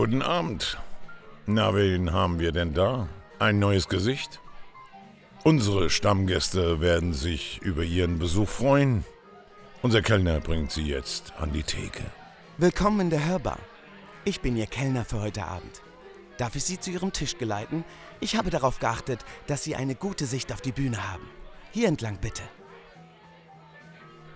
Guten Abend. Na, wen haben wir denn da? Ein neues Gesicht? Unsere Stammgäste werden sich über Ihren Besuch freuen. Unser Kellner bringt Sie jetzt an die Theke. Willkommen in der Hörbar. Ich bin Ihr Kellner für heute Abend. Darf ich Sie zu Ihrem Tisch geleiten? Ich habe darauf geachtet, dass Sie eine gute Sicht auf die Bühne haben. Hier entlang bitte.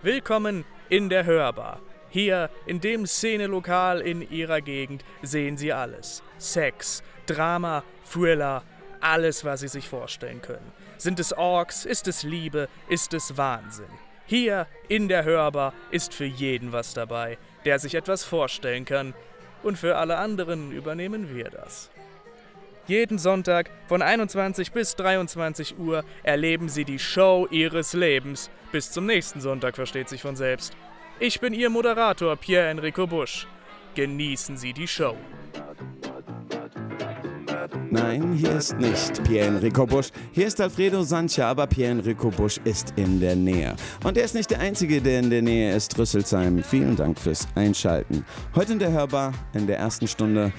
Willkommen in der Hörbar. Hier in dem Szenelokal in Ihrer Gegend sehen Sie alles. Sex, Drama, Thriller, alles, was Sie sich vorstellen können. Sind es Orks, ist es Liebe, ist es Wahnsinn. Hier in der Hörbar ist für jeden was dabei, der sich etwas vorstellen kann. Und für alle anderen übernehmen wir das. Jeden Sonntag von 21 bis 23 Uhr erleben Sie die Show Ihres Lebens. Bis zum nächsten Sonntag versteht sich von selbst. Ich bin Ihr Moderator Pierre Enrico Busch. Genießen Sie die Show. Nein, hier ist nicht Pierre Enrico Busch. Hier ist Alfredo Sancha, aber Pierre Enrico Busch ist in der Nähe. Und er ist nicht der Einzige, der in der Nähe ist, Rüsselsheim. Vielen Dank fürs Einschalten. Heute in der Hörbar, in der ersten Stunde,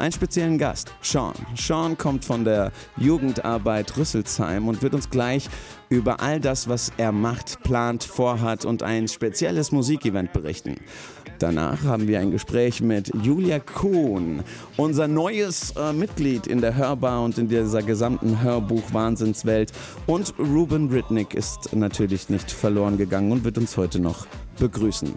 einen speziellen Gast, Sean. Sean kommt von der Jugendarbeit Rüsselsheim und wird uns gleich über all das, was er macht, plant, vorhat und ein spezielles Musikevent berichten. Danach haben wir ein Gespräch mit Julia Kuhn, unser neues äh, Mitglied in der Hörbar und in dieser gesamten Hörbuch-Wahnsinnswelt. Und Ruben Ritnick ist natürlich nicht verloren gegangen und wird uns heute noch begrüßen.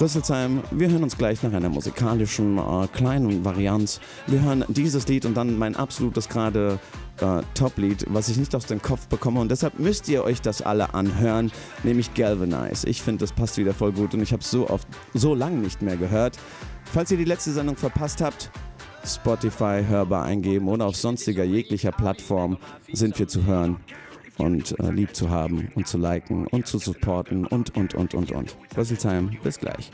Rüsselsheim, wir hören uns gleich nach einer musikalischen äh, kleinen Varianz. Wir hören dieses Lied und dann mein absolutes gerade äh, Top-Lied, was ich nicht aus dem Kopf bekomme und deshalb müsst ihr euch das alle anhören, nämlich Galvanize. Ich finde, das passt wieder voll gut und ich habe es so oft, so lange nicht mehr gehört. Falls ihr die letzte Sendung verpasst habt, Spotify hörbar eingeben oder auf sonstiger jeglicher Plattform sind wir zu hören und äh, lieb zu haben und zu liken und zu supporten und, und, und, und, und. Rüsselsheim, bis gleich.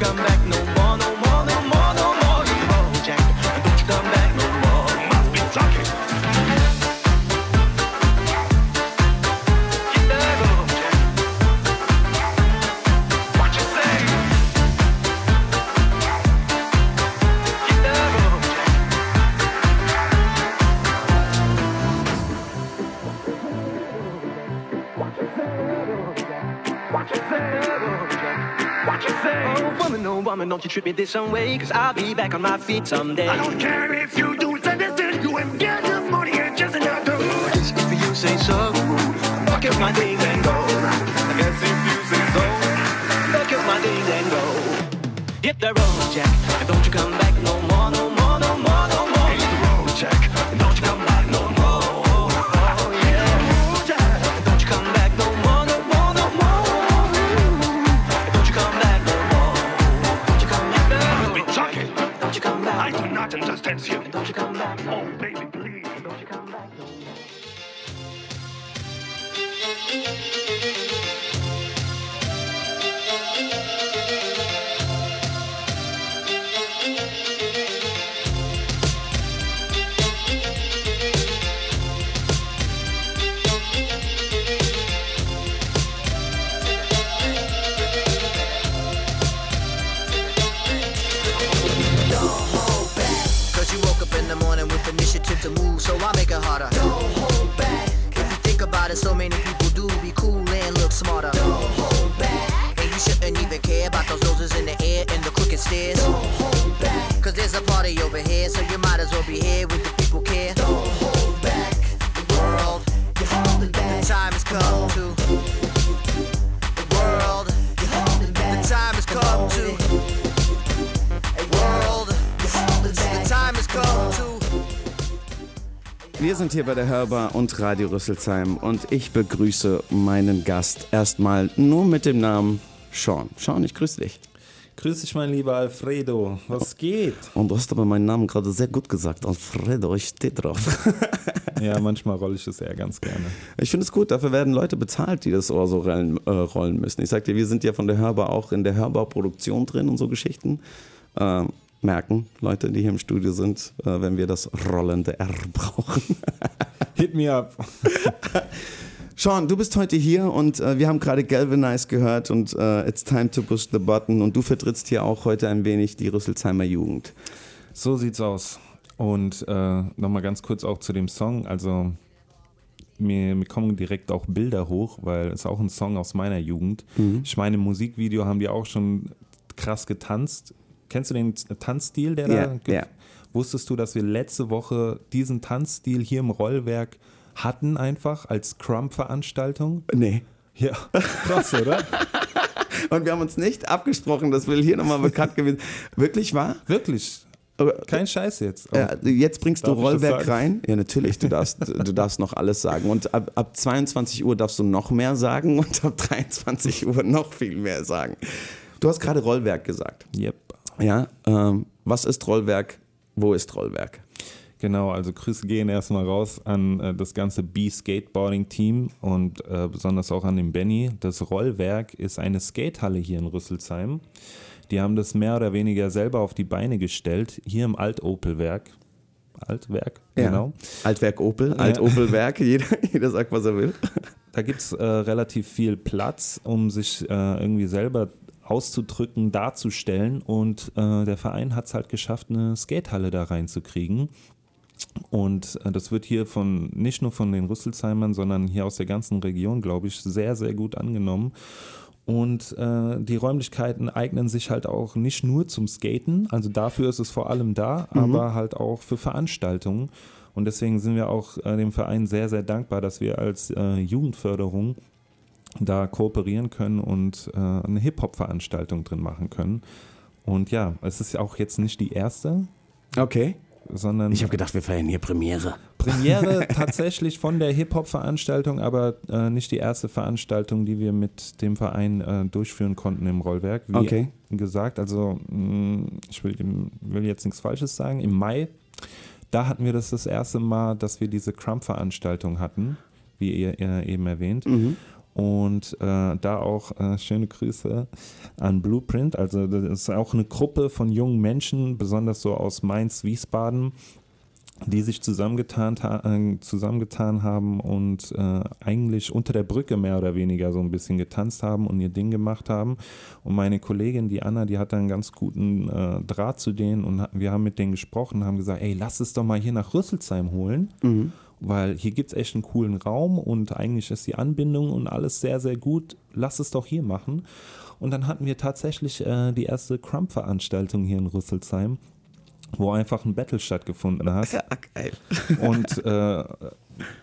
Come back Woman, don't you treat me this some way, cause I'll be back on my feet someday. I don't care if you do it, understand you ain't get the money, it's just another Just if you say so, fuck up my things and go. I guess if you say so, fuck up my things and go. Hit the road, Jack, and don't you come back no more, no more, sind hier bei der Hörbar und Radio Rüsselsheim und ich begrüße meinen Gast erstmal nur mit dem Namen Sean. Sean, ich grüße dich. Grüß dich, mein lieber Alfredo. Was geht? Und du hast aber meinen Namen gerade sehr gut gesagt. Alfredo, ich stehe drauf. Ja, manchmal rolle ich es eher ganz gerne. Ich finde es gut, dafür werden Leute bezahlt, die das Ohr so rollen, äh, rollen müssen. Ich sag dir, wir sind ja von der Hörbar auch in der Hörbauproduktion drin und so Geschichten. Ähm, merken, Leute, die hier im Studio sind, äh, wenn wir das rollende R brauchen. Hit me up. Sean, du bist heute hier und äh, wir haben gerade Galvanize gehört und äh, It's Time to Push the Button und du vertrittst hier auch heute ein wenig die Rüsselsheimer Jugend. So sieht's aus. Und äh, nochmal ganz kurz auch zu dem Song. Also mir, mir kommen direkt auch Bilder hoch, weil es auch ein Song aus meiner Jugend. Ich meine, im Musikvideo haben die auch schon krass getanzt. Kennst du den Tanzstil, der Ja, da ge- ja. Wusstest du, dass wir letzte Woche diesen Tanzstil hier im Rollwerk hatten, einfach als Crump-Veranstaltung? Nee. Ja, krass, oder? Und wir haben uns nicht abgesprochen, das will hier nochmal bekannt gewesen. Wirklich wahr? Wirklich. Kein Scheiß jetzt. äh, jetzt bringst du Darf das Rollwerk rein. Ja, natürlich, du darfst, du darfst noch alles sagen. Und ab, ab 22 Uhr darfst du noch mehr sagen und ab 23 Uhr noch viel mehr sagen. Du hast gerade Rollwerk gesagt. Yep. Ja, ähm, was ist Rollwerk? Wo ist Rollwerk? Genau, also Grüße gehen erstmal raus an äh, das ganze B-Skateboarding-Team und äh, besonders auch an den Benny. Das Rollwerk ist eine Skatehalle hier in Rüsselsheim. Die haben das mehr oder weniger selber auf die Beine gestellt, hier im Alt-Opel-Werk. Altwerk, genau. Altwerk Opel, Alt-Opel-Werk, jeder, jeder sagt, was er will. Da gibt es äh, relativ viel Platz, um sich äh, irgendwie selber auszudrücken, darzustellen. Und äh, der Verein hat es halt geschafft, eine Skatehalle da reinzukriegen. Und äh, das wird hier von nicht nur von den Rüsselsheimern, sondern hier aus der ganzen Region, glaube ich, sehr, sehr gut angenommen. Und äh, die Räumlichkeiten eignen sich halt auch nicht nur zum Skaten, also dafür ist es vor allem da, aber halt auch für Veranstaltungen. Und deswegen sind wir auch äh, dem Verein sehr, sehr dankbar, dass wir als äh, Jugendförderung da kooperieren können und äh, eine Hip-Hop-Veranstaltung drin machen können. Und ja, es ist ja auch jetzt nicht die erste, Okay. sondern Ich habe gedacht, wir feiern hier Premiere. Premiere tatsächlich von der Hip-Hop-Veranstaltung, aber äh, nicht die erste Veranstaltung, die wir mit dem Verein äh, durchführen konnten im Rollwerk. Wie Okay. gesagt, also mh, ich will, will jetzt nichts Falsches sagen. Im Mai, da hatten wir das das erste Mal, dass wir diese Crump-Veranstaltung hatten, wie ihr, ihr eben erwähnt. Und äh, da auch äh, schöne Grüße an Blueprint. Also das ist auch eine Gruppe von jungen Menschen, besonders so aus Mainz, Wiesbaden, die sich zusammengetan, äh, zusammengetan haben und äh, eigentlich unter der Brücke mehr oder weniger so ein bisschen getanzt haben und ihr Ding gemacht haben. Und meine Kollegin, die Anna, die hat einen ganz guten äh, Draht zu denen und wir haben mit denen gesprochen und haben gesagt, ey, lass es doch mal hier nach Rüsselsheim holen, weil hier gibt es echt einen coolen Raum und eigentlich ist die Anbindung und alles sehr, sehr gut. Lass es doch hier machen. Und dann hatten wir tatsächlich äh, die erste Crump-Veranstaltung hier in Rüsselsheim wo einfach ein Battle stattgefunden hat. Ja, geil. Und äh,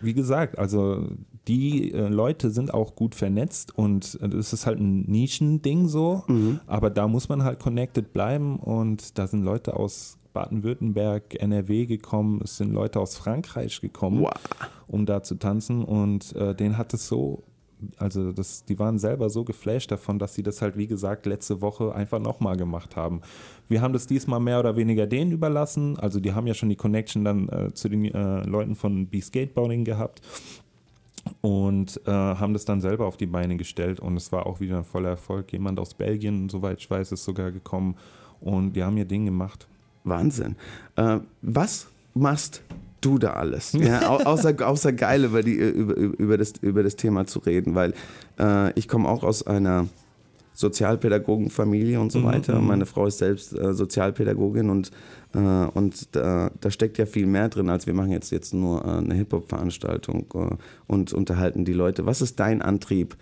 wie gesagt, also die äh, Leute sind auch gut vernetzt und es ist halt ein Nischending so, aber da muss man halt connected bleiben und da sind Leute aus Baden-Württemberg, NRW gekommen, es sind Leute aus Frankreich gekommen, Wow. um da zu tanzen und äh, denen hat es so also das, die waren selber so geflasht davon, dass sie das halt, wie gesagt, letzte Woche einfach nochmal gemacht haben. Wir haben das diesmal mehr oder weniger denen überlassen. Also die haben ja schon die Connection dann äh, zu den äh, Leuten von B-Skateboarding gehabt und äh, haben das dann selber auf die Beine gestellt und es war auch wieder ein voller Erfolg. Jemand aus Belgien, soweit ich weiß, ist sogar gekommen und die haben ihr Ding gemacht. Wahnsinn. Äh, was machst du da alles? Ja, au außer, außer geil über, die, über, über, das, über das Thema zu reden, weil äh, ich komme auch aus einer Sozialpädagogenfamilie und so weiter. Meine Frau ist selbst äh, Sozialpädagogin und, äh, und da, da steckt ja viel mehr drin, als wir machen jetzt, jetzt nur äh, eine Hip-Hop-Veranstaltung äh, und unterhalten die Leute. Was ist dein Antrieb,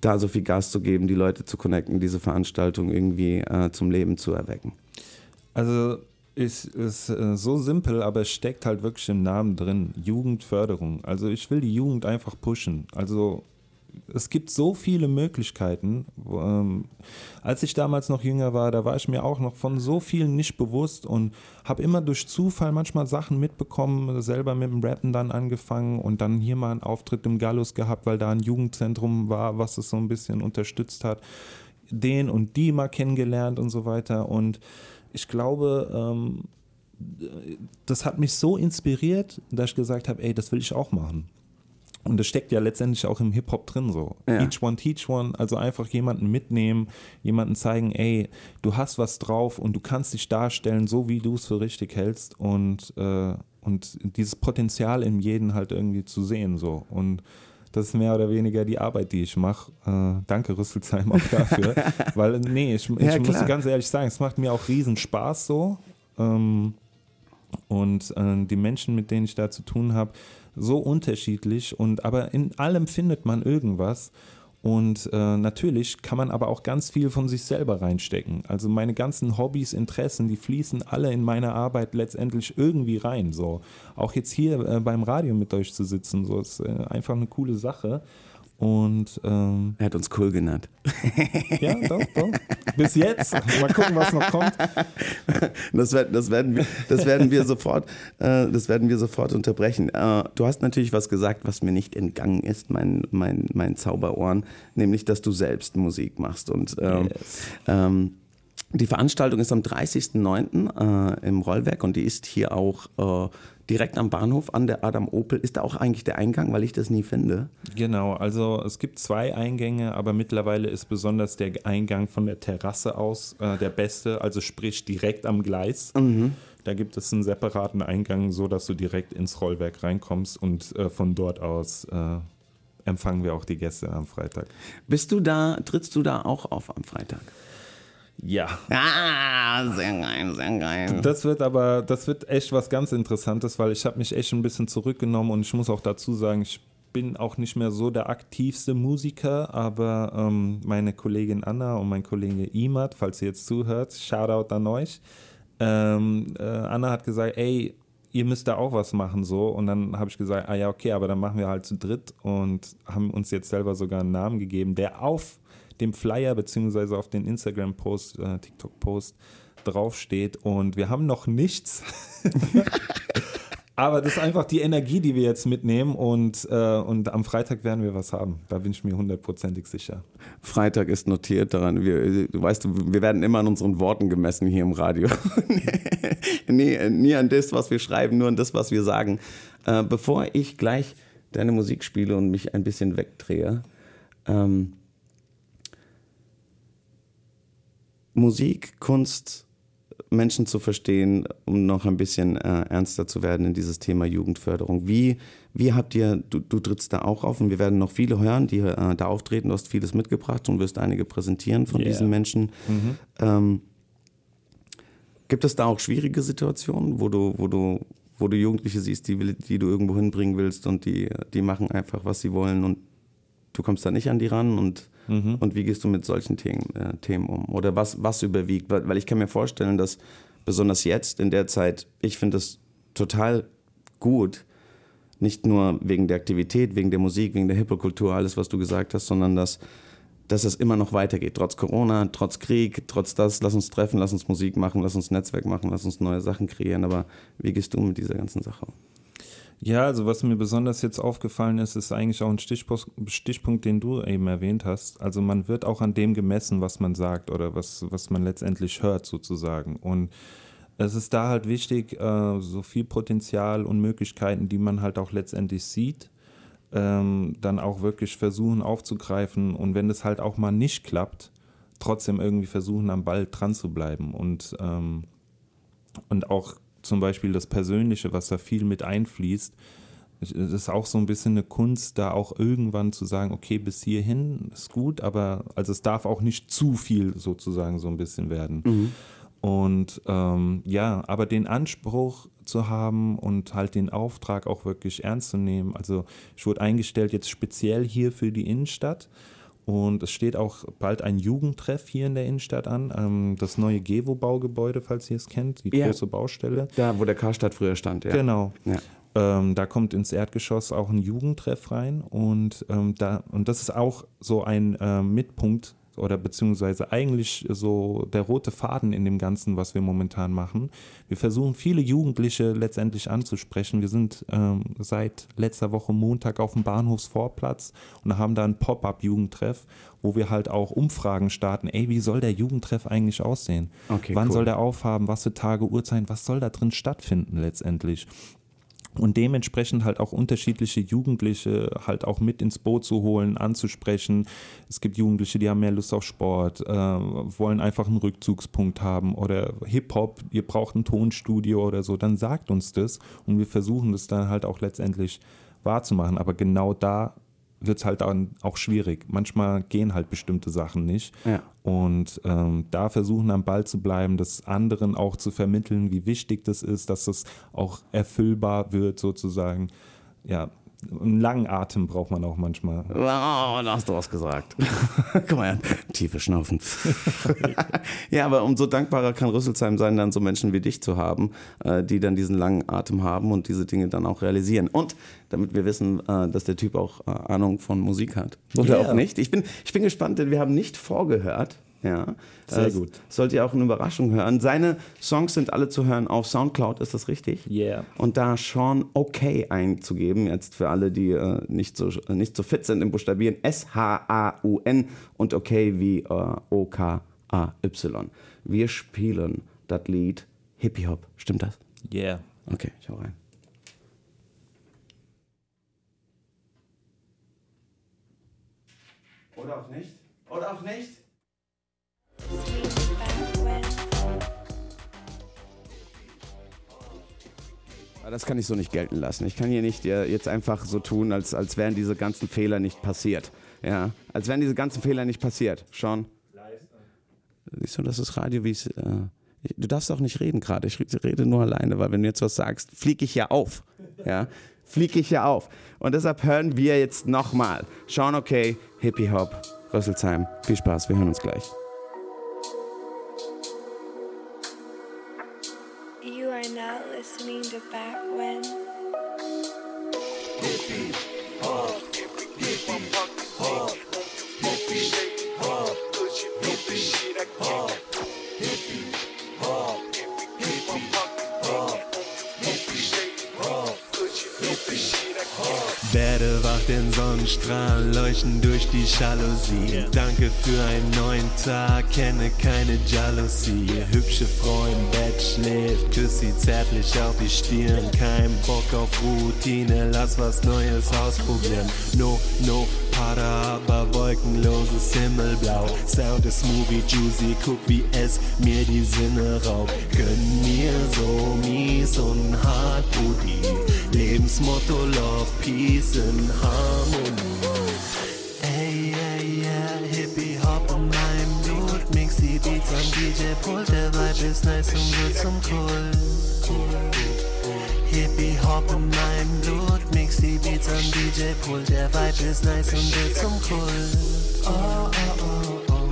da so viel Gas zu geben, die Leute zu connecten, diese Veranstaltung irgendwie äh, zum Leben zu erwecken? Also ist, ist äh, so simpel, aber es steckt halt wirklich im Namen drin. Jugendförderung. Also ich will die Jugend einfach pushen. Also es gibt so viele Möglichkeiten. Ähm, als ich damals noch jünger war, da war ich mir auch noch von so vielen nicht bewusst und habe immer durch Zufall manchmal Sachen mitbekommen, selber mit dem Rappen dann angefangen und dann hier mal einen Auftritt im Gallus gehabt, weil da ein Jugendzentrum war, was es so ein bisschen unterstützt hat. Den und die mal kennengelernt und so weiter. Und ich glaube, ähm, das hat mich so inspiriert, dass ich gesagt habe, ey, das will ich auch machen. Und das steckt ja letztendlich auch im Hip-Hop drin so. Ja. Each one teach one, also einfach jemanden mitnehmen, jemanden zeigen, ey, du hast was drauf und du kannst dich darstellen, so wie du es für richtig hältst und, äh, und dieses Potenzial in jedem halt irgendwie zu sehen so. Und das ist mehr oder weniger die Arbeit, die ich mache. Äh, danke Rüsselsheim auch dafür. Weil, nee, ich, ich Ja, muss ganz ehrlich sagen, es macht mir auch riesen Spaß so. Ähm, und äh, die Menschen, mit denen ich da zu tun habe, so unterschiedlich und aber in allem findet man irgendwas. Und äh, natürlich kann man aber auch ganz viel von sich selber reinstecken. Also meine ganzen Hobbys, Interessen, die fließen alle in meine Arbeit letztendlich irgendwie rein. So auch jetzt hier äh, beim Radio mit euch zu sitzen, so ist äh, einfach eine coole Sache. Und ähm, Er hat uns cool genannt. ja, doch, doch. Bis jetzt. Mal gucken, was noch kommt. Das, werden, das, werden, wir, das, werden wir sofort, äh, das werden wir sofort unterbrechen. Äh, du hast natürlich was gesagt, was mir nicht entgangen ist, mein, mein, mein Zauberohren, nämlich, dass du selbst Musik machst. Und ähm, Yes. ähm, die Veranstaltung ist am 30.09. Äh, im Rollwerk und die ist hier auch äh, direkt am Bahnhof an der Adam Opel. Ist da auch eigentlich der Eingang, weil ich das nie finde? Genau, also es gibt zwei Eingänge, aber mittlerweile ist besonders der Eingang von der Terrasse aus äh, der beste, also sprich direkt am Gleis. Da gibt es einen separaten Eingang, so dass du direkt ins Rollwerk reinkommst und äh, von dort aus äh, empfangen wir auch die Gäste am Freitag. Bist du da, trittst du da auch auf am Freitag? Ja. Ah, sehr geil, sehr geil. Das wird aber, das wird echt was ganz Interessantes, weil ich habe mich echt ein bisschen zurückgenommen und ich muss auch dazu sagen, ich bin auch nicht mehr so der aktivste Musiker, aber ähm, meine Kollegin Anna und mein Kollege Imad, falls ihr jetzt zuhört, Shoutout an euch. Ähm, äh, Anna hat gesagt, ey, ihr müsst da auch was machen so und dann habe ich gesagt, ah ja, okay, aber dann machen wir halt zu dritt und haben uns jetzt selber sogar einen Namen gegeben, der auf dem Flyer beziehungsweise auf den Instagram-Post, äh, TikTok-Post draufsteht und wir haben noch nichts. Aber das ist einfach die Energie, die wir jetzt mitnehmen und, äh, und am Freitag werden wir was haben. Da bin ich mir hundertprozentig sicher. Freitag ist notiert daran. Wir, du weißt, wir werden immer an unseren Worten gemessen hier im Radio. nie, nie an das, was wir schreiben, nur an das, was wir sagen. Äh, bevor ich gleich deine Musik spiele und mich ein bisschen wegdrehe, ähm, Musik, Kunst, Menschen zu verstehen, um noch ein bisschen äh, ernster zu werden in dieses Thema Jugendförderung. Wie, wie habt ihr, du, du trittst da auch auf und wir werden noch viele hören, die äh, da auftreten. Du hast vieles mitgebracht und wirst einige präsentieren von Yeah. diesen Menschen. Ähm, gibt es da auch schwierige Situationen, wo du, wo du, wo du Jugendliche siehst, die, die du irgendwo hinbringen willst und die, die machen einfach, was sie wollen und du kommst da nicht an die ran und, und wie gehst du mit solchen Themen, äh, Themen um? Oder was, was überwiegt? Weil, weil ich kann mir vorstellen, dass besonders jetzt in der Zeit, ich finde es total gut, nicht nur wegen der Aktivität, wegen der Musik, wegen der Hip-Hop-Kultur, alles, was du gesagt hast, sondern dass, dass es immer noch weitergeht. Trotz Corona, trotz Krieg, trotz das, lass uns treffen, lass uns Musik machen, lass uns Netzwerk machen, lass uns neue Sachen kreieren. Aber wie gehst du mit dieser ganzen Sache um? Ja, also was mir besonders jetzt aufgefallen ist, ist eigentlich auch ein Stichpunkt, Stichpunkt, den du eben erwähnt hast. Also man wird auch an dem gemessen, was man sagt oder was, was man letztendlich hört sozusagen. Und es ist da halt wichtig, äh, so viel Potenzial und Möglichkeiten, die man halt auch letztendlich sieht, ähm, dann auch wirklich versuchen aufzugreifen und wenn das halt auch mal nicht klappt, trotzdem irgendwie versuchen am Ball dran zu bleiben und, ähm, und auch zum Beispiel das Persönliche, was da viel mit einfließt, es ist auch so ein bisschen eine Kunst, da auch irgendwann zu sagen, okay, bis hierhin ist gut, aber also es darf auch nicht zu viel sozusagen so ein bisschen werden. Und ähm, ja, aber den Anspruch zu haben und halt den Auftrag auch wirklich ernst zu nehmen. Also ich wurde eingestellt jetzt speziell hier für die Innenstadt. Und es steht auch bald ein Jugendtreff hier in der Innenstadt an. Ähm, das neue Gevo-Baugebäude, falls ihr es kennt, die Ja. große Baustelle. Da, wo der Karstadt früher stand, ja. Genau. Ja. Ähm, da kommt ins Erdgeschoss auch ein Jugendtreff rein und, ähm, da, und das ist auch so ein ähm, Mitpunkt oder beziehungsweise eigentlich so der rote Faden in dem Ganzen, was wir momentan machen. Wir versuchen viele Jugendliche letztendlich anzusprechen. Wir sind ähm, seit letzter Woche Montag auf dem Bahnhofsvorplatz und haben da einen Pop-up-Jugendtreff, wo wir halt auch Umfragen starten. Ey, wie soll der Jugendtreff eigentlich aussehen? Okay, Wann cool. soll der aufhaben? Was für Tage, Uhrzeiten? Was soll da drin stattfinden letztendlich? Und dementsprechend halt auch unterschiedliche Jugendliche halt auch mit ins Boot zu holen, anzusprechen. Es gibt Jugendliche, die haben mehr Lust auf Sport, äh, wollen einfach einen Rückzugspunkt haben oder Hip-Hop, ihr braucht ein Tonstudio oder so, dann sagt uns das und wir versuchen das dann halt auch letztendlich wahrzumachen. Aber genau da wird es halt dann auch schwierig. Manchmal gehen halt bestimmte Sachen nicht. Ja. Und ähm, da versuchen am Ball zu bleiben, das anderen auch zu vermitteln, wie wichtig das ist, dass das auch erfüllbar wird sozusagen. Ja, einen langen Atem braucht man auch manchmal. Wow, da hast du was gesagt. Guck mal, tiefe Schnaufen. ja, aber umso dankbarer kann Rüsselsheim sein, dann so Menschen wie dich zu haben, äh, die dann diesen langen Atem haben und diese Dinge dann auch realisieren. Und damit wir wissen, äh, dass der Typ auch äh, Ahnung von Musik hat. Oder Yeah. auch nicht. Ich bin, ich bin gespannt, denn wir haben nicht vorgehört. Ja, Sehr Äh, gut. Sollt ihr auch eine Überraschung hören. Seine Songs sind alle zu hören auf Soundcloud, ist das richtig? Yeah. Und da Sean OK einzugeben, jetzt für alle, die äh, nicht, so, nicht so fit sind im Buchstabieren, S-H-A-U-N und OK wie äh, O-K-A-Y. Wir spielen das Lied Hippie Hop. Stimmt das? Yeah. Okay, ich hau rein. Oder auch nicht? Oder auch nicht? Aber Das kann ich so nicht gelten lassen. Ich kann hier nicht äh, jetzt einfach so tun, als, als wären diese ganzen Fehler nicht passiert. Ja, als wären diese ganzen Fehler nicht passiert. Sean? Siehst du, das ist Radio, wie es. Äh, du darfst auch nicht reden gerade. Ich rede nur alleine, weil wenn du jetzt was sagst, fliege ich ja auf. Ja, fliege ich ja auf. Und deshalb hören wir jetzt nochmal. Sean, okay, Hippie Hop, Rüsselsheim. Viel Spaß, wir hören uns gleich. Listening to Back When. Werde wach, den Sonnenstrahlen leuchten durch die Jalousie. Danke für einen neuen Tag, kenne keine Jalousie. Hübsche Frau im Bett schläft, küss sie zärtlich auf die Stirn. Kein Bock auf Routine, lass was Neues ausprobieren. No, no, Para, aber wolkenloses Himmelblau. Sound ist movie juicy, guck wie es mir die Sinne raubt. Gönn mir so mies und hart Booty. Lebensmotto Love, Peace in Harmonie. Hey, hey, yeah, Hippie Hop in meinem Blut. Mix die Beats am DJ-Pult, der Vibe ist nice und wird zum Kult. Hippie Hop in meinem Blut, mix die Beats am DJ-Pult, der Vibe ist nice und wird zum Kult. Oh, oh, oh,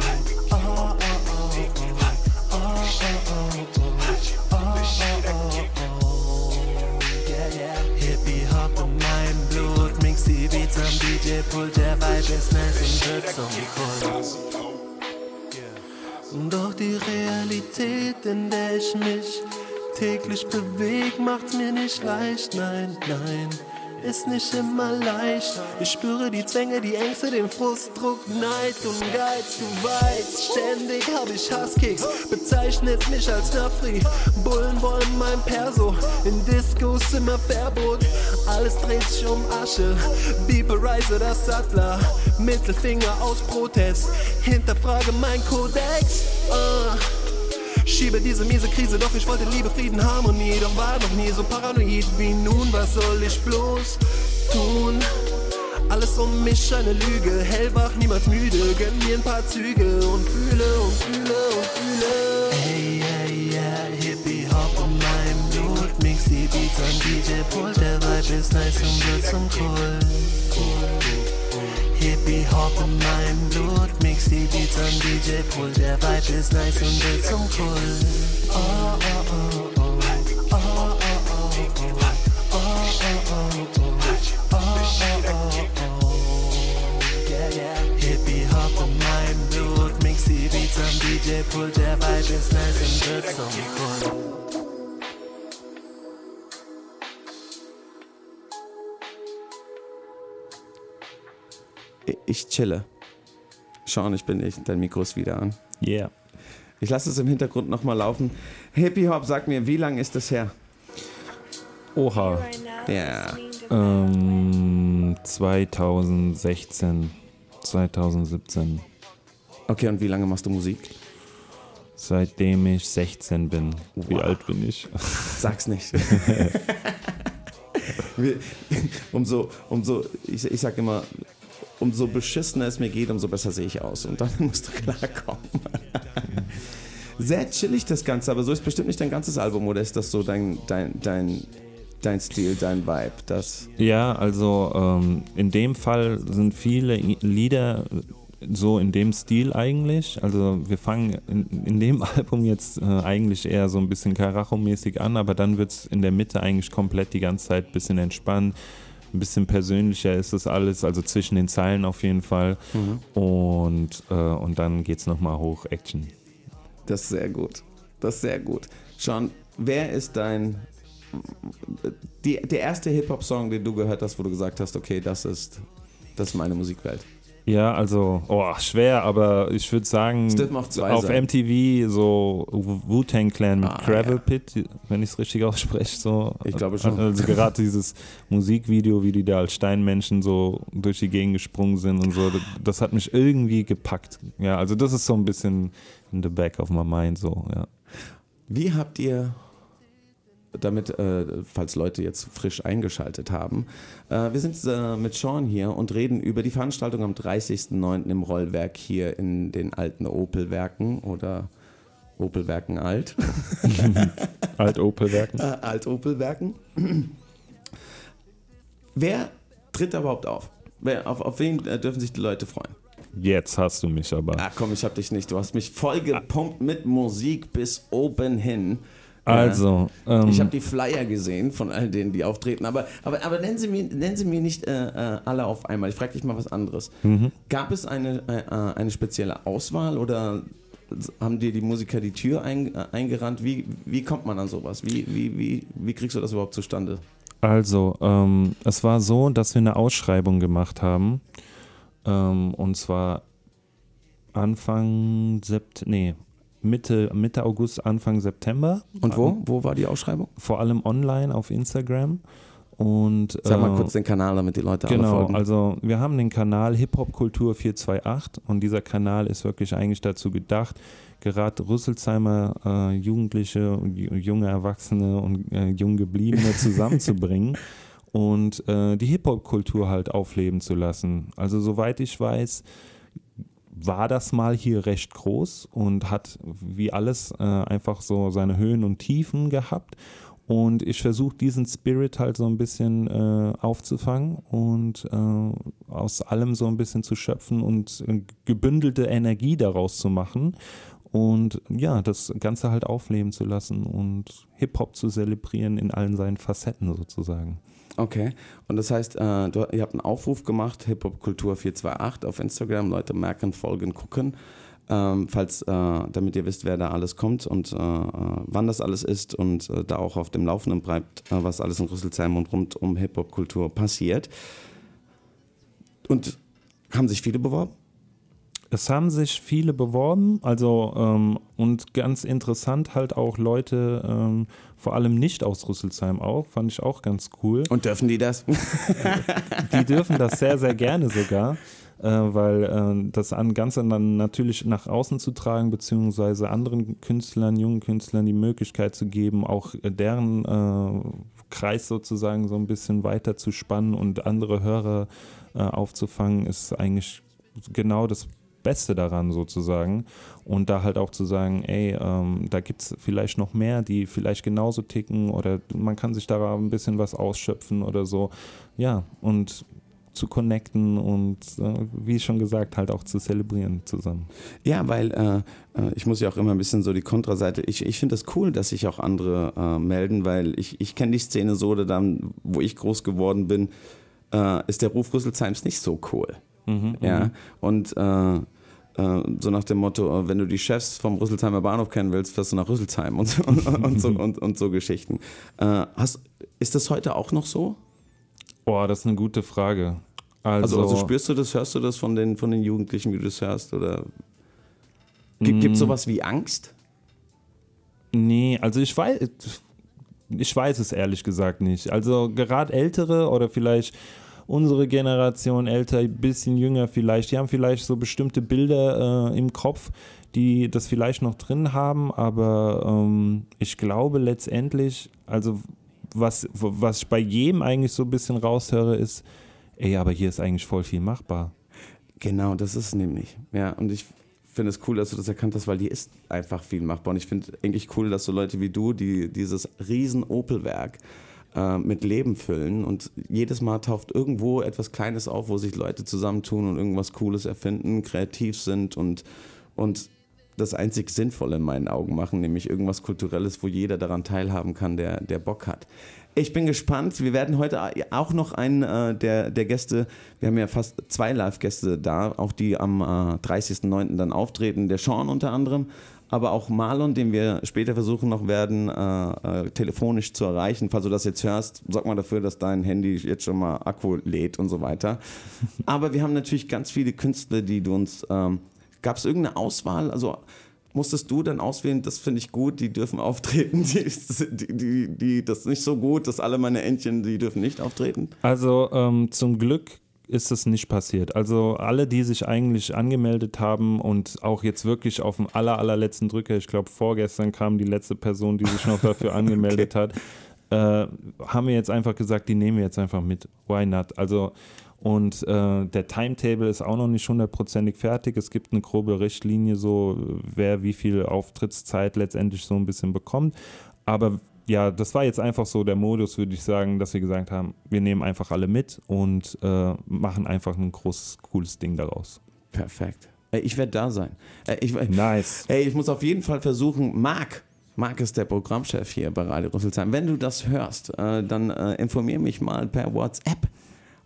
DJ-Pult, der Vibe ist nice und wird zum Kult. Doch die Realität, in der ich mich täglich beweg, macht's mir nicht leicht, nein, nein. Ist nicht immer leicht. Ich spüre die Zwänge, die Ängste, den Frust, Druck, Neid und Geiz. Du weißt, ständig hab ich Hasskicks. Bezeichnet mich als Nafri. Bullen wollen mein Perso. In Discos immer Verbot. Alles dreht sich um Asche. Beeperize das Sattler. Mittelfinger aus Protest. Hinterfrage mein Kodex. Uh. Schiebe diese miese Krise, doch ich wollte Liebe, Frieden, Harmonie. Doch war noch nie so paranoid wie nun. Was soll ich bloß tun? Alles um mich eine Lüge, hellwach, niemals müde. Gönn mir ein paar Züge und fühle und fühle und fühle. Hey, hey, yeah, Hippie Hop in meinem Blut. Mix die Beats am DJ-Pult, der Vibe ist nice und wird zum Kult. Hippie Hop in meinem Blut, mix die Beats am DJ-Pult, der Vibe ist nice und wird zum Kult. Oh, oh, oh, DJ-Pult, der Vibe ist nice und wird zum. Ich- Ich chille. Sean, ich bin ich. Dein Mikro ist wieder an. Yeah. Ich lasse es im Hintergrund nochmal laufen. Hippie Hop, sag mir, wie lange ist das her? Oha. Ja. Ähm, 2016, 2017. Okay, und wie lange machst du Musik? Seitdem ich 16 bin. Wie Wow. alt bin ich? Sag's nicht. Umso, umso, ich, ich sag immer, umso beschissener es mir geht, umso besser sehe ich aus. Und dann musst du klarkommen. Sehr chillig das Ganze, aber so ist bestimmt nicht dein ganzes Album, oder ist das so dein, dein, dein, dein Stil, dein Vibe? Das, Ja, also ähm, in dem Fall sind viele Lieder so in dem Stil eigentlich. Also wir fangen in, in dem Album jetzt äh, eigentlich eher so ein bisschen Karacho-mäßig an, aber dann wird es in der Mitte eigentlich komplett die ganze Zeit ein bisschen entspannt. Ein bisschen persönlicher ist das alles, also zwischen den Zeilen auf jeden Fall. Und, äh, und dann geht es nochmal hoch, Action. das ist sehr gut. Das ist sehr gut. Sean, wer ist dein. Die, der erste Hip-Hop-Song, den du gehört hast, wo du gesagt hast, okay, das ist, das ist meine Musikwelt? Ja, also, oh, schwer, aber ich würde sagen, auf sein. MTV so Wu-Tang Clan mit Ah, Gravel ja. Pit, wenn ich es richtig ausspreche. So. Ich glaube schon. Also gerade dieses Musikvideo, wie die da als Steinmenschen so durch die Gegend gesprungen sind und so, das, das hat mich irgendwie gepackt. Ja, also das ist so ein bisschen in the back of my mind, so, ja. Wie habt ihr, damit, äh, falls Leute jetzt frisch eingeschaltet haben, äh, wir sind äh, mit Sean hier und reden über die Veranstaltung am 30.09. im Rollwerk hier in den alten Opel-Werken oder Opel-Werken alt. Alt-Opel-Werken. äh, Alt-Opel-Werken. Wer tritt da überhaupt auf? Wer, auf, auf wen äh, dürfen sich die Leute freuen? Jetzt hast du mich aber. Ah, komm, ich hab dich nicht. Du hast mich voll gepumpt mit Musik bis oben hin. Also, ähm, Ich habe die Flyer gesehen von all denen, die auftreten. Aber, aber, aber nennen, Sie mir, nennen Sie mir nicht äh, äh, alle auf einmal. Ich frage dich mal was anderes. Gab es eine, äh, äh, eine spezielle Auswahl oder haben dir die Musiker die Tür ein, äh, eingerannt? Wie, wie kommt man an sowas? Wie, wie, wie, wie kriegst du das überhaupt zustande? Also, ähm, es war so, dass wir eine Ausschreibung gemacht haben. Ähm, und zwar Anfang Sept nee, Mitte, Mitte August, Anfang September. Und wo? Wo war die Ausschreibung? Vor allem online auf Instagram. Und, Sag mal äh, kurz den Kanal, damit die Leute alle Genau, folgen. also wir haben den Kanal Hip Hop Kultur 428 und dieser Kanal ist wirklich eigentlich dazu gedacht, gerade Rüsselsheimer äh, Jugendliche, und junge Erwachsene und äh, jung gebliebene zusammenzubringen und äh, die Hip Hop Kultur halt aufleben zu lassen. Also soweit ich weiß, war das mal hier recht groß und hat wie alles äh, einfach so seine Höhen und Tiefen gehabt. Und ich versuche diesen Spirit halt so ein bisschen äh, aufzufangen und äh, aus allem so ein bisschen zu schöpfen und äh, gebündelte Energie daraus zu machen. Und ja, das Ganze halt aufleben zu lassen und Hip-Hop zu zelebrieren in allen seinen Facetten sozusagen. Okay. Und das heißt, äh, du, ihr habt einen Aufruf gemacht, Hip-Hop Kultur 428 auf Instagram. Leute merken, folgen, gucken. Ähm, falls, äh, damit ihr wisst, wer da alles kommt und äh, äh, wann das alles ist und äh, da auch auf dem Laufenden bleibt, äh, was alles in Rüsselsheim und rund um Hip-Hop-Kultur passiert. Und haben sich viele beworben? Es haben sich viele beworben, also ähm, und ganz interessant halt auch Leute, ähm, vor allem nicht aus Rüsselsheim auch, fand ich auch ganz cool. Und dürfen die das? Die dürfen das sehr, sehr gerne sogar, äh, weil äh, das an ganz dann natürlich nach außen zu tragen, beziehungsweise anderen Künstlern, jungen Künstlern die Möglichkeit zu geben, auch deren äh, Kreis sozusagen so ein bisschen weiter zu spannen und andere Hörer äh, aufzufangen, ist eigentlich genau das Beste daran sozusagen. Und da halt auch zu sagen, ey, ähm, da gibt es vielleicht noch mehr, die vielleicht genauso ticken oder man kann sich da ein bisschen was ausschöpfen oder so. Ja, und zu connecten und äh, wie schon gesagt, halt auch zu zelebrieren zusammen. Ja, weil äh, äh, ich muss ja auch immer ein bisschen so die Kontraseite. Ich, ich finde das cool, dass sich auch andere äh, melden, weil ich, ich kenne die Szene so, oder dann, wo ich groß geworden bin, äh, ist der Ruf Rüsselsheims nicht so cool. Ja, und äh, äh, so nach dem Motto, äh, wenn du die Chefs vom Rüsselsheimer Bahnhof kennen willst, fährst du nach Rüsselsheim und so, und, und, so, und, und so Geschichten. Äh, hast, ist das heute auch noch so? Boah, das ist eine gute Frage. Also, Also, also spürst du das, hörst du das von den, von den Jugendlichen, wie du das hörst? Oder gibt es sowas wie Angst? Nee, also ich weiß, ich weiß es ehrlich gesagt nicht. Also gerade ältere oder vielleicht unsere Generation älter, ein bisschen jünger vielleicht, die haben vielleicht so bestimmte Bilder äh, im Kopf, die das vielleicht noch drin haben, aber ähm, ich glaube letztendlich, also was, was ich bei jedem eigentlich so ein bisschen raushöre, ist, ey, aber hier ist eigentlich voll viel machbar. Genau, das ist nämlich. Ja, und ich finde es cool, dass du das erkannt hast, weil hier ist einfach viel machbar. Und ich finde eigentlich cool, dass so Leute wie du, die dieses riesen Opel-Werk äh, mit Leben füllen und jedes Mal taucht irgendwo etwas Kleines auf, wo sich Leute zusammentun und irgendwas Cooles erfinden, kreativ sind und, und das einzig Sinnvolle in meinen Augen machen, nämlich irgendwas Kulturelles, wo jeder daran teilhaben kann, der, der Bock hat. Ich bin gespannt. Wir werden heute auch noch einen äh, der, der Gäste, wir haben ja fast zwei Live-Gäste da, auch die am äh, 30.09. dann auftreten, der Sean unter anderem, aber auch Marlon, den wir später versuchen noch werden, äh, äh, telefonisch zu erreichen. Falls du das jetzt hörst, sorg mal dafür, dass dein Handy jetzt schon mal Akku lädt und so weiter. Aber wir haben natürlich ganz viele Künstler, die du uns. Ähm, Gab es irgendeine Auswahl? Also musstest du dann auswählen, das finde ich gut, die dürfen auftreten, die, die, die, die, das ist nicht so gut, dass alle meine Entchen, die dürfen nicht auftreten? Also ähm, zum Glück ist es nicht passiert. Also alle, die sich eigentlich angemeldet haben und auch jetzt wirklich auf dem aller, allerletzten Drücker, ich glaube vorgestern kam die letzte Person, die sich noch dafür angemeldet okay. hat, äh, haben wir jetzt einfach gesagt, die nehmen wir jetzt einfach mit. Why not? Also und äh, der Timetable ist auch noch nicht hundertprozentig fertig. Es gibt eine grobe Richtlinie, so wer wie viel Auftrittszeit letztendlich so ein bisschen bekommt. Aber ja, das war jetzt einfach so der Modus, würde ich sagen, dass wir gesagt haben, wir nehmen einfach alle mit und äh, machen einfach ein großes, cooles Ding daraus. Perfekt. Ich werde da sein. Ich, nice. Ey, ich muss auf jeden Fall versuchen, Marc, Marc ist der Programmchef hier bei Radio Rüsselsheim. Wenn du das hörst, äh, dann äh, informier mich mal per WhatsApp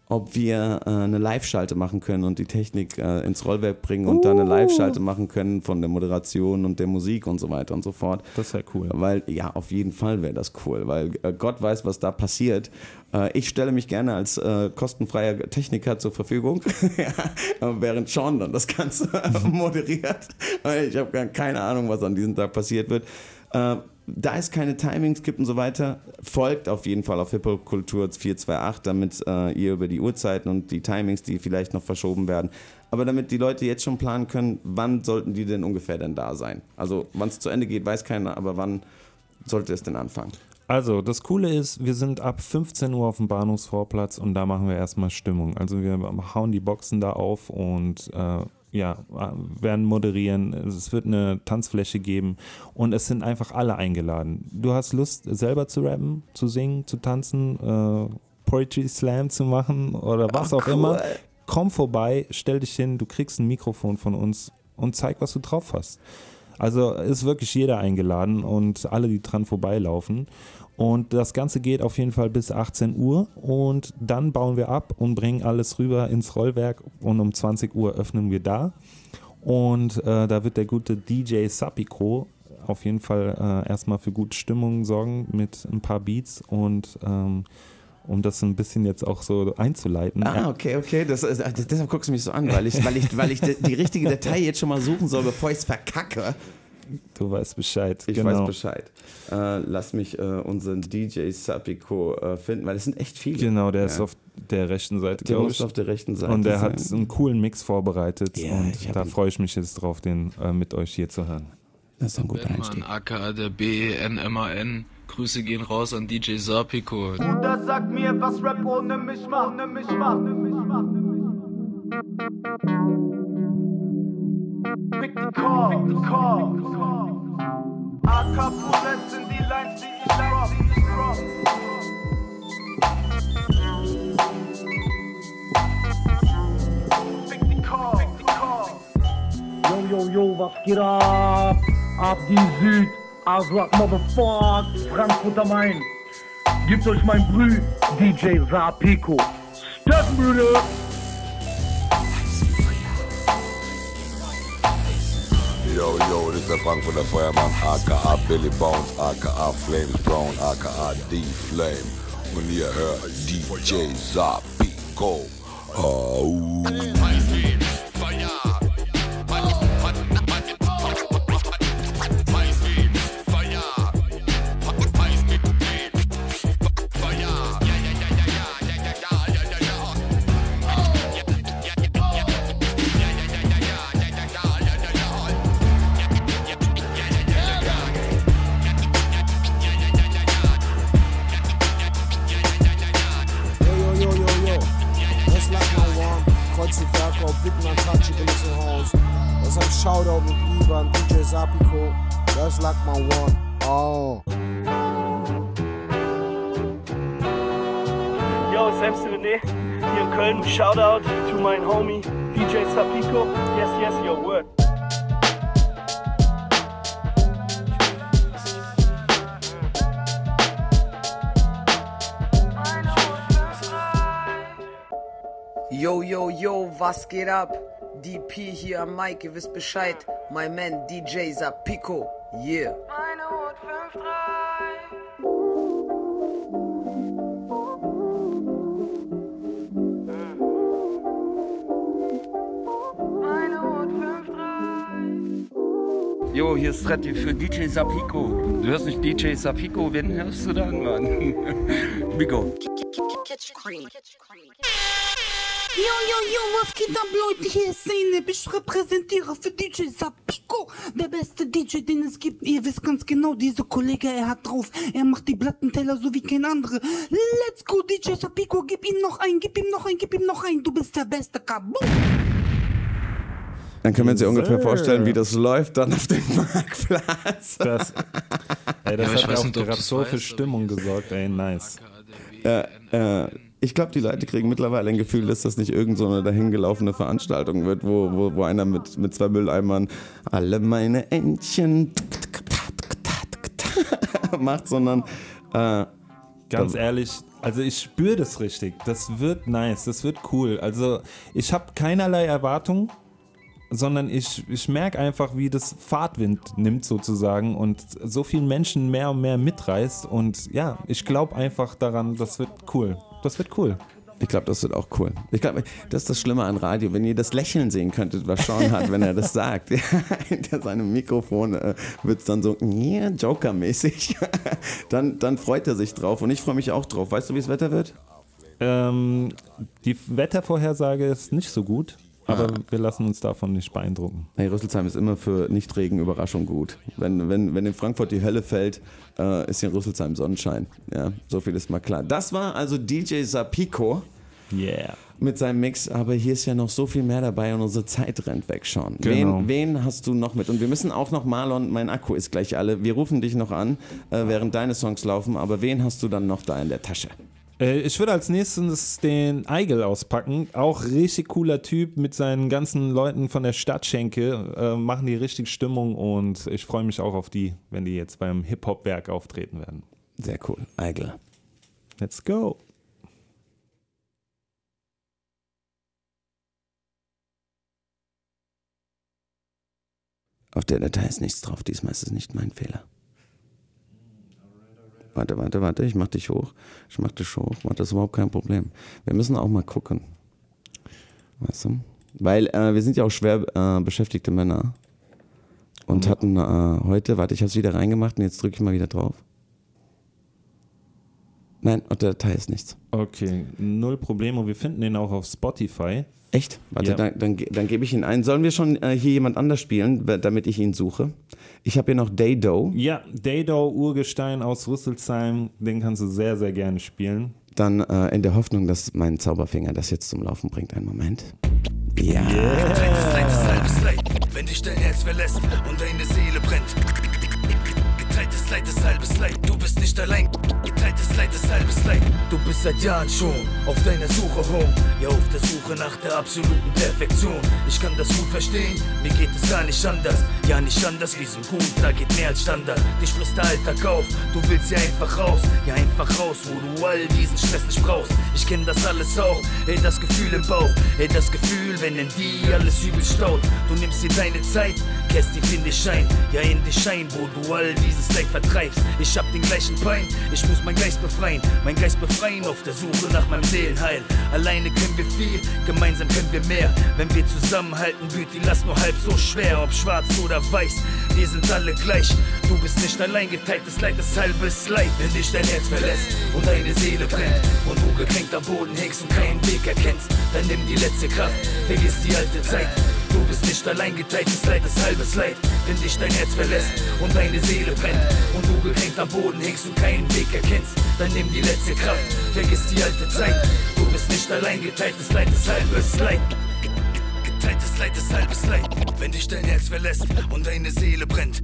ob wir äh, eine Live-Schalte machen können und die Technik äh, ins Rollwerk bringen und uh. dann eine Live-Schalte machen können von der Moderation und der Musik und so weiter und so fort. Das wäre cool. Weil, ja, auf jeden Fall wäre das cool, weil äh, Gott weiß, was da passiert. Äh, ich stelle mich gerne als äh, kostenfreier Techniker zur Verfügung, während Sean dann das Ganze moderiert. Ich habe keine Ahnung, was an diesem Tag passiert wird äh, da es keine Timings gibt und so weiter, folgt auf jeden Fall auf Hip-Hop-Kultur 428, damit äh, ihr über die Uhrzeiten und die Timings, die vielleicht noch verschoben werden, aber damit die Leute jetzt schon planen können, wann sollten die denn ungefähr denn da sein? Also wann es zu Ende geht, weiß keiner, aber wann sollte es denn anfangen? Also, das Coole ist, wir sind ab 15 Uhr auf dem Bahnhofsvorplatz und da machen wir erstmal Stimmung. Also wir hauen die Boxen da auf und äh, ja, werden moderieren. Es wird eine Tanzfläche geben und es sind einfach alle eingeladen. Du hast Lust, selber zu rappen, zu singen, zu tanzen, äh, Poetry Slam zu machen oder was Ach, auch cool. immer. Komm vorbei, stell dich hin, du kriegst ein Mikrofon von uns und zeig, was du drauf hast. Also ist wirklich jeder eingeladen und alle, die dran vorbeilaufen. Und das Ganze geht auf jeden Fall bis 18 Uhr und dann bauen wir ab und bringen alles rüber ins Rollwerk und um 20 Uhr öffnen wir da. Und äh, da wird der gute DJ Sapiko auf jeden Fall äh, erstmal für gute Stimmung sorgen mit ein paar Beats und ähm, um das ein bisschen jetzt auch so einzuleiten. Ah, okay, okay. Das, das, deshalb guckst du mich so an, weil ich, weil ich, weil ich die, die richtige Datei jetzt schon mal suchen soll, bevor ich es verkacke. Du weißt Bescheid. Ich genau. weiß Bescheid. Äh, lass mich äh, unseren DJ Sapiko äh, finden, weil es sind echt viele. Genau, der ja. ist auf der rechten Seite, glaube ich. auf der rechten Seite. Und der sein. hat einen coolen Mix vorbereitet ja, und da freue ich mich jetzt drauf, den äh, mit euch hier zu hören. Das ist ein guter Einstieg. aka der BNMAN. Grüße gehen raus an DJ Sapiko. Bruder, sag mir, was Rap ohne mich macht, ohne mich macht, ohne mich macht. Pick the call, pick the sind die Lines, die ich drop. Pick the call. Yo, yo, yo, was geht ab? Ab die Süd, Aswad Motherfuck, Frankfurt am Main. Gibt euch mein Brü, DJ Sapiko. Stadtmühle! yo, yo, this is funk for the Fireman, aka Billy Bones, aka Flames Brown, aka D Flame. When you hear DJ Zapico, oh. Was geht ab? DP hier am Mike, ihr wisst Bescheid. My man DJ Zapiko, yeah. Jo, hier ist Tretti für DJ Sapiko. Du hörst nicht DJ Sapiko, wen hörst du dann, Mann? Bigo. Yo, yo, yo, was geht ab, Leute? Hier ist Zeynep. Ich repräsentiere für DJ Sapiko, der beste DJ, den es gibt. Ihr wisst ganz genau, dieser Kollege, er hat drauf. Er macht die Plattenteller so wie kein anderer. Let's go, DJ Sapiko, gib ihm noch ein, gib ihm noch ein, gib ihm noch ein. Du bist der beste, Kaboom! Dann können wir uns ja ungefähr vorstellen, wie das läuft dann auf dem Marktplatz. Das, ey, das Ja, hat auch gerade so für Stimmung gesorgt, ey, nice. Äh, äh, ich glaube, die Leute kriegen mittlerweile ein Gefühl, dass das nicht irgend so dahingelaufene Veranstaltung wird, wo, wo, wo einer mit, mit zwei Mülleimern alle meine Entchen macht, sondern äh, Ganz ehrlich, also ich spüre das richtig. Das wird nice, das wird cool. Also ich habe keinerlei Erwartungen, sondern ich, ich merke einfach, wie das Fahrtwind nimmt sozusagen und so vielen Menschen mehr und mehr mitreißt. Und ja, ich glaube einfach daran, das wird cool. Das wird cool. Ich glaube, das wird auch cool. Ich glaube, das ist das Schlimme an Radio, wenn ihr das Lächeln sehen könntet, was Sean hat, wenn er das sagt. Hinter seinem Mikrofon äh, wird es dann so, yeah, Joker-mäßig. dann, dann freut er sich drauf und ich freue mich auch drauf. Weißt du, wie das Wetter wird? Ähm, die Wettervorhersage ist nicht so gut, aber Ah. wir lassen uns davon nicht beeindrucken. Hey, Rüsselsheim ist immer für Nichtregen-Überraschung gut. Wenn, wenn, wenn in Frankfurt die Hölle fällt, äh, ist hier in Rüsselsheim Sonnenschein. Ja, so viel ist mal klar. Das war also DJ Sapiko. Yeah. Mit seinem Mix, aber hier ist ja noch so viel mehr dabei und unsere Zeit rennt weg schon. Genau. Wen, wen hast du noch mit? Und wir müssen auch noch, Marlon, mein Akku ist gleich alle. Wir rufen dich noch an, äh, während deine Songs laufen, aber wen hast du dann noch da in der Tasche? Äh, Ich würde als nächstes den Eigel auspacken. Auch richtig cooler Typ mit seinen ganzen Leuten von der Stadtschenke. Äh, machen die richtig Stimmung und ich freue mich auch auf die, wenn die jetzt beim Hip-Hop-Werk auftreten werden. Sehr cool. Eigel. Let's go. Auf der Datei ist nichts drauf, diesmal ist es nicht mein Fehler. Warte, warte, warte, ich mach dich hoch. Ich mach dich hoch. Warte, das ist überhaupt kein Problem. Wir müssen auch mal gucken. Weißt du? Weil äh, wir sind ja auch schwer äh, beschäftigte Männer. Und hatten äh, heute, warte, ich habe es wieder reingemacht und jetzt drücke ich mal wieder drauf. Nein, auf der Datei ist nichts. Okay, null Probleme. Wir finden den auch auf Spotify. Echt? Warte, Ja. dann, dann, dann gebe ich ihn ein. Sollen wir schon äh, hier jemand anders spielen, damit ich ihn suche? Ich habe hier noch Daydo. Ja, Dado Urgestein aus Rüsselsheim. Den kannst du sehr, sehr gerne spielen. Dann äh, in der Hoffnung, dass mein Zauberfinger das jetzt zum Laufen bringt. Einen Moment. Ja. Leid, wenn dich dein Herz verlässt und deine Seele brennt. Geteiltes Leid ist halbes Leid, du bist nicht allein. Geteiltes Leid ist halbes Leid, du bist seit Jahren schon auf deiner Suche rum. Ja, auf der Suche nach der absoluten Perfektion. Ich kann das gut verstehen, mir geht es gar nicht anders. Ja, nicht anders wie so ein Hund, da geht mehr als Standard. Dich frisst der Alltag auf, du willst ja einfach raus. Ja, einfach raus, wo du all diesen Stress nicht brauchst. Ich kenn das alles auch, ey, das Gefühl im Bauch. Ey, das Gefühl, wenn in dir alles übel staut. Du nimmst dir deine Zeit, kehrst tief in dich Schein. Ja, in dich Schein, wo du all dieses Leid vertreibst. Ich hab den gleichen Pein, ich muss mein Geist befreien. Mein Geist befreien auf der Suche nach meinem Seelenheil. Alleine können wir viel, gemeinsam können wir mehr. Wenn wir zusammenhalten, wird die Last nur halb so schwer. Ob schwarz oder weiß, wir sind alle gleich. Du bist nicht allein, geteiltes Leid ist halbes Leid. Wenn dich dein Herz verlässt und deine Seele brennt und du gekränkt am Boden hängst und keinen Weg erkennst, dann nimm die letzte Kraft, vergiss die alte Zeit. Du bist nicht allein, geteiltes Leid ist halbes Leid. Wenn dich dein Herz verlässt und deine Seele brennt und du gekränkt am Boden hängst und keinen Weg erkennst, dann nimm die letzte Kraft, vergiss die alte Zeit. Du bist nicht allein, geteiltes Leid ist halbes Leid. Geteiltes Leid ist halbes Leid, wenn dich dein Herz verlässt und deine Seele brennt.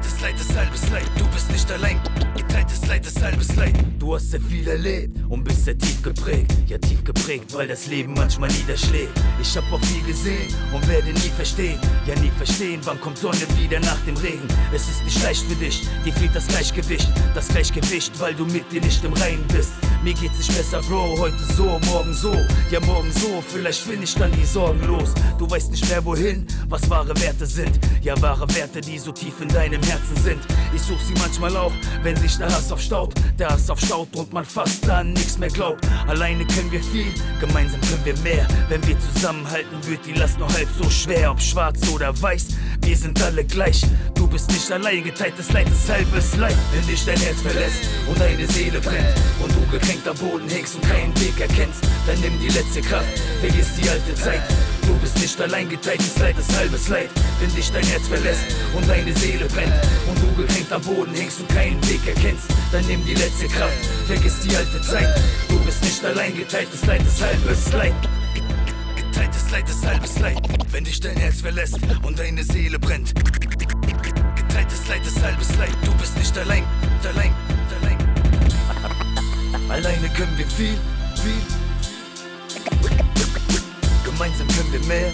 Geteiltes Leid ist halbes Leid, du bist nicht allein. Geteiltes Leid ist halbes Leid. Du hast sehr viel erlebt und bist sehr tief geprägt. Ja, tief geprägt, weil das Leben manchmal niederschlägt. Ich hab auch viel gesehen und werde nie verstehen. Ja, nie verstehen, wann kommt Sonne wieder nach dem Regen. Es ist nicht leicht für dich, dir fehlt das Gleichgewicht. Das Gleichgewicht, weil du mit dir nicht im Reinen bist. Mir geht's nicht besser, Bro, heute so, morgen so. Ja, morgen so, vielleicht bin ich dann die Sorgen los. Du weißt nicht mehr wohin, was wahre Werte sind. Ja, wahre Werte, die so tief in deinem Herzen sind. Ich such sie manchmal auch, wenn sich der Hass aufstaut. Der Hass aufstaut und man fast dann nichts mehr glaubt. Alleine können wir viel, gemeinsam können wir mehr. Wenn wir zusammenhalten, wird die Last nur halb so schwer. Ob schwarz oder weiß, wir sind alle gleich. Du bist nicht allein, geteiltes Leid ist halbes Leid. Wenn dich dein Herz verlässt und deine Seele brennt und du gekränkt am Boden hängst und keinen Weg erkennst, dann nimm die letzte Kraft, vergiss die alte Zeit. Du bist nicht allein, geteiltes Leid ist halbes Leid. Wenn dich dein Herz verlässt und deine Seele brennt und du gekränkt am Boden hängst und keinen Weg erkennst, dann nimm die letzte Kraft, vergiss die alte Zeit. Du bist nicht allein, geteiltes Leid ist halbes Leid. Geteiltes Leid ist halbes Leid, wenn dich dein Herz verlässt und deine Seele brennt. Geteiltes Leid ist halbes Leid, du bist nicht allein, allein, allein. Alleine können wir viel, viel. Gemeinsam können wir mehr.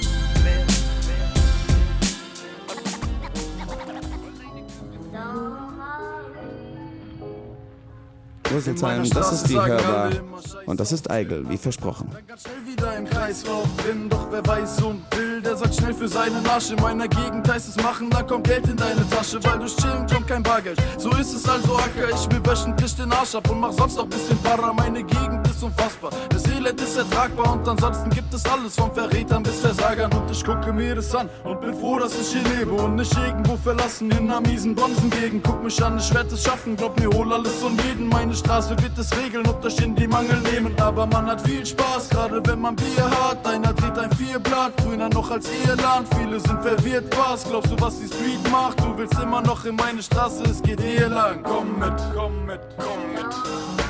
Rüsselsheim, das ist die Hörbar. Und das ist Eigel, wie versprochen. wieder im Kreislauf bin, doch wer weiß und will, der sagt schnell für seinen Arsch. In meiner Gegend heißt es machen, da kommt Geld in deine Tasche, weil durch Chillen kommt kein Bargeld. So ist es also Acker, ich mir wöchentlich den Arsch ab und mach sonst noch bisschen Para. Meine Gegend ist unfassbar, das Elend ist ertragbar und ansonsten gibt es alles von Verrätern bis Versagern. Und ich gucke mir das an und bin froh, dass ich hier lebe und nicht irgendwo verlassen in einer miesen Bonsengegend. Guck mich an, ich werd es schaffen, glaub mir, hol alles und jeden. Meine Straße wird es regeln und euch in die Mangel nehmen. Aber man hat viel Spaß, gerade wenn man Bier hat. Einer dreht ein Vierblatt, grüner noch als Irland. Viele sind verwirrt, was glaubst du, was die Street macht? Du willst immer noch in meine Straße, es geht hier lang. Komm mit, komm mit, komm mit.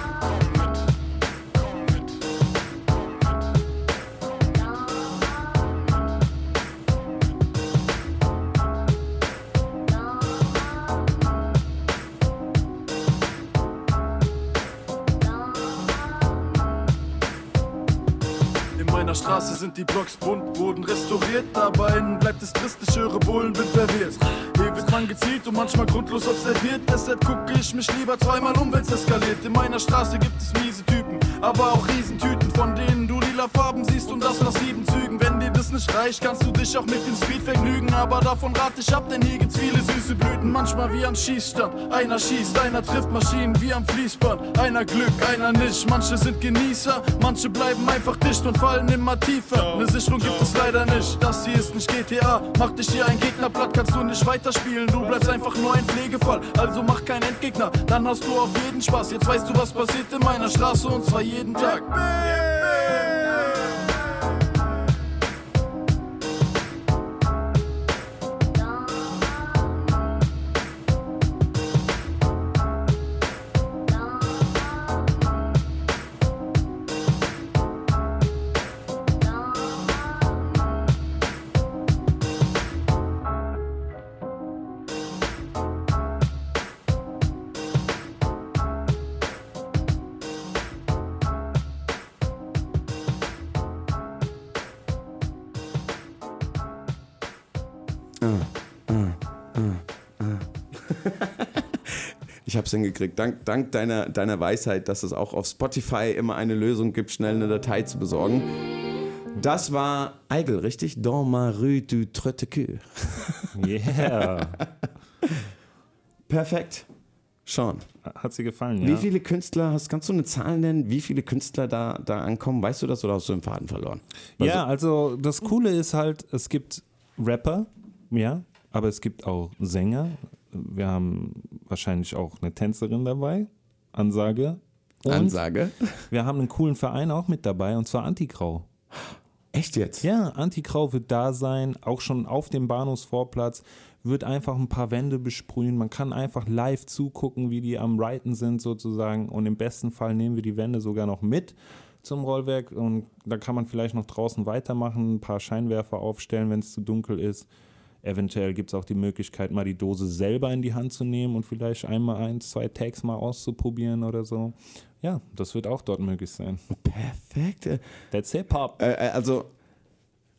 Straße sind die Blocks bunt, wurden restauriert, aber innen bleibt es trist, ich höre Bullen, bin verwirrt. Hier wird man gezielt und manchmal grundlos observiert, deshalb gucke ich mich lieber zweimal um, wenn's eskaliert. In meiner Straße gibt es miese Typen, aber auch Riesentüten, von denen du lila Farben siehst und das nach sieben Zügen. Nicht reicht, kannst du dich auch mit dem Speed vergnügen, aber davon rate ich ab, denn hier gibt's viele süße Blüten. Manchmal wie am Schießstand, einer schießt, einer trifft Maschinen wie am Fließband, einer Glück, einer nicht. Manche sind Genießer, manche bleiben einfach dicht und fallen immer tiefer. Eine Sicherung gibt es leider nicht, das hier ist nicht GTA. Mach dich hier ein Gegner platt, kannst du nicht weiterspielen, du bleibst einfach nur ein Pflegefall. Also mach keinen Endgegner, dann hast du auf jeden Spaß. Jetzt weißt du, was passiert in meiner Straße und zwar jeden Tag. Ich hab's hingekriegt. Dank, dank deiner, deiner Weisheit, dass es auch auf Spotify immer eine Lösung gibt, schnell eine Datei zu besorgen. Das war Eigel, richtig? Dans ma rue du Trottequeux. Yeah. Perfekt. Sean. Hat sie gefallen, ja. Wie viele Künstler hast, kannst du eine Zahl nennen, wie viele Künstler da, da ankommen? Weißt du das oder hast du den Faden verloren? Ja, also das Coole ist halt, es gibt Rapper, ja, aber es gibt auch Sänger. Wir haben wahrscheinlich auch eine Tänzerin dabei, Ansage. Und Ansage. Wir haben einen coolen Verein auch mit dabei, und zwar Antikrau. Echt jetzt? Ja, Antikrau wird da sein, auch schon auf dem Bahnhofsvorplatz, wird einfach ein paar Wände besprühen. Man kann einfach live zugucken, wie die am Writen sind sozusagen. Und im besten Fall nehmen wir die Wände sogar noch mit zum Rollwerk und da kann man vielleicht noch draußen weitermachen, ein paar Scheinwerfer aufstellen, wenn es zu dunkel ist. Eventuell gibt es auch die Möglichkeit, mal die Dose selber in die Hand zu nehmen und vielleicht einmal ein, zwei Tags mal auszuprobieren oder so. Ja, das wird auch dort möglich sein. Perfekt. That's Hip-Hop. Äh, äh, also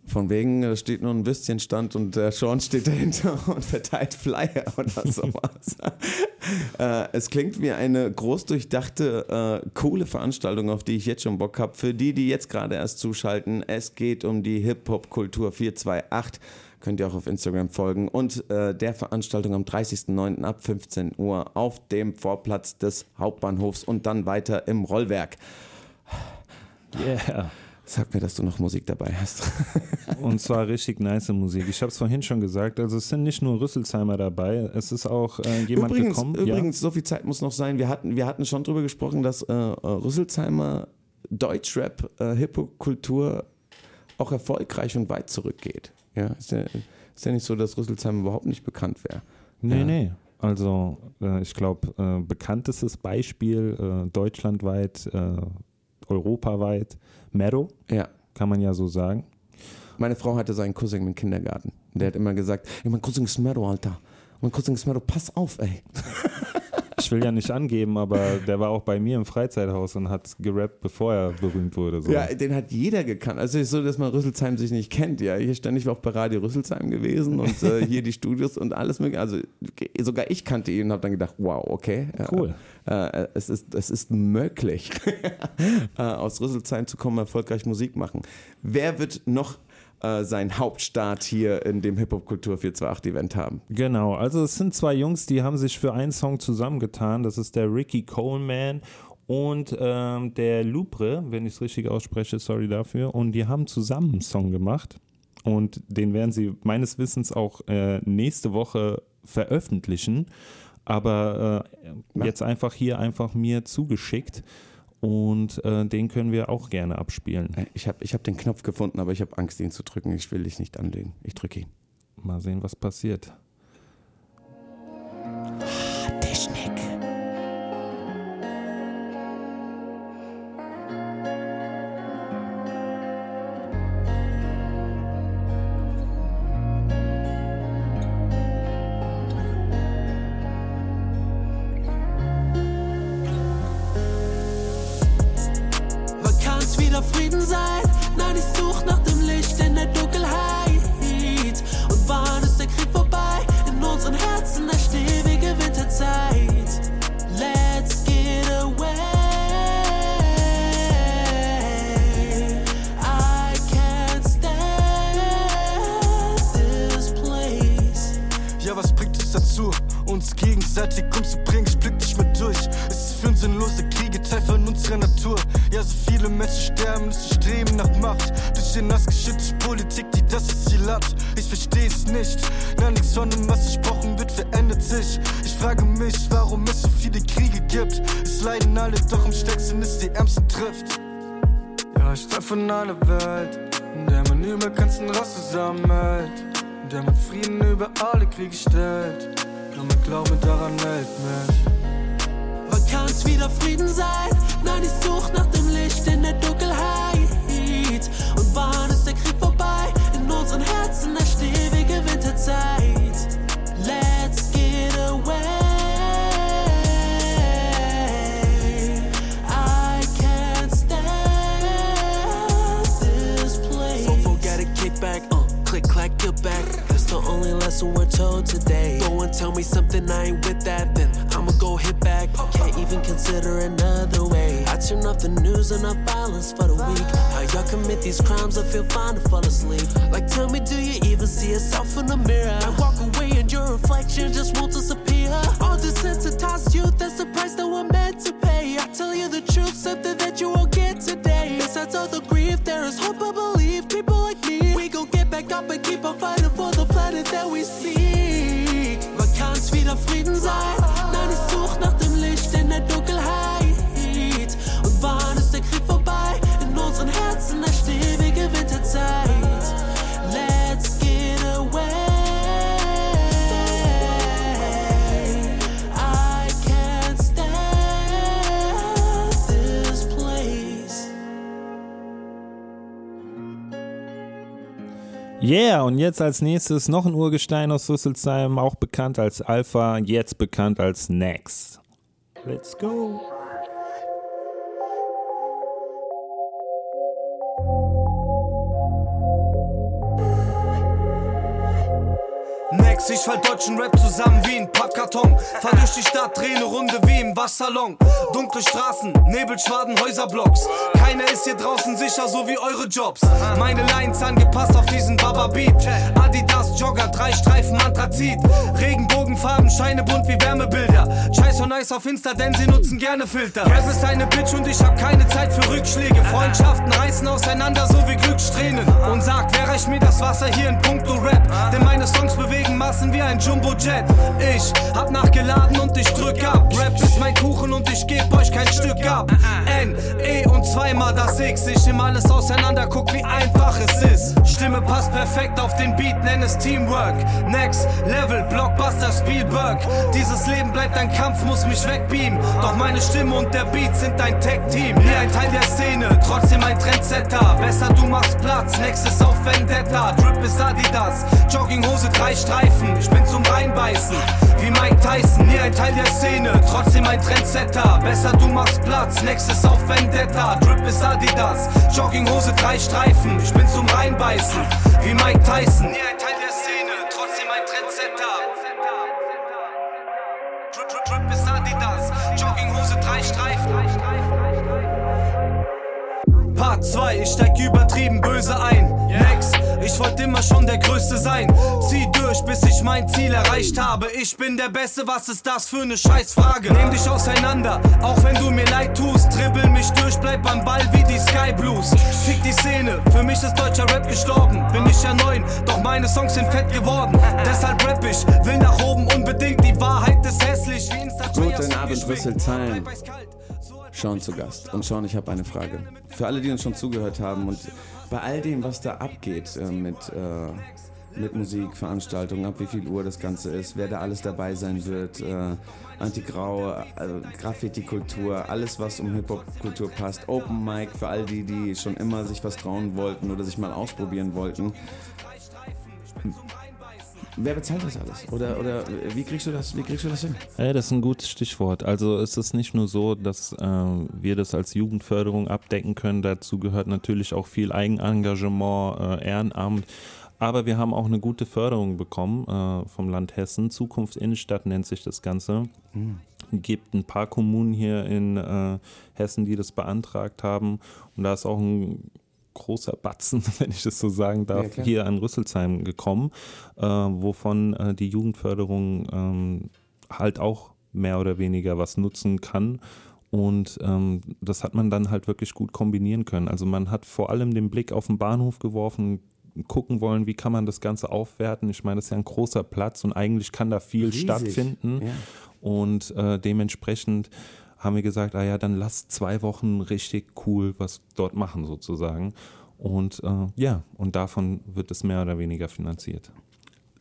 von wegen, da steht nur ein Würstchenstand und der Sean steht dahinter und verteilt Flyer oder sowas. äh, es klingt wie eine groß durchdachte, äh, coole Veranstaltung, auf die ich jetzt schon Bock habe. Für die, die jetzt gerade erst zuschalten, es geht um die Hip-Hop-Kultur 428 könnt ihr auch auf Instagram folgen und äh, der Veranstaltung am 30.09. ab 15 Uhr auf dem Vorplatz des Hauptbahnhofs und dann weiter im Rollwerk. Yeah. Sag mir, dass du noch Musik dabei hast. Und zwar richtig nice Musik. Ich habe es vorhin schon gesagt, also es sind nicht nur Rüsselsheimer dabei, es ist auch äh, jemand übrigens, gekommen. Übrigens, so viel Zeit muss noch sein. Wir hatten, wir hatten schon drüber gesprochen, dass äh, Rüsselsheimer Deutschrap, äh, Hip-Hop-Kultur auch erfolgreich und weit zurückgeht. Ja, ist ja, ist ja nicht so, dass Rüsselsheim überhaupt nicht bekannt wäre. Nee, ja. nee. Also äh, ich glaube, äh, bekanntestes Beispiel äh, deutschlandweit, äh, europaweit, Mero, ja. kann man ja so sagen. Meine Frau hatte seinen Cousin im Kindergarten. Der hat immer gesagt, ey, mein Cousin ist Mero, Alter. Mein Cousin ist Mero, pass auf, ey. Ich will ja nicht angeben, aber der war auch bei mir im Freizeithaus und hat gerappt, bevor er berühmt wurde. So. Ja, den hat jeder gekannt. Also es ist so, dass man Rüsselsheim sich nicht kennt. Ja, hier ständig war auch bei Radio Rüsselsheim gewesen und äh, hier die Studios und alles mögliche. Also sogar ich kannte ihn und habe dann gedacht, wow, okay. Cool. Äh, es, ist, es ist möglich, äh, aus Rüsselsheim zu kommen, erfolgreich Musik machen. Wer wird noch äh, seinen Hauptstart hier in dem Hip-Hop-Kultur 428 Event haben. Genau, also es sind zwei Jungs, die haben sich für einen Song zusammengetan. Das ist der Ricky Coleman und ähm, der Lupre, wenn ich es richtig ausspreche, sorry dafür. Und die haben zusammen einen Song gemacht. Und den werden sie meines Wissens auch äh, nächste Woche veröffentlichen. Aber äh, jetzt einfach hier einfach mir zugeschickt. Und äh, den können wir auch gerne abspielen. Ich habe ich hab den Knopf gefunden, aber ich habe Angst, ihn zu drücken. Ich will dich nicht anlegen. Ich drücke ihn. Mal sehen, was passiert. Technik. Wann Frieden sein? Yeah, und jetzt als nächstes noch ein Urgestein aus Rüsselsheim, auch bekannt als Alpha, jetzt bekannt als Nex. Let's go. Next, ich fall deutschen Rap zusammen wie ein Pappkarton. Fahr durch die Stadt, dreh ne Runde wie im Waschsalon. Dunkle Straßen, Nebelschwaden, Häuserblocks. Keiner ist hier draußen sicher, so wie eure Jobs. Meine Lines angepasst auf diesen Baba-Beat. Adidas, Jogger, drei Streifen, Anthrazit. Regenbogenfarben, Scheine bunt wie Wärmebilder. Scheiß und nice auf Insta, denn sie nutzen gerne Filter. Rap ist eine Bitch und ich hab keine Zeit für Rückschläge. Freundschaften reißen auseinander, so wie Glückssträhnen. Und sagt, wer reicht mir das Wasser hier in puncto Rap? Denn meine Songs bewegen Massen wie ein Jumbo-Jet. Ich hab nachgeladen und ich drück ab. Rap ist mein Kuchen und ich geb euch kein Stück ab. N, E und zweimal das X. Ich nehm alles auseinander, guck wie einfach es ist. Stimme passt perfekt auf den Beat, nenn es Teamwork. Next Level, Blockbuster Spielberg. Dieses Leben bleibt ein Kampf, muss mich wegbeamen. Doch meine Stimme und der Beat sind ein Tech-Team. Nie ein Teil der Szene, trotzdem ein Trendsetter. Besser du machst Platz, nächstes auf Vendetta. Drip ist Adidas, Jogginghose, drei Streifen. Ich bin zum Reinbeißen, wie Mike Tyson. Nie ein Teil der Szene, trotzdem ein Trendsetter. Besser du machst Platz, nächstes auf Vendetta. Drip ist Adidas, Jogginghose, drei Streifen. Ich bin zum Reinbeißen, wie Mike Tyson. Nie ein Teil der Part 2, ich steig übertrieben böse ein. Next, ich wollte immer schon der Größte sein. Zieh durch, bis ich mein Ziel erreicht habe. Ich bin der Beste, was ist das für eine Scheißfrage? Nehm dich auseinander, auch wenn du mir leid tust. Dribbel mich durch, bleib am Ball wie die Sky Blues. Fick die Szene, für mich ist deutscher Rap gestorben. Bin ich ja neun, doch meine Songs sind fett geworden. Deshalb rap ich, will nach oben unbedingt. Die Wahrheit ist hässlich wie Insta Guten Abend, Rüsselsheim. Sean zu Gast. Und Sean, ich habe eine Frage. Für alle, die uns schon zugehört haben und bei all dem, was da abgeht äh, mit, äh, mit Musik, Veranstaltungen, ab wie viel Uhr das Ganze ist, wer da alles dabei sein wird, äh, Anti-Grau, äh, Graffiti-Kultur, alles, was um Hip-Hop-Kultur passt, Open Mic für all die, die schon immer sich was trauen wollten oder sich mal ausprobieren wollten. Wer bezahlt das alles? Oder, oder wie, kriegst du das, wie kriegst du das hin? Ja, das ist ein gutes Stichwort. Also es ist nicht nur so, dass äh, wir das als Jugendförderung abdecken können. Dazu gehört natürlich auch viel Eigenengagement, äh, Ehrenamt. Aber wir haben auch eine gute Förderung bekommen äh, vom Land Hessen. Zukunft Innenstadt nennt sich das Ganze. Mhm. Gibt ein paar Kommunen hier in äh, Hessen, die das beantragt haben. Und da ist auch ein großer Batzen, wenn ich das so sagen darf, Ja, hier an Rüsselsheim gekommen, äh, wovon äh, die Jugendförderung ähm, halt auch mehr oder weniger was nutzen kann. Und ähm, das hat man dann halt wirklich gut kombinieren können. Also man hat vor allem den Blick auf den Bahnhof geworfen, gucken wollen, wie kann man das Ganze aufwerten. Ich meine, das ist ja ein großer Platz und eigentlich kann da viel Riesig, stattfinden. ja. Und äh, dementsprechend haben wir gesagt, ah ja, dann lass zwei Wochen richtig cool was dort machen sozusagen. Und äh, ja, und davon wird es mehr oder weniger finanziert.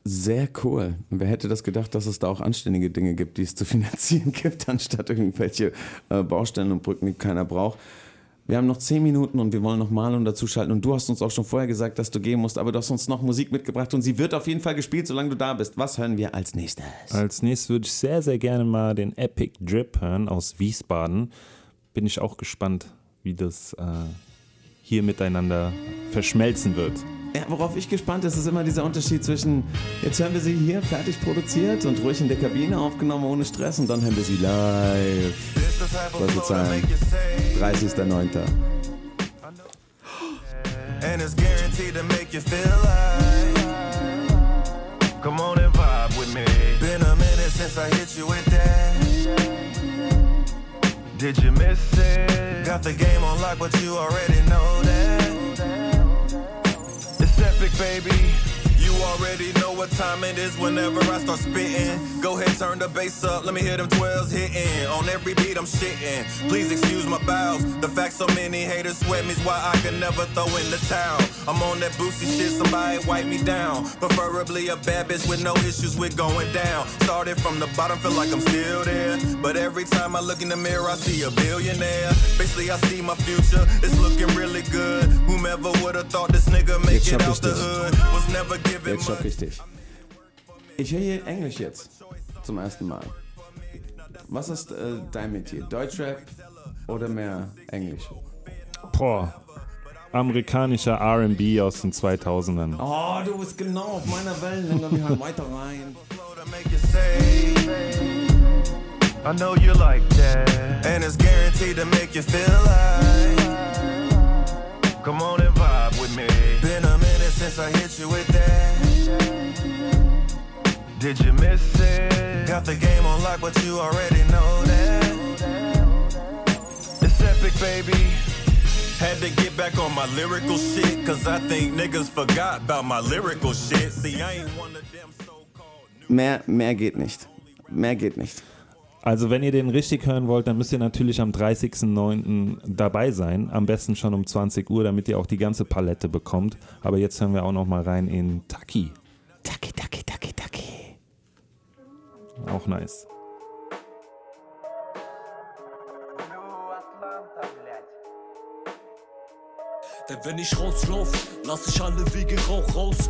Sehr cool. Wer hätte das gedacht, dass es da auch anständige Dinge gibt, die es zu finanzieren gibt, anstatt irgendwelche äh, Baustellen und Brücken, die keiner braucht. Wir haben noch zehn Minuten und wir wollen noch Malung dazuschalten. Und du hast uns auch schon vorher gesagt, dass du gehen musst, aber du hast uns noch Musik mitgebracht und sie wird auf jeden Fall gespielt, solange du da bist. Was hören wir als nächstes? Als nächstes würde ich sehr, sehr gerne mal den Epic Drip hören aus Wiesbaden. Bin ich auch gespannt, wie das äh, hier miteinander verschmelzen wird. Ja, worauf ich gespannt ist, ist immer dieser Unterschied zwischen, jetzt hören wir sie hier fertig produziert und ruhig in der Kabine aufgenommen, ohne Stress, und dann hören wir sie live. Was wird sein? 30.09. and it's guaranteed to make you feel like. Come on and vibe with me. Been a minute since I hit you with that. Did you miss it? Got the game on lock, but you already know that. Epic, baby. You already know what time it is whenever I start spitting. Go ahead, turn the bass up. Let me hear them 12s hitting. On every beat, I'm shitting. Please excuse my bowels. The fact so many haters sweat me's why I can never throw in the towel. I'm on that boosie shit, somebody wipe me down. Preferably a bad bitch with no issues with going down. Started from the bottom, feel like I'm still there. But every time I look in the mirror, I see a billionaire. Basically, I see my future. It's looking really good. Whomever would've thought this nigga make it out the hood. Was never giving Jetzt schock ich dich. Ich höre hier Englisch jetzt. Zum ersten Mal. Was ist äh, dein Metier? Deutschrap oder mehr Englisch? Boah. Amerikanischer RB aus den 2000ern. Oh, du bist genau auf meiner Wellenlänge. Wir hören weiter rein. I know you like that. And it's guaranteed to make you feel like. Come on and vibe with me. Been since I hit you with that. Did you miss it? Got the game on lock, but you already know that. It's epic, baby. Had to get back on my lyrical shit, cause I think niggas forgot about my lyrical shit. See, I ain't one of them. Mehr, mehr geht nicht. Mehr geht nicht. Also wenn ihr den richtig hören wollt, dann müsst ihr natürlich am 30.09. dabei sein. Am besten schon um 20 Uhr, damit ihr auch die ganze Palette bekommt. Aber jetzt hören wir auch noch mal rein in Taki. Taki, Taki, Taki, Taki. Auch nice. Denn wenn ich rauslauf, lass ich alle Wege Rauch raus.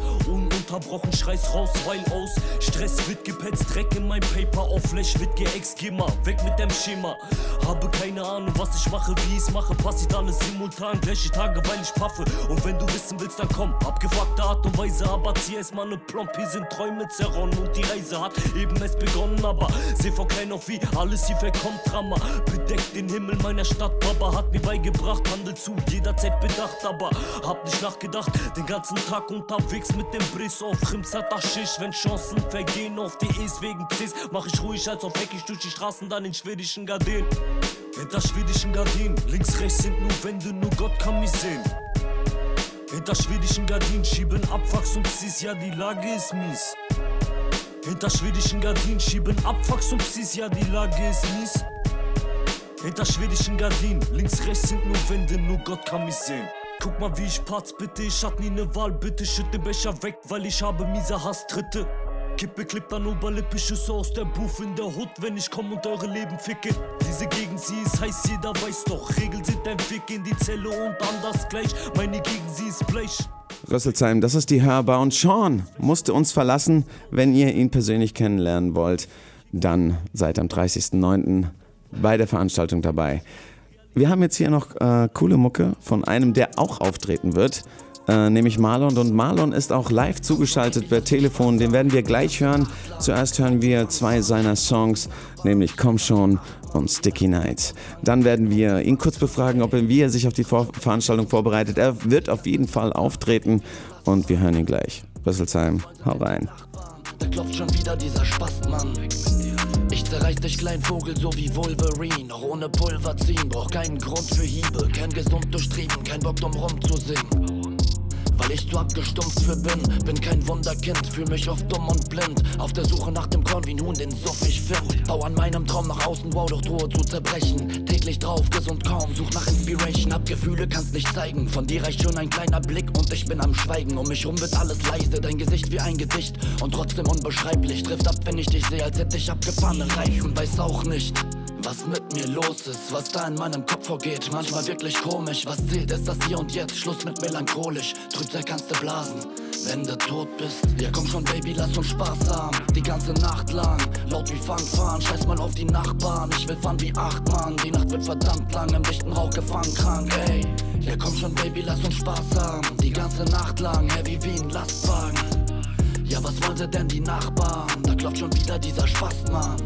Ununterbrochen schrei's raus, weil aus Stress wird gepetzt, Dreck in mein Paper, auf Flash wird geext, geh mal weg mit dem Schema. Habe keine Ahnung, was ich mache, wie ich's mache, passiert alles simultan, gleiche Tage, weil ich paffe. Und wenn du wissen willst, dann komm, abgefuckte Art und Weise, aber zieh erstmal ne Plomb, hier sind Träume zerronnen und die Reise hat eben erst begonnen, aber seh vor klein auf wie alles hier verkommt, Drama. Bedeckt den Himmel meiner Stadt, Baba hat mir beigebracht, Handel zu jederzeit bedacht, aber hab nicht nachgedacht. Den ganzen Tag unterwegs mit dem Briss auf Rimsata Schisch. Wenn Chancen vergehen auf die E's wegen Cis, mach ich ruhig als auf Eckig durch die Straßen, dann in schwedischen Gardinen. Hinter schwedischen Gardinen, links, rechts sind nur Wände, nur Gott kann mich sehen. Hinter schwedischen Gardinen schieben Abwachs und Psis, ja die Lage ist mies. Hinter schwedischen Gardinen schieben Abwachs und Psis, ja die Lage ist mies. Hinter schwedischen Gardinen, links, rechts sind nur Wände, nur Gott kann mich sehen. Guck mal, wie ich patz, bitte, ich hab nie ne Wahl, bitte schütt den Becher weg, weil ich habe miese Hasstritte. Kippe klippt an Oberlippe, Schüsse aus der Buff in der Hut, wenn ich komm und eure Leben ficke. Diese Gegend, sie ist heiß, jeder weiß doch. Regeln sind ein Weg in die Zelle und anders gleich. Meine Gegend, sie ist bleich. Rüsselsheim, das ist die Hörbar und Sean musste uns verlassen. Wenn ihr ihn persönlich kennenlernen wollt, dann seid am 30.09. bei der Veranstaltung dabei. Wir haben jetzt hier noch äh, coole Mucke von einem, der auch auftreten wird, äh, nämlich Marlon. Und Marlon ist auch live zugeschaltet per Telefon. Den werden wir gleich hören. Zuerst hören wir zwei seiner Songs, nämlich Komm schon und Sticky Nights. Dann werden wir ihn kurz befragen, ob er, wie er sich auf die Vor Veranstaltung vorbereitet. Er wird auf jeden Fall auftreten und wir hören ihn gleich. Rüsselsheim, hau rein. Da klopft schon wieder dieser Spastmann. Ich zerreiß dich, klein Vogel, so wie Wolverine. Auch ohne Pulver ziehen, brauch keinen Grund für Hiebe. Kein gesund durchtrieben, kein Bock drum rumzusingen. Weil ich zu abgestumpft für bin, bin kein Wunderkind, fühl mich oft dumm und blind. Auf der Suche nach dem Korn wie nun den Suff ich find. Bau an meinem Traum nach außen, wow, doch drohe zu zerbrechen. Täglich drauf, gesund kaum, such nach Inspiration. Hab Gefühle, kannst nicht zeigen. Von dir reicht schon ein kleiner Blick und ich bin am Schweigen. Um mich rum wird alles leise, dein Gesicht wie ein Gedicht. Und trotzdem unbeschreiblich, trifft ab, wenn ich dich sehe, als hätte ich abgefahrene Reifen. Weiß auch nicht. Was mit mir los ist, was da in meinem Kopf vorgeht, manchmal wirklich komisch. Was zählt, ist das hier und jetzt, Schluss mit melancholisch. Trübsal kannst du blasen, wenn du tot bist. Ja komm schon, Baby, lass uns Spaß haben, die ganze Nacht lang. Laut wie Fangfahren, scheiß mal auf die Nachbarn. Ich will fahren wie acht Mann, die Nacht wird verdammt lang, im dichten Rauch gefangen, krank, ey. Ja komm schon, Baby, lass uns Spaß haben, die ganze Nacht lang, heavy wie ein Lastwagen. Ja, was wollen sie denn die Nachbarn? Da klopft schon wieder dieser Spastmann.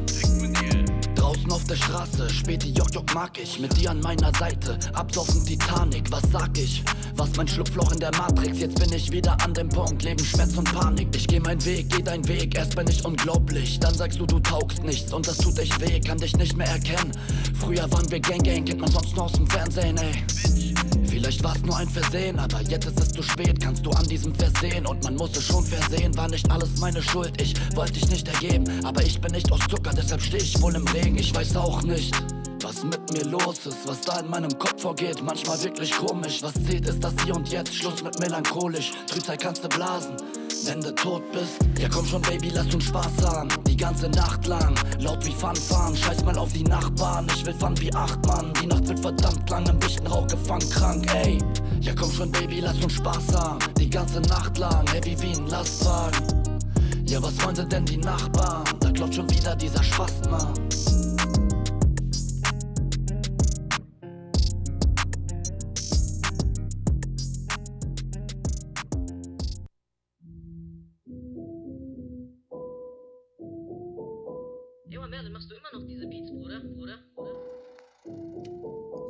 Draußen auf der Straße, späte Jock-Jock mag ich. Mit dir an meiner Seite, absaufen Titanic. Was sag ich? Was mein Schlupfloch in der Matrix? Jetzt bin ich wieder an dem Punkt, Leben, Schmerz und Panik. Ich geh meinen Weg, geh dein Weg, erst bin ich unglaublich. Dann sagst du, du taugst nichts und das tut echt weh, kann dich nicht mehr erkennen. Früher waren wir Gang Gang, kennt man sonst nur aus dem Fernsehen, ey. Vielleicht war's nur ein Versehen, aber jetzt ist es zu spät, kannst du an diesem Versehen und man muss es schon versehen, war nicht alles meine Schuld, ich wollte dich nicht ergeben, aber ich bin nicht aus Zucker, deshalb steh ich wohl im Regen, ich weiß auch nicht. Was mit mir los ist, was da in meinem Kopf vorgeht, manchmal wirklich komisch. Was zählt, ist das hier und jetzt, Schluss mit melancholisch. Trübsal kannst du blasen, wenn du tot bist. Ja komm schon, Baby, lass uns Spaß haben, die ganze Nacht lang. Laut wie Fanfaren, scheiß mal auf die Nachbarn. Ich will fahren wie acht Mann, die Nacht wird verdammt lang, im dichten Rauch gefangen, krank, ey. Ja komm schon Baby, lass uns Spaß haben. Die ganze Nacht lang, heavy wie ein Lastwagen. Ja was wollen sie denn die Nachbarn? Da klopft schon wieder dieser Spastmann.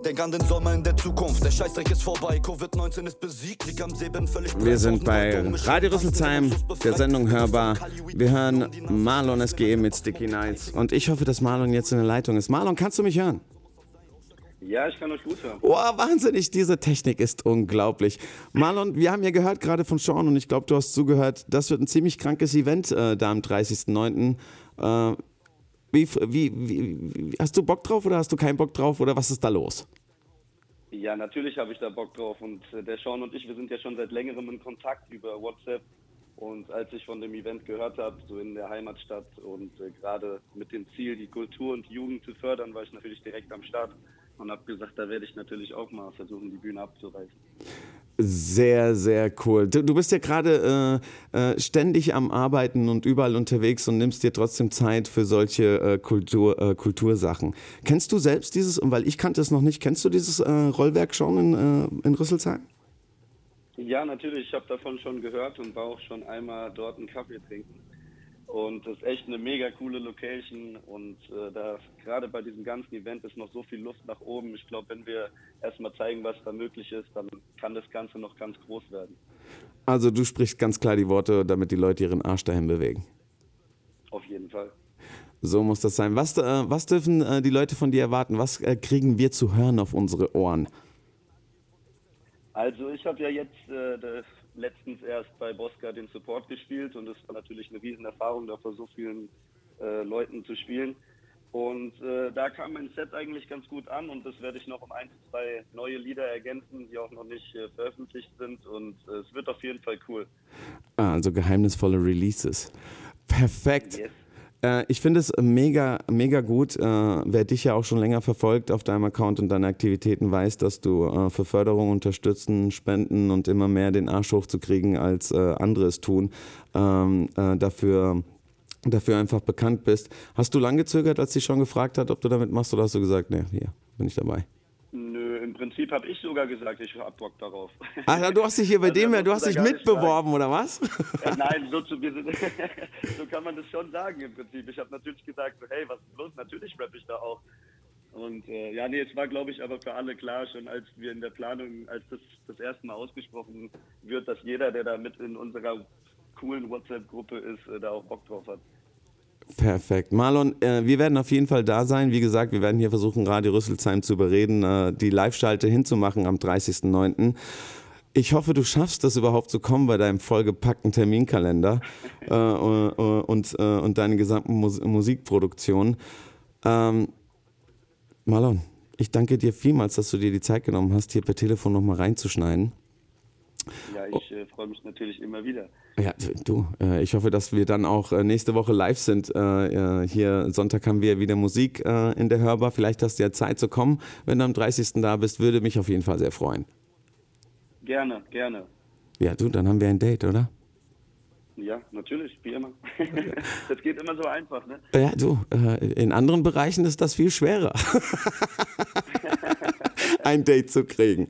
Denk an den Sommer in der Zukunft. Der Scheißdreck ist vorbei. Covid-19 ist besiegt. Lieg am See, bin völlig Wir sind bei Radio Rüsselsheim, der Sendung Hörbar. Wir hören Marlon SGE mit Sticky Nights. Und ich hoffe, dass Marlon jetzt in der Leitung ist. Marlon, kannst du mich hören? Ja, ich kann euch gut hören. Oh, wahnsinnig, diese Technik ist unglaublich. Marlon, wir haben ja gehört gerade von Sean und ich glaube, du hast zugehört, das wird ein ziemlich krankes Event äh, da am 30.09. Äh, wie, wie, wie, hast du Bock drauf oder hast du keinen Bock drauf oder was ist da los? Ja, natürlich habe ich da Bock drauf. Und äh, der Sean und ich, wir sind ja schon seit längerem in Kontakt über WhatsApp. Und als ich von dem Event gehört habe, so in der Heimatstadt und äh, gerade mit dem Ziel, die Kultur und die Jugend zu fördern, war ich natürlich direkt am Start und habe gesagt, da werde ich natürlich auch mal versuchen, die Bühne abzureißen. Sehr, sehr cool. Du, du bist ja gerade äh, äh, ständig am Arbeiten und überall unterwegs und nimmst dir trotzdem Zeit für solche äh, Kultur, äh, Kultursachen. Kennst du selbst dieses, weil ich kannte es noch nicht, kennst du dieses äh, Rollwerk schon in, äh, in Rüsselsheim? Ja, natürlich. Ich habe davon schon gehört und war auch schon einmal dort einen Kaffee trinken. Und das ist echt eine mega coole Location. Und äh, da gerade bei diesem ganzen Event ist noch so viel Luft nach oben. Ich glaube, wenn wir erstmal zeigen, was da möglich ist, dann kann das Ganze noch ganz groß werden. Also du sprichst ganz klar die Worte, damit die Leute ihren Arsch dahin bewegen. Auf jeden Fall. So muss das sein. Was, äh, was dürfen äh, die Leute von dir erwarten? Was äh, kriegen wir zu hören auf unsere Ohren? Also ich habe ja jetzt äh, letztens erst bei Bosca den Support gespielt und es war natürlich eine Riesenerfahrung, da vor so vielen äh, Leuten zu spielen. Und äh, da kam mein Set eigentlich ganz gut an und das werde ich noch um ein, zwei neue Lieder ergänzen, die auch noch nicht äh, veröffentlicht sind und äh, es wird auf jeden Fall cool. Ah, also geheimnisvolle Releases. Perfekt. Yes. Äh, ich finde es mega, mega gut. Äh, wer dich ja auch schon länger verfolgt auf deinem Account und deine Aktivitäten weiß, dass du äh, für Förderung, Unterstützen, Spenden und immer mehr den Arsch hochzukriegen, als äh, andere es tun, ähm, äh, dafür dafür einfach bekannt bist. Hast du lang gezögert, als sie schon gefragt hat, ob du damit machst, oder hast du gesagt, nee, hier bin ich dabei? Im Prinzip habe ich sogar gesagt, ich habe Bock darauf. Ah, du hast dich hier bei Also, dem, ja, du hast dich mitbeworben, oder was? Äh, Nein, so, zu, so kann man das schon sagen im Prinzip. Ich habe natürlich gesagt, so, hey, was ist los? Natürlich rappe ich da auch. Und äh, ja, nee, es war, glaube ich, aber für alle klar, schon als wir in der Planung, als das das erste Mal ausgesprochen wird, dass jeder, der da mit in unserer coolen WhatsApp-Gruppe ist, äh, da auch Bock drauf hat. Perfekt. Marlon, äh, wir werden auf jeden Fall da sein. Wie gesagt, wir werden hier versuchen, Radio Rüsselsheim zu überreden, äh, die Live-Schalte hinzumachen am 30.09. Ich hoffe, du schaffst das überhaupt zu kommen bei deinem vollgepackten Terminkalender äh, und, und, äh, und deinen gesamten Mus Musikproduktionen. Ähm, Marlon, ich danke dir vielmals, dass du dir die Zeit genommen hast, hier per Telefon nochmal reinzuschneiden. Ja, ich äh, freue mich natürlich immer wieder. Ja, du, äh, ich hoffe, dass wir dann auch äh, nächste Woche live sind. Äh, äh, hier Sonntag haben wir wieder Musik äh, in der Hörbar. Vielleicht hast du ja Zeit zu kommen. Wenn du am 30. da bist, würde mich auf jeden Fall sehr freuen. Gerne, gerne. Ja, du, dann haben wir ein Date, oder? Ja, natürlich, wie immer. das geht immer so einfach, ne? Ja, du, in anderen Bereichen ist das viel schwerer, ein Date zu kriegen.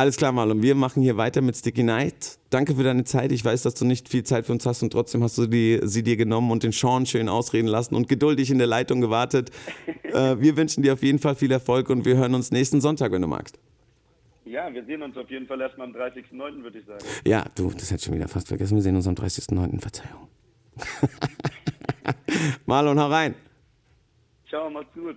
Alles klar, Marlon, wir machen hier weiter mit Sticky Night. Danke für deine Zeit. Ich weiß, dass du nicht viel Zeit für uns hast und trotzdem hast du die, sie dir genommen und den Sean schön ausreden lassen und geduldig in der Leitung gewartet. Äh, wir wünschen dir auf jeden Fall viel Erfolg und wir hören uns nächsten Sonntag, wenn du magst. Ja, wir sehen uns auf jeden Fall erstmal am 30.09., würde ich sagen. Ja, du, das hätte ich schon wieder fast vergessen. Wir sehen uns am 30.09. Verzeihung. Marlon, hau rein. Ciao, macht's gut.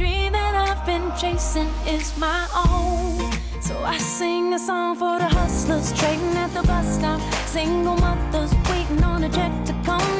Chasing is my own. So I sing a song for the hustlers trading at the bus stop, single mothers waiting on a check to come,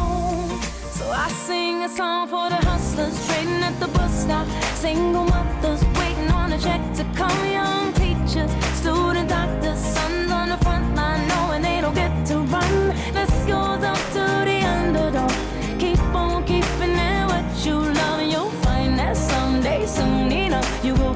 I sing a song for the hustlers trading at the bus stop, single mothers waiting on a check to come, young teachers, student doctors, sons on the front line knowing they don't get to run. This goes up to the underdog. Keep on keeping at what you love, and you'll find that someday, soon enough, you will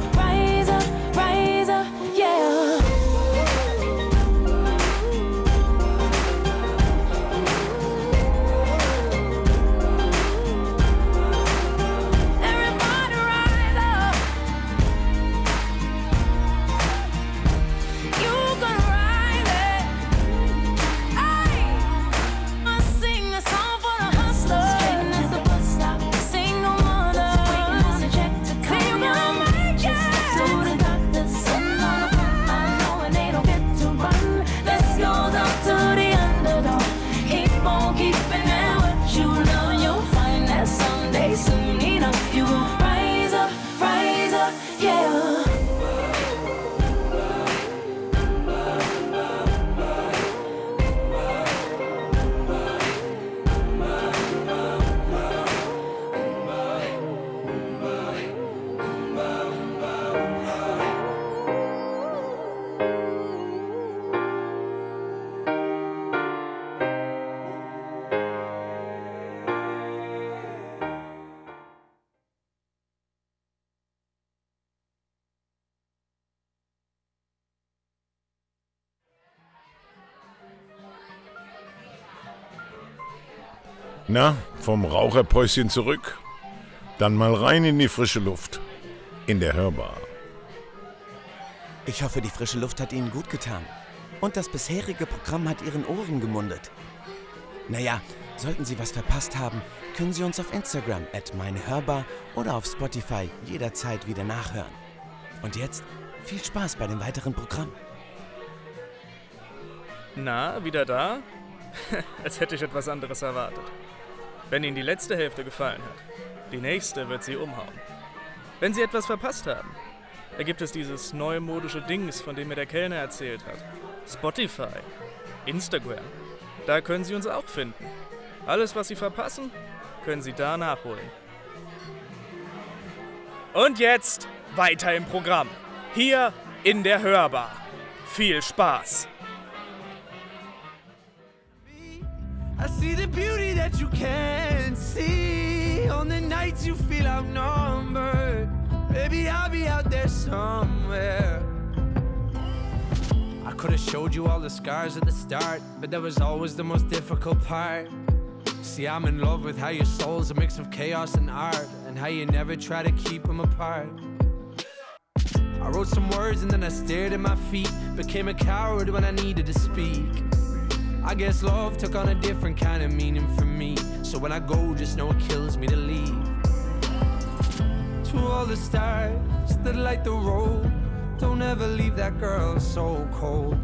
Na, vom Raucherpäuschen zurück. Dann mal rein in die frische Luft. In der Hörbar. Ich hoffe, die frische Luft hat Ihnen gut getan. Und das bisherige Programm hat Ihren Ohren gemundet. Naja, sollten Sie was verpasst haben, können Sie uns auf Instagram at meinehörbar oder auf Spotify jederzeit wieder nachhören. Und jetzt viel Spaß bei dem weiteren Programm. Na, wieder da? Als hätte ich etwas anderes erwartet. Wenn Ihnen die letzte Hälfte gefallen hat, die nächste wird Sie umhauen. Wenn Sie etwas verpasst haben, da gibt es dieses neumodische Dings, von dem mir der Kellner erzählt hat. Spotify, Instagram. Da können Sie uns auch finden. Alles, was Sie verpassen, können Sie da nachholen. Und jetzt weiter im Programm. Hier in der Hörbar. Viel Spaß! I see the beauty that you can't see on the nights you feel outnumbered. Baby, I'll be out there somewhere. I could have showed you all the scars at the start, but that was always the most difficult part. See, I'm in love with how your soul's a mix of chaos and art, and how you never try to keep them apart. I wrote some words and then I stared at my feet, became a coward when I needed to speak. I guess love took on a different kind of meaning for me. So when I go, just know it kills me to leave. To all the stars that light the road, don't ever leave that girl so cold.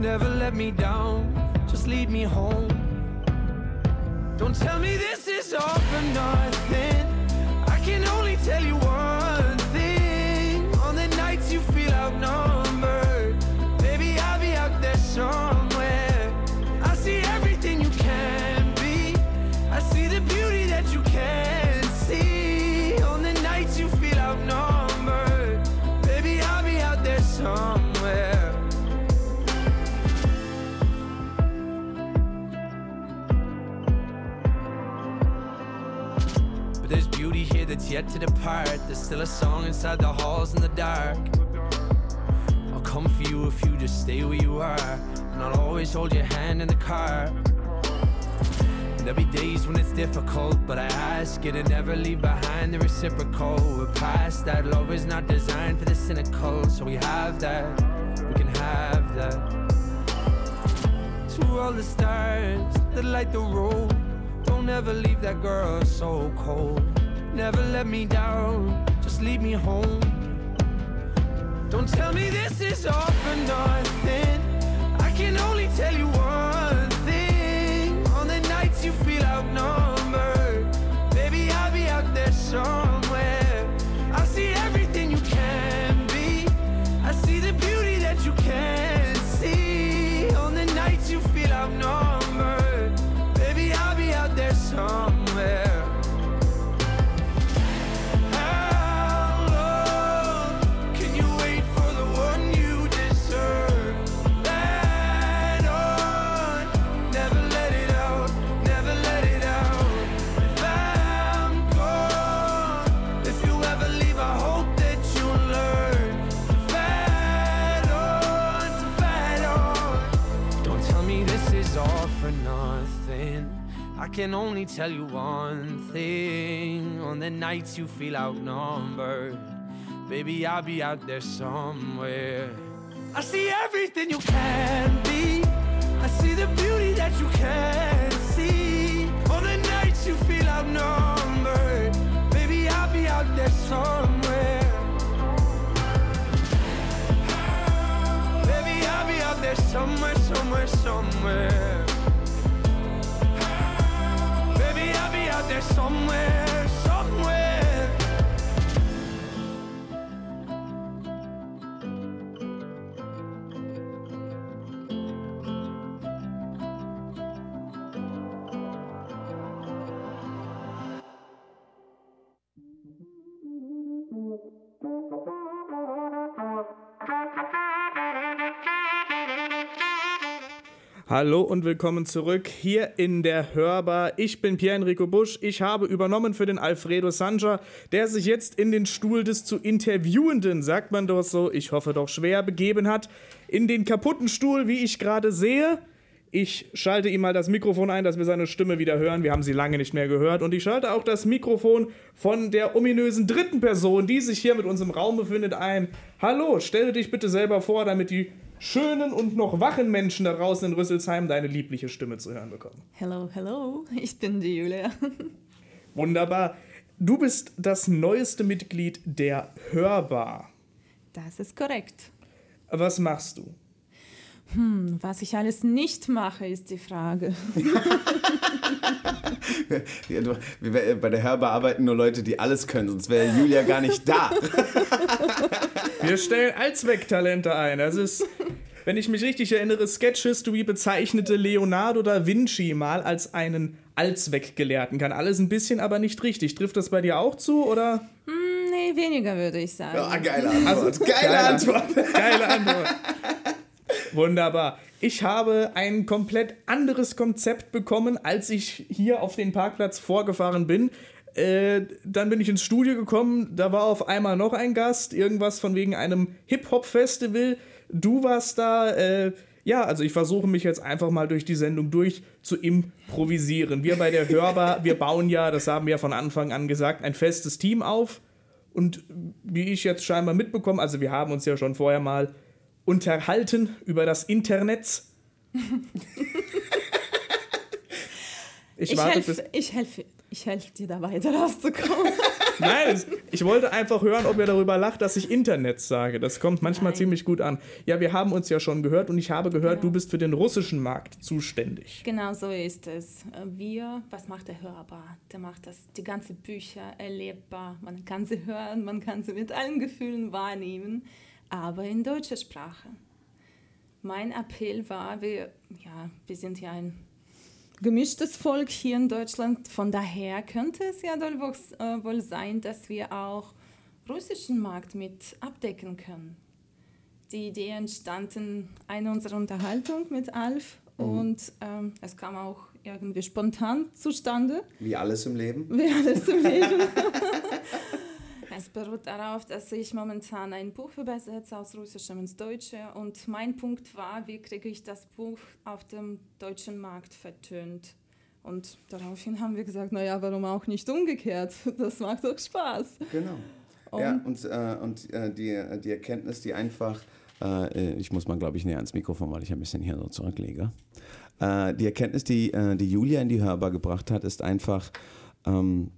Never let me down, just lead me home. Don't tell me this is all for nothing. I can only tell you one thing. On the nights you feel outnumbered, baby, I'll be nobody here yet to depart. There's still a song inside the halls in the dark. I'll come for you if you just stay where you are. And I'll always hold your hand in the car. And there'll be days when it's difficult, but I ask you to never leave behind the reciprocal. We're past that. Love is not designed for the cynical, so we have that. We can have that. To all the stars that light the road, don't ever leave that girl so cold. Never let me down, just lead me home. Don't tell me this is all for nothing. I can only tell you one thing. On the nights you feel outnumbered, baby, I'll be out there somewhere. I see everything you can be. I see the beauty that you can't see. On the nights you feel outnumbered, baby, I'll be out there somewhere. I can only tell you one thing. On the nights you feel outnumbered, baby, I'll be out there somewhere. I see everything you can be. I see the beauty that you can see. On the nights you feel outnumbered, Hallo und willkommen zurück hier in der Hörbar. Ich bin Pierre-Enrico Busch. Ich habe übernommen für den Alfredo Sanja, der sich jetzt in den Stuhl des zu Interviewenden, sagt man doch so, ich hoffe doch schwer, begeben hat. In den kaputten Stuhl, wie ich gerade sehe. Ich schalte ihm mal das Mikrofon ein, dass wir seine Stimme wieder hören. Wir haben sie lange nicht mehr gehört. Und ich schalte auch das Mikrofon von der ominösen dritten Person, die sich hier mit uns im Raum befindet, ein. Hallo, stelle dich bitte selber vor, damit die schönen und noch wachen Menschen da draußen in Rüsselsheim deine liebliche Stimme zu hören bekommen. Hello, hello, ich bin die Julia. Wunderbar. Du bist das neueste Mitglied der Hörbar. Das ist korrekt. Was machst du? Hm, was ich alles nicht mache, ist die Frage. Ja, du, wir, bei der Hörbar arbeiten nur Leute, die alles können, sonst wäre Julia gar nicht da. Wir stellen Allzwecktalente ein. Das ist, wenn ich mich richtig erinnere, Sketch History bezeichnete Leonardo da Vinci mal als einen Allzweckgelehrten. Kann alles ein bisschen, aber nicht richtig. Trifft das bei dir auch zu, oder? Hm, nee, weniger würde ich sagen. Ja, geile Antwort. Also, geile, geile Antwort. Geile Antwort. Wunderbar. Ich habe ein komplett anderes Konzept bekommen, als ich hier auf den Parkplatz vorgefahren bin. Äh, dann bin ich ins Studio gekommen, da war auf einmal noch ein Gast, irgendwas von wegen einem Hip-Hop-Festival. Du warst da, äh, ja, also ich versuche mich jetzt einfach mal durch die Sendung durch zu improvisieren. Wir bei der Hörbar, wir bauen ja, das haben wir ja von Anfang an gesagt, ein festes Team auf. Und wie ich jetzt scheinbar mitbekomme, also wir haben uns ja schon vorher mal unterhalten über das Internet. Ich, warte helfe, ich, helfe, ich helfe dir dabei, da rauszukommen. Nein, ich wollte einfach hören, ob ihr darüber lacht, dass ich Internet sage. Das kommt manchmal ziemlich gut an. Ja, wir haben uns ja schon gehört und ich habe gehört, du bist für den russischen Markt zuständig. Genau so ist es. Wir, was macht der Hörbar? Der macht das, die ganzen Bücher erlebbar. Man kann sie hören, man kann sie mit allen Gefühlen wahrnehmen, aber in deutscher Sprache. Mein Appell war, wir, ja, wir sind ja ein gemischtes Volk hier in Deutschland. Von daher könnte es ja wohl, äh, sein, dass wir auch russischen Markt mit abdecken können. Die Idee entstand in einer unserer Unterhaltung mit Alf Mhm. und ähm, es kam auch irgendwie spontan zustande. Wie alles im Leben. Wie alles im Leben. es beruht darauf, dass ich momentan ein Buch übersetze aus Russischem ins Deutsche und mein Punkt war, wie kriege ich das Buch auf dem deutschen Markt vertönt. Und daraufhin haben wir gesagt, naja, warum auch nicht umgekehrt? Das macht doch Spaß. Genau. Und ja, und, äh, und äh, die, die Erkenntnis, die einfach, äh, ich muss mal, glaube ich, näher ans Mikrofon, weil ich ein bisschen hier so zurücklege. Äh, die Erkenntnis, die, äh, die Julia in die Hörbar gebracht hat, ist einfach, ähm,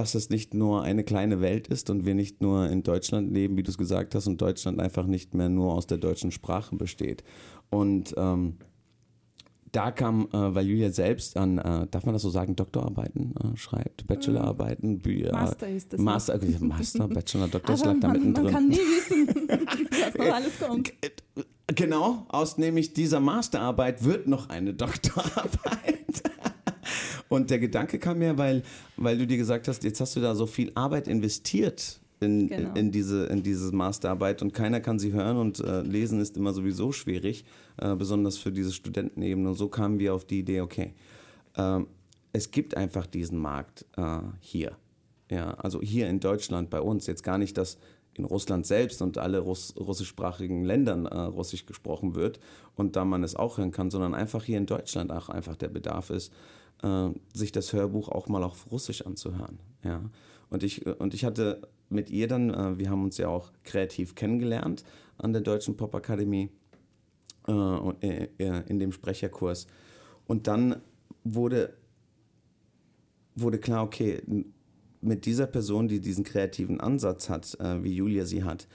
dass es nicht nur eine kleine Welt ist und wir nicht nur in Deutschland leben, wie du es gesagt hast, und Deutschland einfach nicht mehr nur aus der deutschen Sprache besteht. Und ähm, da kam, äh, weil Julia selbst an, äh, darf man das so sagen, Doktorarbeiten äh, schreibt, Bachelorarbeiten, Bücher. Master ist das Master, noch. okay, Master, Bachelor, Doktor, Aber schlag da man, mittendrin. man kann nie wissen, was noch alles kommt. Genau, aus nämlich dieser Masterarbeit wird noch eine Doktorarbeit. Und der Gedanke kam mir, weil, weil du dir gesagt hast, jetzt hast du da so viel Arbeit investiert in, Genau. in, diese, in diese Masterarbeit und keiner kann sie hören und äh, lesen ist immer sowieso schwierig, äh, besonders für diese Studentenebene. Und so kamen wir auf die Idee, okay, ähm, es gibt einfach diesen Markt äh, hier. Ja, also hier in Deutschland bei uns. Jetzt gar nicht, dass in Russland selbst und alle Russ russischsprachigen Ländern äh, Russisch gesprochen wird und da man es auch hören kann, sondern einfach hier in Deutschland auch einfach der Bedarf ist, äh, sich das Hörbuch auch mal auf Russisch anzuhören. Ja. Und ich, und ich hatte mit ihr dann, äh, wir haben uns ja auch kreativ kennengelernt an der Deutschen Popakademie äh, äh, äh, in dem Sprecherkurs. Und dann wurde, wurde klar, okay, mit dieser Person, die diesen kreativen Ansatz hat, äh, wie Julia sie hat,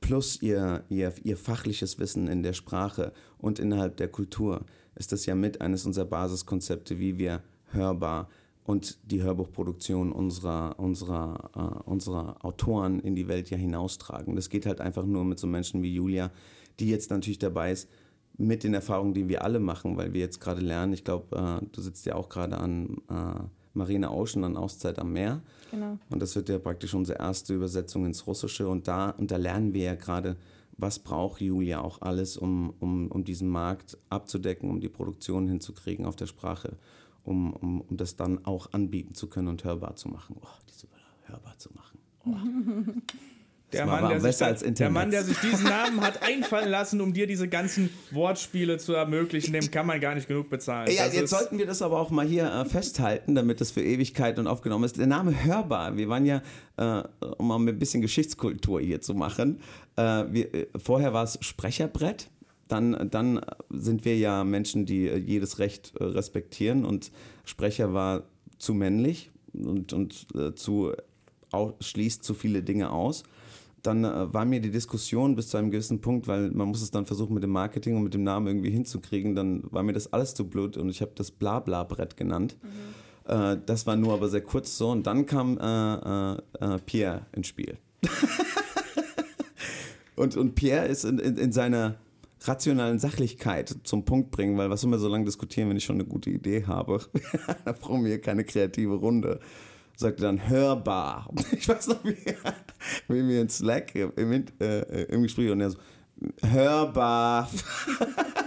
plus ihr, ihr, ihr fachliches Wissen in der Sprache und innerhalb der Kultur, ist das ja mit eines unserer Basiskonzepte, wie wir hörbar und die Hörbuchproduktion unserer, unserer, äh, unserer Autoren in die Welt ja hinaustragen. Das geht halt einfach nur mit so Menschen wie Julia, die jetzt natürlich dabei ist, mit den Erfahrungen, die wir alle machen, weil wir jetzt gerade lernen, ich glaube, äh, du sitzt ja auch gerade an äh, Marina Ocean, an Auszeit am Meer. Genau. Und das wird ja praktisch unsere erste Übersetzung ins Russische. Und da, und da lernen wir ja gerade, was braucht Julia auch alles, um, um, um diesen Markt abzudecken, um die Produktion hinzukriegen auf der Sprache, um, um, um das dann auch anbieten zu können und hörbar zu machen. Oh, diese hörbar zu machen. Der Mann, der, sich, der. Mann, der sich diesen Namen hat einfallen lassen, um dir diese ganzen Wortspiele zu ermöglichen, dem kann man gar nicht genug bezahlen. Ja, Das jetzt sollten wir das aber auch mal hier äh, festhalten, damit das für Ewigkeit und aufgenommen ist. Der Name Hörbar, wir waren ja, äh, um mal ein bisschen Geschichtskultur hier zu machen, äh, wir, äh, vorher war es Sprecherbrett. Dann, dann sind wir ja Menschen, die äh, jedes Recht äh, respektieren und Sprecher war zu männlich und, und zu, au, schließt zu viele Dinge aus dann äh, war mir die Diskussion bis zu einem gewissen Punkt, weil man muss es dann versuchen mit dem Marketing und mit dem Namen irgendwie hinzukriegen, dann war mir das alles zu blöd und ich habe das Blabla-Brett genannt. Äh, das war nur aber sehr kurz so und dann kam äh, äh, äh, Pierre ins Spiel. und, und Pierre ist in, in, in seiner rationalen Sachlichkeit zum Punkt bringen, weil was soll man so lange diskutieren, wenn ich schon eine gute Idee habe? da brauchen wir keine kreative Runde. Sagte dann hörbar. Ich weiß noch, wie, wie wir in Slack im, äh, im Gespräch und er so, hörbar.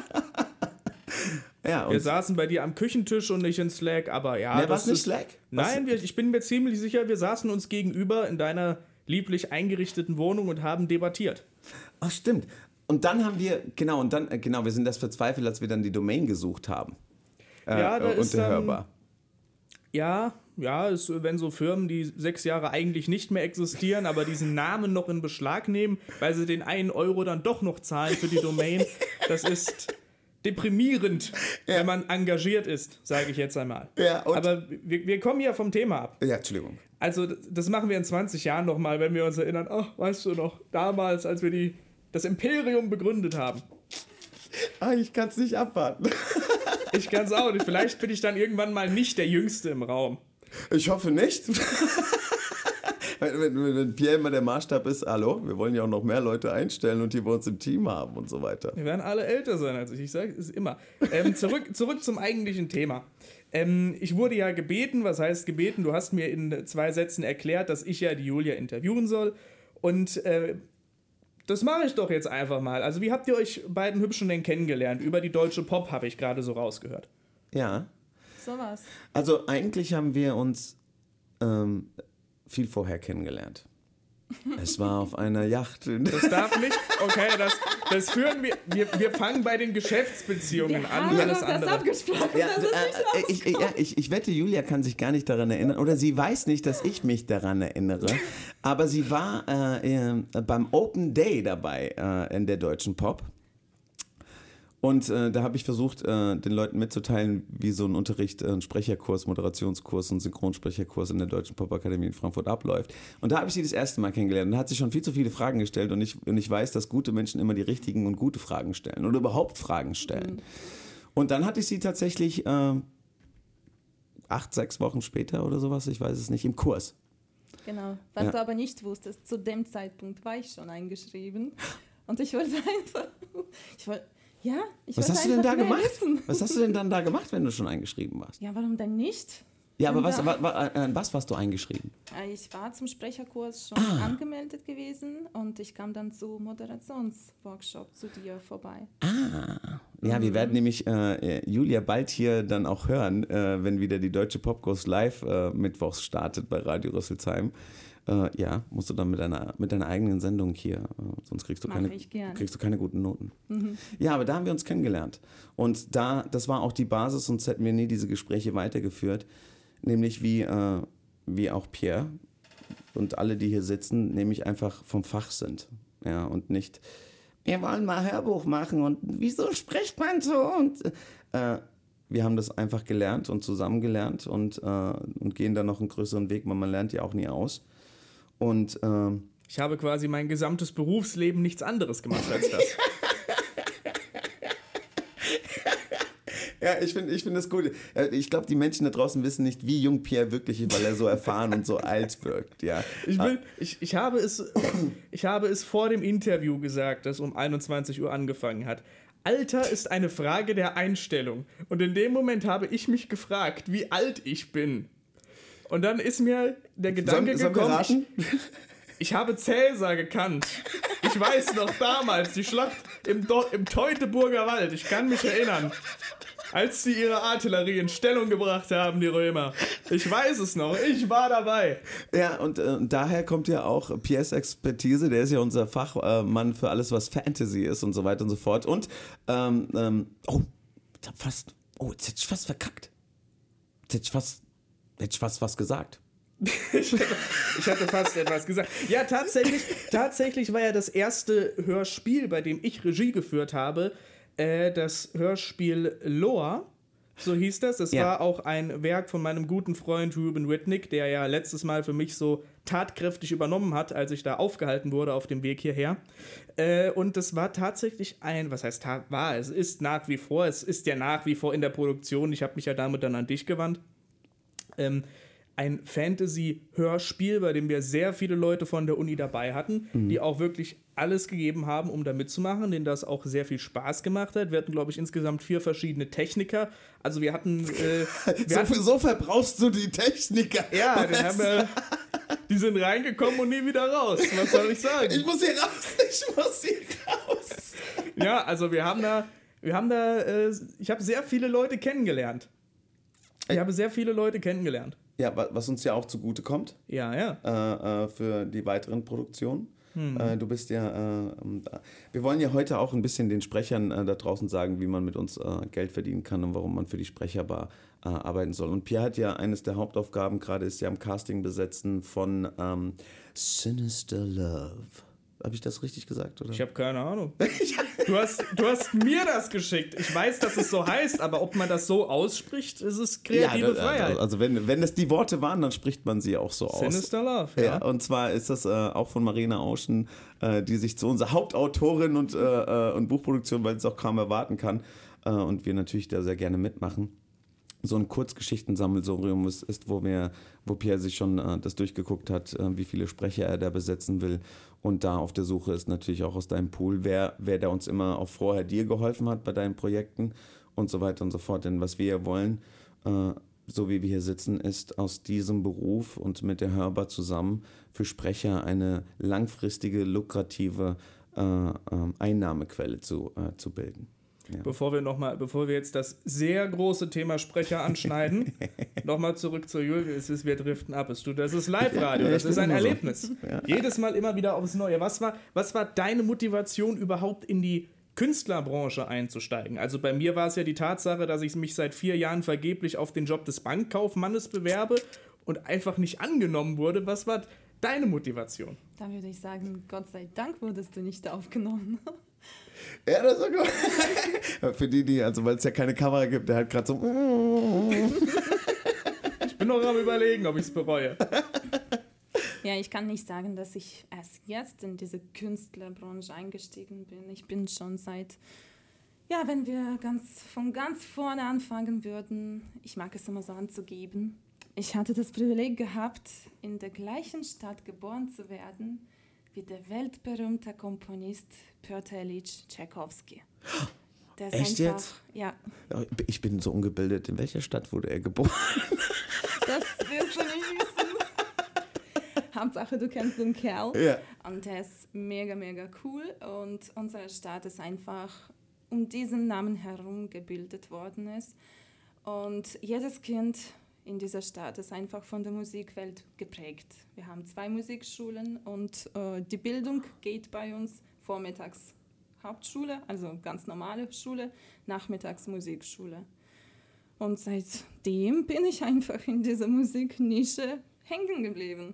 ja, Wir saßen bei dir am Küchentisch und nicht in Slack, aber ja. Nee, das war's nicht Slack? Nein, wir, ich bin mir ziemlich sicher, wir saßen uns gegenüber in deiner lieblich eingerichteten Wohnung und haben debattiert. Ach, stimmt. Und dann haben wir, genau, und dann, äh, genau, wir sind das verzweifelt, als wir dann die Domain gesucht haben. Äh, Ja, da äh, ist dann- unterhörbar. Ja, ja, es, wenn so Firmen, die sechs Jahre eigentlich nicht mehr existieren, aber diesen Namen noch in Beschlag nehmen, weil sie den einen Euro dann doch noch zahlen für die Domain, das ist deprimierend, wenn man engagiert ist, sage ich jetzt einmal. Ja, aber wir, wir kommen ja vom Thema ab. Ja, Entschuldigung. Also, das- das machen wir in 20 Jahren nochmal, wenn wir uns erinnern, ach, weißt du noch, damals, als wir die, das Imperium begründet haben. Ah, ich kann es nicht abwarten. Ich kann es auch nicht. Vielleicht bin ich dann irgendwann mal nicht der Jüngste im Raum. Ich hoffe nicht. wenn, wenn, wenn Pierre immer der Maßstab ist, hallo, wir wollen ja auch noch mehr Leute einstellen und die bei uns im Team haben und so weiter. Wir werden alle älter sein als ich. Ich sage es immer. Ähm, zurück, zurück zum eigentlichen Thema. Ähm, ich wurde ja gebeten, was heißt gebeten? Du hast mir in zwei Sätzen erklärt, dass ich ja die Julia interviewen soll. Und äh, das mache ich doch jetzt einfach mal. Also, wie habt ihr euch beiden Hübschen denn kennengelernt? Über die deutsche Pop habe ich gerade so rausgehört. Ja. Sowas. Also eigentlich haben wir uns ähm, viel vorher kennengelernt. Es war auf einer Yacht. Das darf nicht. Okay, das, das führen wir, wir. Wir fangen bei den Geschäftsbeziehungen an. Ja, Alles das andere. abgesprochen, Ja, dass es äh, nicht ich, ich, ja, ich, ich wette, Julia kann sich gar nicht daran erinnern oder sie weiß nicht, dass ich mich daran erinnere. Aber sie war äh, äh, beim Open Day dabei äh, in der Deutschen Pop. Und äh, da habe ich versucht, äh, den Leuten mitzuteilen, wie so ein Unterricht, äh, ein Sprecherkurs, Moderationskurs und Synchronsprecherkurs in der Deutschen Popakademie in Frankfurt abläuft. Und da habe ich sie das erste Mal kennengelernt. Und da hat sie schon viel zu viele Fragen gestellt. Und ich, und ich weiß, dass gute Menschen immer die richtigen und gute Fragen stellen oder überhaupt Fragen stellen. Und dann hatte ich sie tatsächlich äh, acht, sechs Wochen später oder sowas, ich weiß es nicht, im Kurs. Genau. Was Ja. du aber nicht wusstest, zu dem Zeitpunkt war ich schon eingeschrieben. Und ich wollte einfach. Ich wollte. Ja, ich Was hast du denn da gemacht? Wissen. Was hast du denn dann da gemacht, wenn du schon eingeschrieben warst? Ja, warum denn nicht? Ja, aber was, wa, wa, äh, was warst du eingeschrieben? Äh, Ich war zum Sprecherkurs schon Ah. angemeldet gewesen und ich kam dann zu Moderationsworkshop zu dir vorbei. Ah. Ja, Mhm. wir werden nämlich äh, Julia bald hier dann auch hören, äh, wenn wieder die Deutsche Popkurs live äh, mittwochs startet bei Radio Rüsselsheim. Äh, ja, musst du dann mit deiner, mit deiner eigenen Sendung hier, äh, sonst kriegst du, Mach keine, kriegst du keine guten Noten. Mhm. Ja, aber da haben wir uns kennengelernt. Und da, das war auch die Basis, sonst hätten wir nie diese Gespräche weitergeführt. Nämlich wie, äh, wie auch Pierre und alle, die hier sitzen, nämlich einfach vom Fach sind. Ja, und nicht, wir wollen mal Hörbuch machen und wieso spricht man so? Und äh, wir haben das einfach gelernt und zusammen gelernt und, äh, und gehen dann noch einen größeren Weg, weil man lernt ja auch nie aus. Und ähm, Ich habe quasi mein gesamtes Berufsleben nichts anderes gemacht als das. Ja, ich finde ich find das gut. Ich glaube, die Menschen da draußen wissen nicht, wie jung Pierre wirklich ist, weil er so erfahren und so alt wirkt. Ja. Ich, will, ich, ich, habe es, ich habe es vor dem Interview gesagt, das um 21 Uhr angefangen hat. Alter ist eine Frage der Einstellung. Und in dem Moment habe ich mich gefragt, wie alt ich bin. Und dann ist mir der Gedanke wir gekommen, ich, ich habe Cäsar gekannt. Ich weiß noch damals, die Schlacht im, Do im Teutoburger Wald. Ich kann mich erinnern. Als sie ihre Artillerie in Stellung gebracht haben, die Römer. Ich weiß es noch, ich war dabei. Ja, und äh, daher kommt ja auch Piers Expertise, der ist ja unser Fachmann für alles, was Fantasy ist und so weiter und so fort. Und, ähm, ähm, oh, ich hab fast, oh, jetzt hätte ich fast verkackt. Jetzt hätte ich fast, hätte ich fast was gesagt. ich, hätte, ich hatte fast etwas gesagt. Ja, tatsächlich, tatsächlich war ja das erste Hörspiel, bei dem ich Regie geführt habe, äh, das Hörspiel Loa. So hieß das. Es Ja. war auch ein Werk von meinem guten Freund Ruben Whitnick, der ja letztes Mal für mich so tatkräftig übernommen hat, als ich da aufgehalten wurde auf dem Weg hierher. Äh, und das war tatsächlich ein, was heißt war, es ist nach wie vor, es ist ja nach wie vor in der Produktion. Ich habe mich ja damit dann an dich gewandt ähm, ein Fantasy-Hörspiel, bei dem wir sehr viele Leute von der Uni dabei hatten, Mhm. die auch wirklich alles gegeben haben, um da mitzumachen, denen das auch sehr viel Spaß gemacht hat. Wir hatten, glaube ich, insgesamt vier verschiedene Techniker. Also wir hatten... Äh, wir So, hatten so verbrauchst du die Techniker. ja, den haben wir, die sind reingekommen und nie wieder raus. Was soll ich sagen? Ich muss hier raus, ich muss hier raus. Ja, also wir haben da, wir haben da, äh, ich habe sehr viele Leute kennengelernt. Ich habe sehr viele Leute kennengelernt. Ja, wa- was uns ja auch zugute kommt. Ja, ja. Äh, äh, für die weiteren Produktionen. Hm. Äh, du bist ja. Äh, ähm, wir wollen ja heute auch ein bisschen den Sprechern äh, da draußen sagen, wie man mit uns äh, Geld verdienen kann und warum man für die Sprecherbar arbeiten soll. Und Pierre hat ja eines der Hauptaufgaben, gerade ist ja am Casting besetzen von ähm, Sinister Love. Habe ich das richtig gesagt? Oder? Ich habe keine Ahnung. Du hast, du hast mir das geschickt. Ich weiß, dass es so heißt, aber ob man das so ausspricht, ist es kreative da- Freiheit. Also wenn, wenn das die Worte waren, dann spricht man sie auch so aus. Sinister Love, Ja, ja. und zwar ist das äh, auch von Marina Ocean, äh, die sich zu unserer Hauptautorin und, äh, äh, und Buchproduktion, weil es auch kaum erwarten kann, äh, und wir natürlich da sehr gerne mitmachen. So ein Kurzgeschichtensammelsurium ist, ist wo, wir, wo Pierre sich schon äh, das durchgeguckt hat, äh, wie viele Sprecher er da besetzen will. Und da auf der Suche ist natürlich auch aus deinem Pool, wer, wer da uns immer auch vorher dir geholfen hat bei deinen Projekten und so weiter und so fort. Denn was wir ja wollen, äh, so wie wir hier sitzen, ist aus diesem Beruf und mit der Hörbar zusammen für Sprecher eine langfristige, lukrative äh, ähm, Einnahmequelle zu, äh, zu bilden. Bevor wir noch mal, bevor wir jetzt das sehr große Thema Sprecher anschneiden, nochmal zurück zur Julia. Es ist, wir driften ab. Es tut, das ist Live-Radio, Ja, das ist ein so. Erlebnis. Ja. Jedes Mal immer wieder aufs Neue. Was war, was war deine Motivation, überhaupt in die Künstlerbranche einzusteigen? Also bei mir war es ja die Tatsache, dass ich mich seit vier Jahren vergeblich auf den Job des Bankkaufmannes bewerbe und einfach nicht angenommen wurde. Was war deine Motivation? Da würde ich sagen, Gott sei Dank wurdest du nicht aufgenommen. Ja, das ist gut. Für die, die, also weil es ja keine Kamera gibt, der hat gerade so. Ich bin noch am überlegen, ob ich es bereue. Ja, ich kann nicht sagen, dass ich erst jetzt in diese Künstlerbranche eingestiegen bin. Ich bin schon seit, ja, wenn wir ganz von ganz vorne anfangen würden, ich mag es immer so anzugeben. Ich hatte das Privileg gehabt, in der gleichen Stadt geboren zu werden wie der weltberühmte Komponist Piotr Ilyich Tchaikovsky. Der Echt einfach- jetzt? Ja, Ich bin so ungebildet. In welcher Stadt wurde er geboren? das wirst du nicht wissen. Hauptsache, du kennst den Kerl. Ja. Und der ist mega, mega cool. Und unsere Stadt ist einfach um diesen Namen herum gebildet worden ist. Und jedes Kind in dieser Stadt ist einfach von der Musikwelt geprägt. Wir haben zwei Musikschulen und äh, die Bildung geht bei uns vormittags Hauptschule, also ganz normale Schule, nachmittags Musikschule. Und seitdem bin ich einfach in dieser Musiknische hängen geblieben.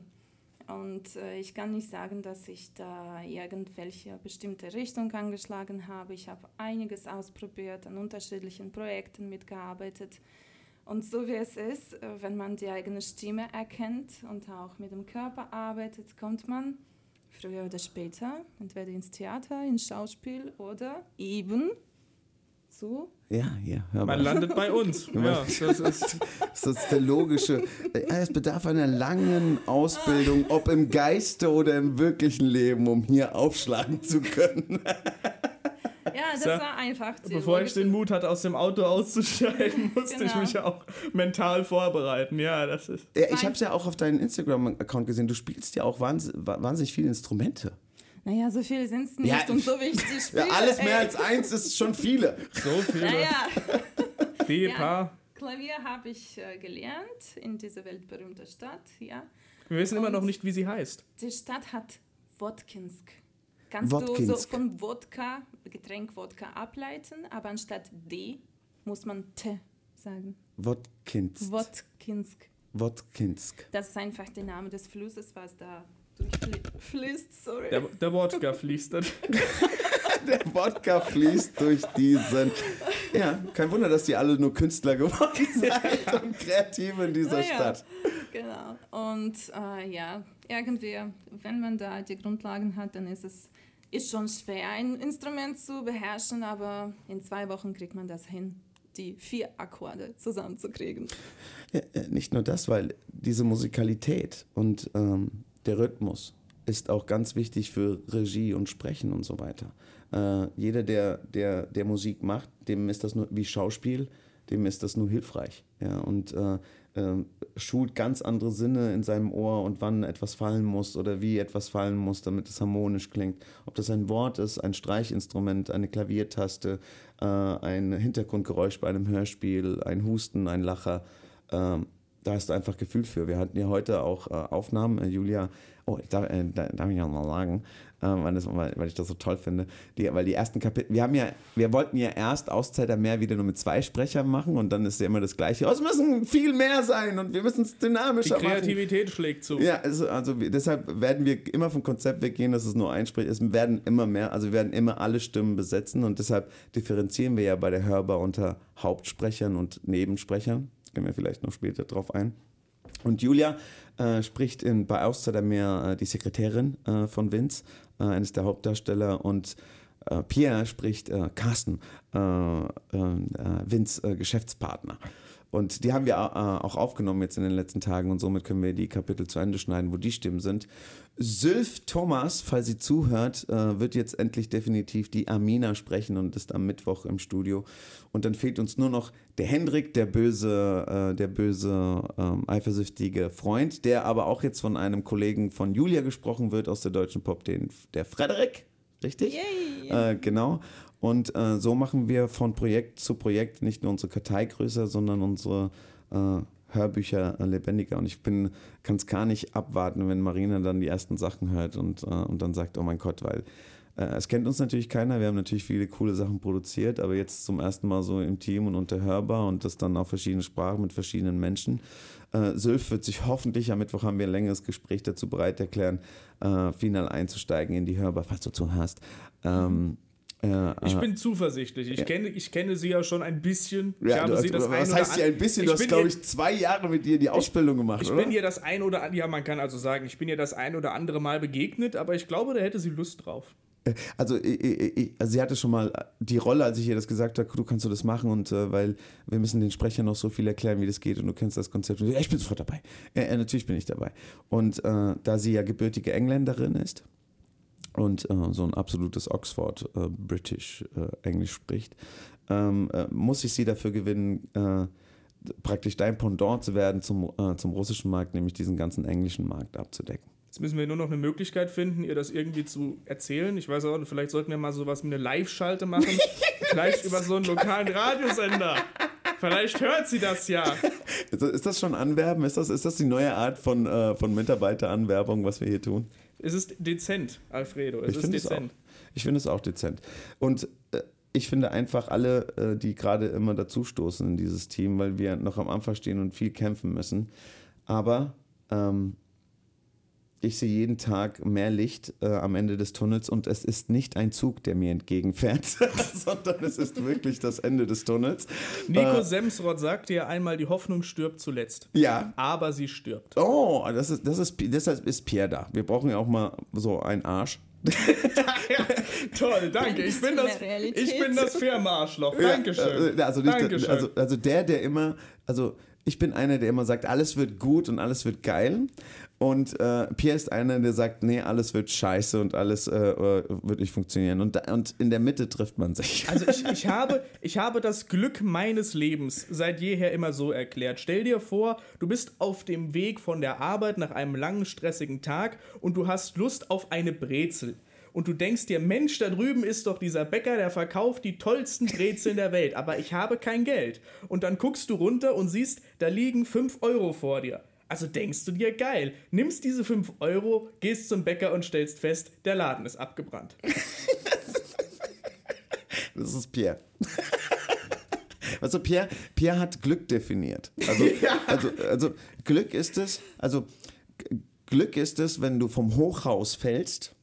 Und äh, ich kann nicht sagen, dass ich da irgendwelche bestimmte Richtung angeschlagen habe. Ich habe einiges ausprobiert, an unterschiedlichen Projekten mitgearbeitet. Und so wie es ist, äh, wenn man die eigene Stimme erkennt und auch mit dem Körper arbeitet, kommt man früher oder später entweder ins Theater, ins Schauspiel oder eben zu Ja, ja. Hör mal. Man landet bei uns. Ja, das ist- das ist der logische. Es bedarf einer langen Ausbildung, ob im Geiste oder im wirklichen Leben, um hier aufschlagen zu können. Ja, das So, war einfach. Bevor ich den Mut hatte, aus dem Auto auszusteigen, musste ich Genau. mich auch mental vorbereiten. Ja, das ist. Ja, ich habe es ja auch auf deinem Instagram-Account gesehen. Du spielst ja auch wahns wahnsinnig viele Instrumente. Naja, so viele sind es nicht Ja, und so wie ich die spiele. Ja, alles mehr ey. als eins ist schon viele. So viele. Naja. Die Ja, paar. Klavier habe ich äh, gelernt in dieser weltberühmten Stadt, ja. Wir wissen immer Und noch nicht, wie sie heißt. Die Stadt hat Wodkinsk. Kannst du so Wodkinsk. von Wodka, Getränk Wodka ableiten, aber anstatt D muss man T sagen. Wodkinsk. Wodkinsk. Wodkinsk. Das ist einfach der Name des Flusses, was da durchfließt. Sorry. Der, der Wodka fließt dann. Der Wodka fließt durch diesen. Ja, kein Wunder, dass die alle nur Künstler geworden sind und Kreative in dieser ja, Stadt. Genau. Und äh, ja, irgendwie, wenn man da die Grundlagen hat, dann ist es ist schon schwer, ein Instrument zu beherrschen, aber in zwei Wochen kriegt man das hin, die vier Akkorde zusammenzukriegen. Ja, äh, nicht nur das, weil diese Musikalität und ähm, der Rhythmus ist auch ganz wichtig für Regie und Sprechen und so weiter. Äh, jeder, der, der, der Musik macht, dem ist das nur wie Schauspiel, dem ist das nur hilfreich. Ja, und äh, schult ganz andere Sinne in seinem Ohr und wann etwas fallen muss oder wie etwas fallen muss, damit es harmonisch klingt. Ob das ein Wort ist, ein Streichinstrument, eine Klaviertaste, äh, ein Hintergrundgeräusch bei einem Hörspiel, ein Husten, ein Lacher. Ähm, da hast du einfach Gefühl für. Wir hatten ja heute auch äh, Aufnahmen. Äh, Julia, oh, da, äh, da, darf ich ja mal sagen, äh, weil, das, weil, ich das so toll finde. Die, weil die ersten Kapitel, wir haben ja, wir wollten ja erst Auszeit am Meer wieder nur mit zwei Sprechern machen und dann ist ja immer das Gleiche. Oh, es müssen viel mehr sein und wir müssen es Die dynamischer machen. Kreativität schlägt zu. Ja, also, also wir- deshalb werden wir immer vom Konzept weggehen, dass es nur ein Sprech ist. Es werden immer mehr, also wir werden immer alle Stimmen besetzen und deshalb differenzieren wir ja bei der Hörbar unter Hauptsprechern und Nebensprechern. Gehen wir vielleicht noch später drauf ein. Und Julia äh, spricht in, bei Auszeit am Meer äh, die Sekretärin äh, von Vince, äh, eines der Hauptdarsteller. Und äh, Pierre spricht äh, Carsten, Vince Geschäftspartner. Und die haben wir äh, auch aufgenommen jetzt in den letzten Tagen und somit können wir die Kapitel zu Ende schneiden, wo die Stimmen sind. Sylph Thomas, falls sie zuhört, äh, wird jetzt endlich definitiv die Amina sprechen und ist am Mittwoch im Studio. Und dann fehlt uns nur noch der Hendrik, der böse, äh, der böse, ähm, eifersüchtige Freund, der aber auch jetzt von einem Kollegen von Julia gesprochen wird aus der deutschen Pop, den, der Frederik. richtig? Yay. Äh, genau. Und äh, so machen wir von Projekt zu Projekt nicht nur unsere Kartei größer, sondern unsere äh, Hörbücher äh, lebendiger. Und ich bin, kann es gar nicht abwarten, wenn Marina dann die ersten Sachen hört und, äh, und dann sagt, oh mein Gott, weil äh, es kennt uns natürlich keiner. Wir haben natürlich viele coole Sachen produziert, aber jetzt zum ersten Mal so im Team und unterhörbar und das dann auf verschiedene Sprachen mit verschiedenen Menschen. Äh, Sylph wird sich hoffentlich, am Mittwoch haben wir ein längeres Gespräch dazu bereit erklären, äh, final einzusteigen in die Hörbar, falls du zuhörst. Ähm, äh, Ich äh, bin zuversichtlich. Ich, Ja. kenne, ich kenne sie ja schon ein bisschen. ich ja, habe du, sie das was ein heißt an- ein bisschen? Ich Du hast, glaube ihr- ich, zwei Jahre mit dir die Ausbildung gemacht, Ich oder? bin ihr das ein oder ja, man kann also sagen, ich bin ihr das ein oder andere Mal begegnet, aber ich glaube, da hätte sie Lust drauf. Also, ich, ich, ich, also sie hatte schon mal die Rolle, als ich ihr das gesagt habe, du kannst du das machen und äh, weil wir müssen den Sprechern noch so viel erklären, wie das geht und du kennst das Konzept. Und sie, ja, ich bin sofort dabei. Ja, ja, natürlich bin ich dabei. Und äh, da sie ja gebürtige Engländerin ist und äh, so ein absolutes Oxford äh, British äh, Englisch spricht, ähm, äh, muss ich sie dafür gewinnen, äh, praktisch dein Pendant zu werden zum, äh, zum russischen Markt, nämlich diesen ganzen englischen Markt abzudecken. Jetzt müssen wir nur noch eine Möglichkeit finden, ihr das irgendwie zu erzählen. Ich weiß auch, vielleicht sollten wir mal sowas wie eine Live-Schalte machen. vielleicht über so einen lokalen Radiosender. Vielleicht hört sie das ja. Ist das, ist das schon Anwerben? Ist das, ist das die neue Art von, äh, von Mitarbeiteranwerbung, was wir hier tun? Es ist dezent, Alfredo. Es ich ist finde es auch. dezent. Ich finde es auch dezent. Und äh, ich finde einfach alle, äh, die gerade immer dazustoßen in dieses Team, weil wir noch am Anfang stehen und viel kämpfen müssen. Aber ähm, ich sehe jeden Tag mehr Licht äh, am Ende des Tunnels und es ist nicht ein Zug, der mir entgegenfährt, sondern es ist wirklich das Ende des Tunnels. Nico Äh, Semsrott sagte ja einmal, die Hoffnung stirbt zuletzt. Ja. Aber sie stirbt. Oh, das ist, das ist, deshalb ist Pierre da. Wir brauchen ja auch mal so einen Arsch. Toll, danke. Ich bin das, ich bin das Firmenarschloch. Dankeschön. Ja, also, nicht, Dankeschön. also, also der, der immer, also ich bin einer, der immer sagt, alles wird gut und alles wird geil. Und äh, Pierre ist einer, der sagt, nee, alles wird scheiße und alles äh, äh, wird nicht funktionieren. Und, da, und in der Mitte trifft man sich. Also ich, ich, habe, ich habe das Glück meines Lebens seit jeher immer so erklärt. Stell dir vor, du bist auf dem Weg von der Arbeit nach einem langen, stressigen Tag und du hast Lust auf eine Brezel. Und du denkst dir, Mensch, da drüben ist doch dieser Bäcker, der verkauft die tollsten Brezeln der Welt, aber ich habe kein Geld. Und dann guckst du runter und siehst, da liegen 5 Euro vor dir. Also denkst du dir, geil, nimmst diese 5 Euro, gehst zum Bäcker und stellst fest, der Laden ist abgebrannt. Das ist Pierre. Also Pierre, Pierre hat Glück definiert. Also, also, also Glück ist es, also Glück ist es, wenn du vom Hochhaus fällst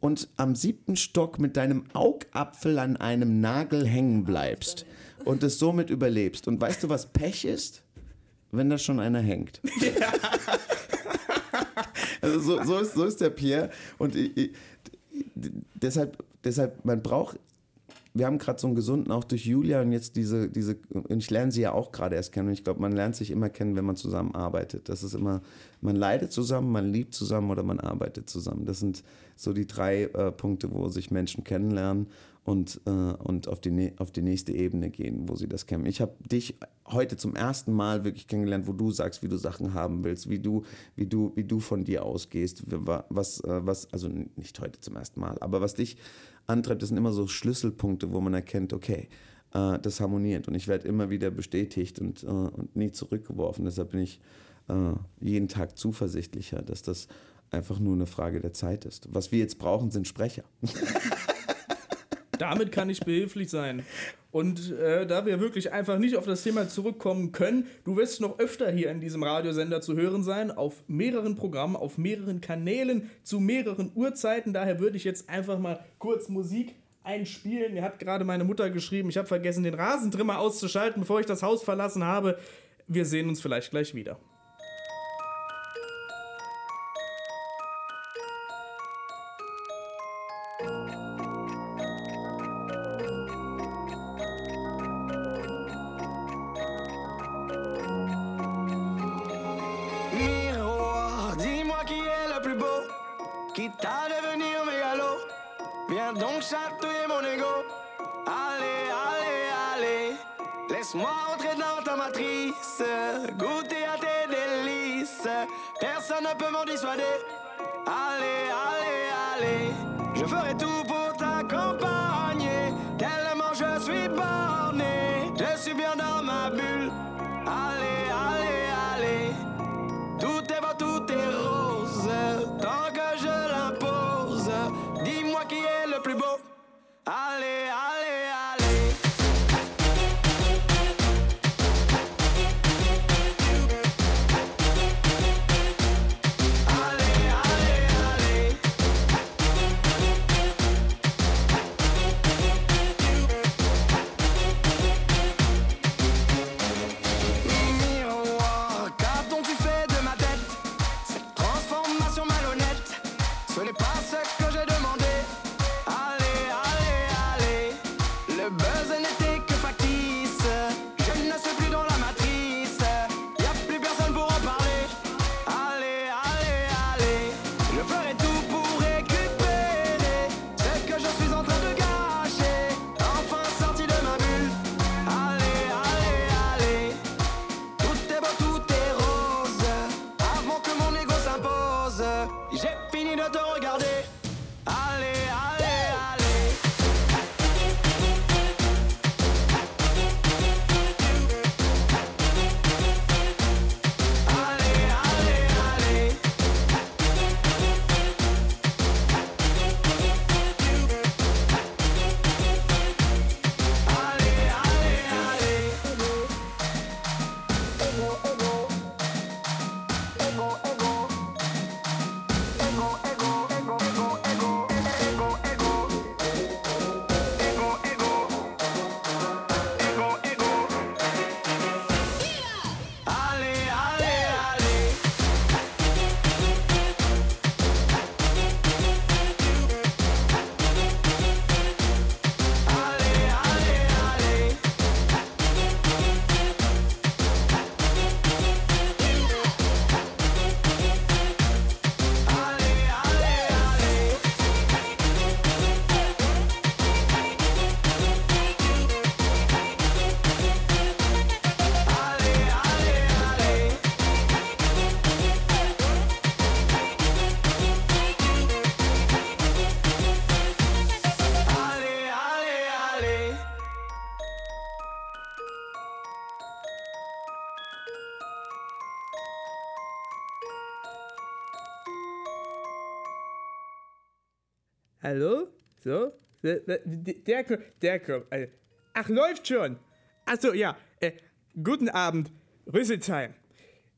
und am siebten Stock mit deinem Augapfel an einem Nagel hängen bleibst und es somit überlebst. Und weißt du, was Pech ist? Wenn da schon einer hängt. Also so, so, ist, so ist der Pierre. Und ich, ich, deshalb, deshalb, man braucht, wir haben gerade so einen gesunden, auch durch Julia und jetzt diese, diese, und ich lerne sie ja auch gerade erst kennen. Und ich glaube, man lernt sich immer kennen, wenn man zusammenarbeitet. Das ist immer, man leidet zusammen, man liebt zusammen oder man arbeitet zusammen. Das sind so die drei äh, Punkte, wo sich Menschen kennenlernen und, äh, und auf, die, auf die nächste Ebene gehen, wo sie das kennen. Ich habe dich heute zum ersten Mal wirklich kennengelernt, wo du sagst, wie du Sachen haben willst, wie du, wie du, wie du von dir ausgehst, wa- was, äh, was, also nicht heute zum ersten Mal, aber was dich antreibt, das sind immer so Schlüsselpunkte, wo man erkennt, okay, äh, das harmoniert und ich werde immer wieder bestätigt und, äh, und nie zurückgeworfen. Deshalb bin ich äh, jeden Tag zuversichtlicher, dass das einfach nur eine Frage der Zeit ist. Was wir jetzt brauchen, sind Sprecher. Damit kann ich behilflich sein. Und äh, da wir wirklich einfach nicht auf das Thema zurückkommen können, du wirst noch öfter hier in diesem Radiosender zu hören sein, auf mehreren Programmen, auf mehreren Kanälen, zu mehreren Uhrzeiten. Daher würde ich jetzt einfach mal kurz Musik einspielen. Mir hat gerade meine Mutter geschrieben, ich habe vergessen, den Rasentrimmer auszuschalten, bevor ich das Haus verlassen habe. Wir sehen uns vielleicht gleich wieder. Laisse-moi entrer dans ta matrice, goûter à tes délices. Personne ne peut m'en dissuader. Allez, allez, allez, Je ferai tout Hallo? So? Der, der, der kommt. äh, Ach, läuft schon. Achso, ja. Äh, guten Abend, Rüsselsheim.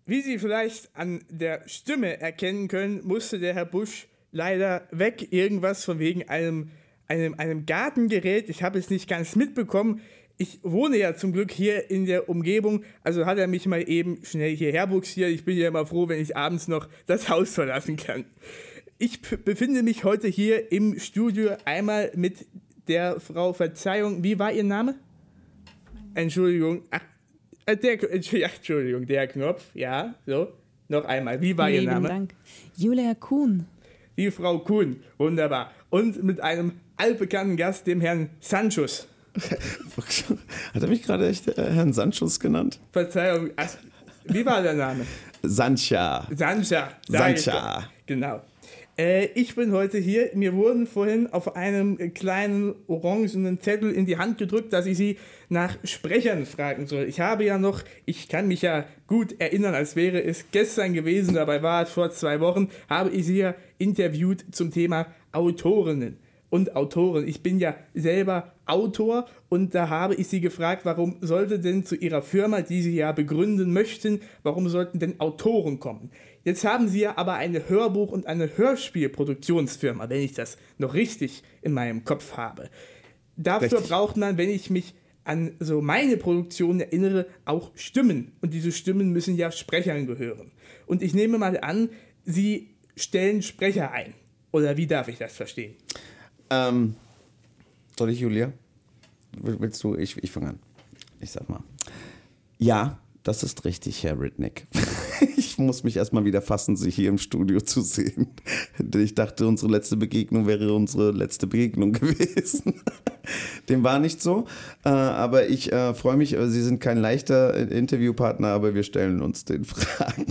Wie Sie vielleicht an der Stimme erkennen können, musste der Herr Busch leider weg. Irgendwas von wegen einem, einem, einem Gartengerät. Ich habe es nicht ganz mitbekommen. Ich wohne ja zum Glück hier in der Umgebung, also hat er mich mal eben schnell hierher buxiert. Ich bin ja immer froh, wenn ich abends noch das Haus verlassen kann. Ich befinde mich heute hier im Studio einmal mit der Frau Verzeihung. Wie war Ihr Name? Entschuldigung. Ach, äh, der, Entschuldigung, der Knopf. Ja, so. Noch einmal. Wie war Ihr Lieben Name? Dank. Julia Kuhn. Die Frau Kuhn. Wunderbar. Und mit einem altbekannten Gast, dem Herrn Sanchus. Hat er mich gerade echt äh, Herrn Sanchus genannt? Verzeihung. Ach, wie war der Name? Sancha. Sancha. Sancha. Genau. Äh, ich bin heute hier. Mir wurden vorhin auf einem kleinen orangenen Zettel in die Hand gedrückt, dass ich Sie nach Sprechern fragen soll. Ich habe ja noch, ich kann mich ja gut erinnern, als wäre es gestern gewesen, dabei war es vor zwei Wochen, habe ich Sie ja interviewt zum Thema Autorinnen und Autoren. Ich bin ja selber Autor und da habe ich Sie gefragt, warum sollte denn zu Ihrer Firma, die Sie ja begründen möchten, warum sollten denn Autoren kommen? Jetzt haben Sie ja aber eine Hörbuch- und eine Hörspielproduktionsfirma, wenn ich das noch richtig in meinem Kopf habe. Dafür Richtig. braucht man, wenn ich mich an so meine Produktion erinnere, auch Stimmen. Und diese Stimmen müssen ja Sprechern gehören. Und ich nehme mal an, Sie stellen Sprecher ein. Oder wie darf ich das verstehen? Ähm, soll ich, Julia? Will- Willst du? Ich, ich fange an. Ich sag mal. Ja, das ist richtig, Herr Ridnick. Muss mich erstmal wieder fassen, Sie hier im Studio zu sehen. Denn Ich dachte, unsere letzte Begegnung wäre unsere letzte Begegnung gewesen. Dem war nicht so. Äh, aber ich äh, freue mich, äh, Sie sind kein leichter Interviewpartner, aber wir stellen uns den Fragen.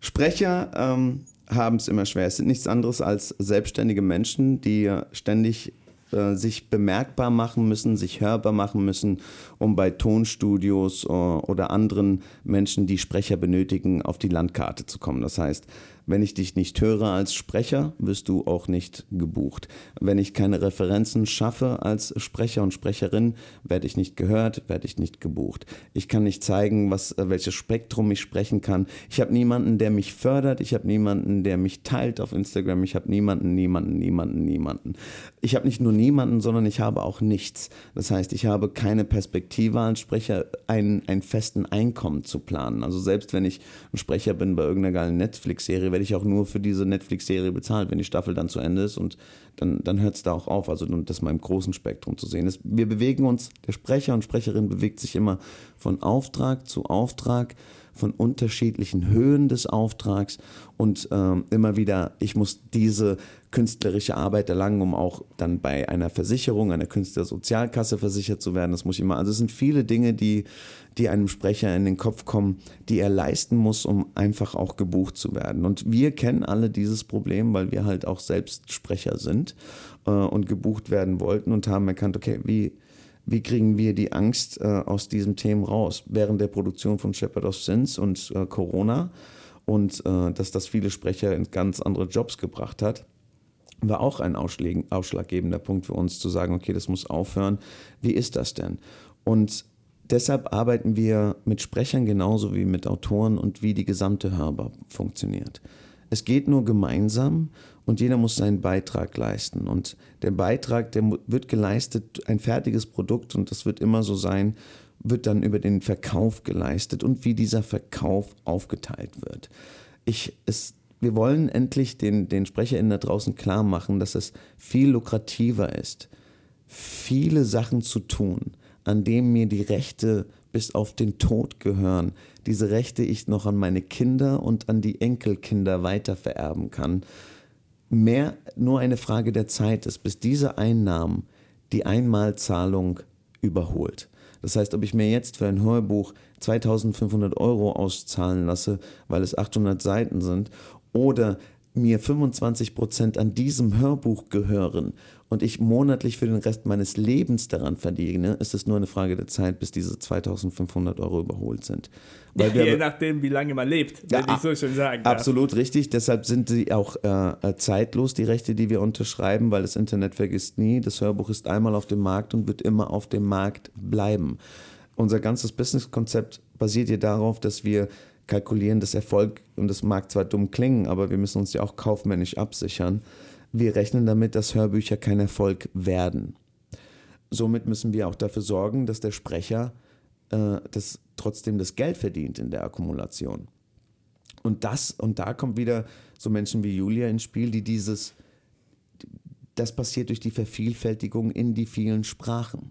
Sprecher, ähm, haben es immer schwer. Es sind nichts anderes als selbstständige Menschen, die ständig äh, sich bemerkbar machen müssen, sich hörbar machen müssen, um bei Tonstudios äh, oder anderen Menschen, die Sprecher benötigen, auf die Landkarte zu kommen. Das heißt, wenn ich dich nicht höre als Sprecher, wirst du auch nicht gebucht. Wenn ich keine Referenzen schaffe als Sprecher und Sprecherin, werde ich nicht gehört, werde ich nicht gebucht. Ich kann nicht zeigen, was, äh, welches Spektrum ich sprechen kann. Ich habe niemanden, der mich fördert. Ich habe niemanden, der mich teilt auf Instagram. Ich habe niemanden, niemanden, niemanden, niemanden. Ich habe nicht nur niemanden, sondern ich habe auch nichts. Das heißt, ich habe keine Perspektive als Sprecher, einen, einen festen Einkommen zu planen. Also selbst wenn ich ein Sprecher bin bei irgendeiner geilen Netflix-Serie, werde ich auch nur für diese Netflix-Serie bezahlt, wenn die Staffel dann zu Ende ist und dann, dann hört es da auch auf. Also das mal im großen Spektrum zu sehen. Das, wir bewegen uns, der Sprecher und Sprecherin bewegt sich immer von Auftrag zu Auftrag von unterschiedlichen Höhen des Auftrags und ähm, immer wieder, ich muss diese künstlerische Arbeit erlangen, um auch dann bei einer Versicherung, einer Künstlersozialkasse versichert zu werden. Das muss ich immer, also es sind viele Dinge, die, die einem Sprecher in den Kopf kommen, die er leisten muss, um einfach auch gebucht zu werden. Und wir kennen alle dieses Problem, weil wir halt auch selbst Sprecher sind äh, und gebucht werden wollten und haben erkannt, okay, wie, wie kriegen wir die Angst äh, aus diesen Themen raus? Während der Produktion von Shepherd of Sins und äh, Corona und äh, dass das viele Sprecher in ganz andere Jobs gebracht hat, war auch ein ausschlaggebender Punkt für uns zu sagen, okay, das muss aufhören. Wie ist das denn? Und deshalb arbeiten wir mit Sprechern genauso wie mit Autoren und wie die gesamte Hörbar funktioniert. Es geht nur gemeinsam und jeder muss seinen Beitrag leisten. Und der Beitrag, der wird geleistet, ein fertiges Produkt, und das wird immer so sein, wird dann über den Verkauf geleistet und wie dieser Verkauf aufgeteilt wird. Ich, es, wir wollen endlich den, den SprecherInnen da draußen klar machen, dass es viel lukrativer ist, viele Sachen zu tun, an denen mir die Rechte bis auf den Tod gehören, diese Rechte ich noch an meine Kinder und an die Enkelkinder weitervererben kann, mehr nur eine Frage der Zeit ist, bis diese Einnahmen die Einmalzahlung überholt. Das heißt, ob ich mir jetzt für ein Hörbuch 2500 Euro auszahlen lasse, weil es 800 Seiten sind, oder mir 25 Prozent an diesem Hörbuch gehören und ich monatlich für den Rest meines Lebens daran verdiene, ist es nur eine Frage der Zeit, bis diese 2500 Euro überholt sind. Weil ja, je nachdem, wie lange man lebt, ja, wenn ich so schon sagen darf. Absolut richtig. Deshalb sind sie auch äh, äh, zeitlos, die Rechte, die wir unterschreiben, weil das Internet vergisst nie. Das Hörbuch ist einmal auf dem Markt und wird immer auf dem Markt bleiben. Unser ganzes Businesskonzept basiert hier darauf, dass wir kalkulieren, dass Erfolg, und das mag zwar dumm klingen, aber wir müssen uns ja auch kaufmännisch absichern, wir rechnen damit, dass Hörbücher kein Erfolg werden. Somit müssen wir auch dafür sorgen, dass der Sprecher äh, das, trotzdem das Geld verdient in der Akkumulation. Und das, und da kommt wieder so Menschen wie Julia ins Spiel, die dieses, das passiert durch die Vervielfältigung in die vielen Sprachen.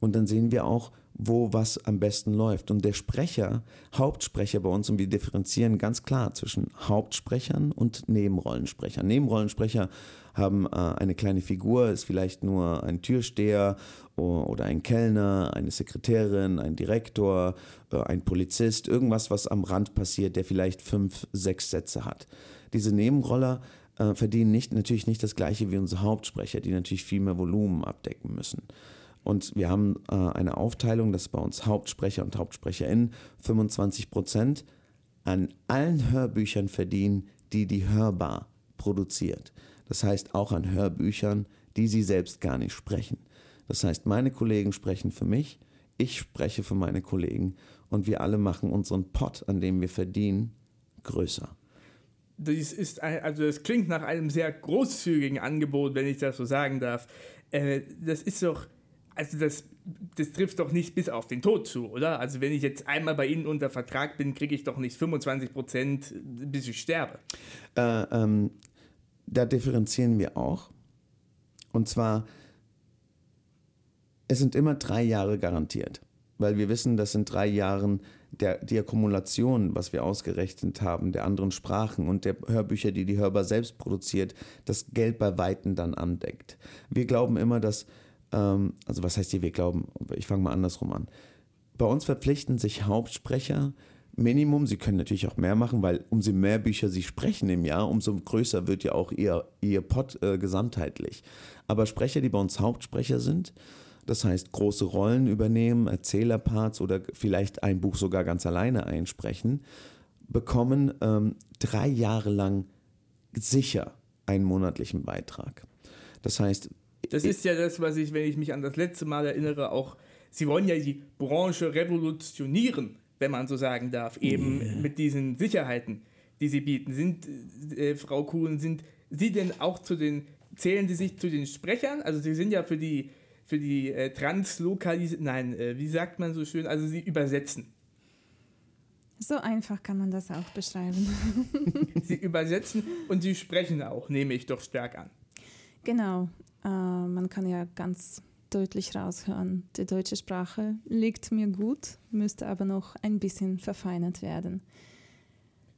Und dann sehen wir auch, wo was am besten läuft. Und der Sprecher, Hauptsprecher bei uns, und wir differenzieren ganz klar zwischen Hauptsprechern und Nebenrollensprechern. Nebenrollensprecher haben äh, eine kleine Figur, ist vielleicht nur ein Türsteher oder ein Kellner, eine Sekretärin, ein Direktor, äh, ein Polizist, irgendwas, was am Rand passiert, der vielleicht fünf, sechs Sätze hat. Diese Nebenroller äh, verdienen nicht, natürlich nicht das gleiche wie unsere Hauptsprecher, die natürlich viel mehr Volumen abdecken müssen. Und wir haben äh, eine Aufteilung, dass bei uns Hauptsprecher und HauptsprecherInnen 25 Prozent an allen Hörbüchern verdienen, die die Hörbar produziert. Das heißt auch an Hörbüchern, die sie selbst gar nicht sprechen. Das heißt, meine Kollegen sprechen für mich, ich spreche für meine Kollegen und wir alle machen unseren Pot, an dem wir verdienen, größer. Das ist ein, also das klingt nach einem sehr großzügigen Angebot, wenn ich das so sagen darf. Äh, das ist doch also das, das trifft doch nicht bis auf den Tod zu, oder? Also wenn ich jetzt einmal bei Ihnen unter Vertrag bin, kriege ich doch nicht 25 Prozent, bis ich sterbe. Äh, ähm, da differenzieren wir auch. Und zwar, es sind immer drei Jahre garantiert, weil wir wissen, dass in drei Jahren der, die Akkumulation, was wir ausgerechnet haben, der anderen Sprachen und der Hörbücher, die die Hörbar selbst produziert, das Geld bei Weitem dann andeckt. Wir glauben immer, dass ähm, also was heißt hier, wir glauben, ich fange mal andersrum an. Bei uns verpflichten sich Hauptsprecher Minimum. Sie können natürlich auch mehr machen, weil umso mehr Bücher Sie sprechen im Jahr, umso größer wird ja auch Ihr, ihr Pot äh, gesamtheitlich. Aber Sprecher, die bei uns Hauptsprecher sind, das heißt große Rollen übernehmen, Erzählerparts oder vielleicht ein Buch sogar ganz alleine einsprechen, bekommen ähm, drei Jahre lang sicher einen monatlichen Beitrag. Das heißt, Das ist ja das, was ich, wenn ich mich an das letzte Mal erinnere, auch, sie wollen ja die Branche revolutionieren, wenn man so sagen darf, eben Yeah. mit diesen Sicherheiten, die sie bieten. Sind, äh, Frau Kuhn, sind Sie denn auch zu den, zählen Sie sich zu den Sprechern? Also Sie sind ja für die, für die äh, Translokalis, nein, äh, wie sagt man so schön, also Sie übersetzen. So einfach kann man das auch beschreiben. Sie übersetzen und Sie sprechen auch, nehme ich doch stark an. Genau, äh, man kann ja ganz deutlich raushören, die deutsche Sprache liegt mir gut, müsste aber noch ein bisschen verfeinert werden.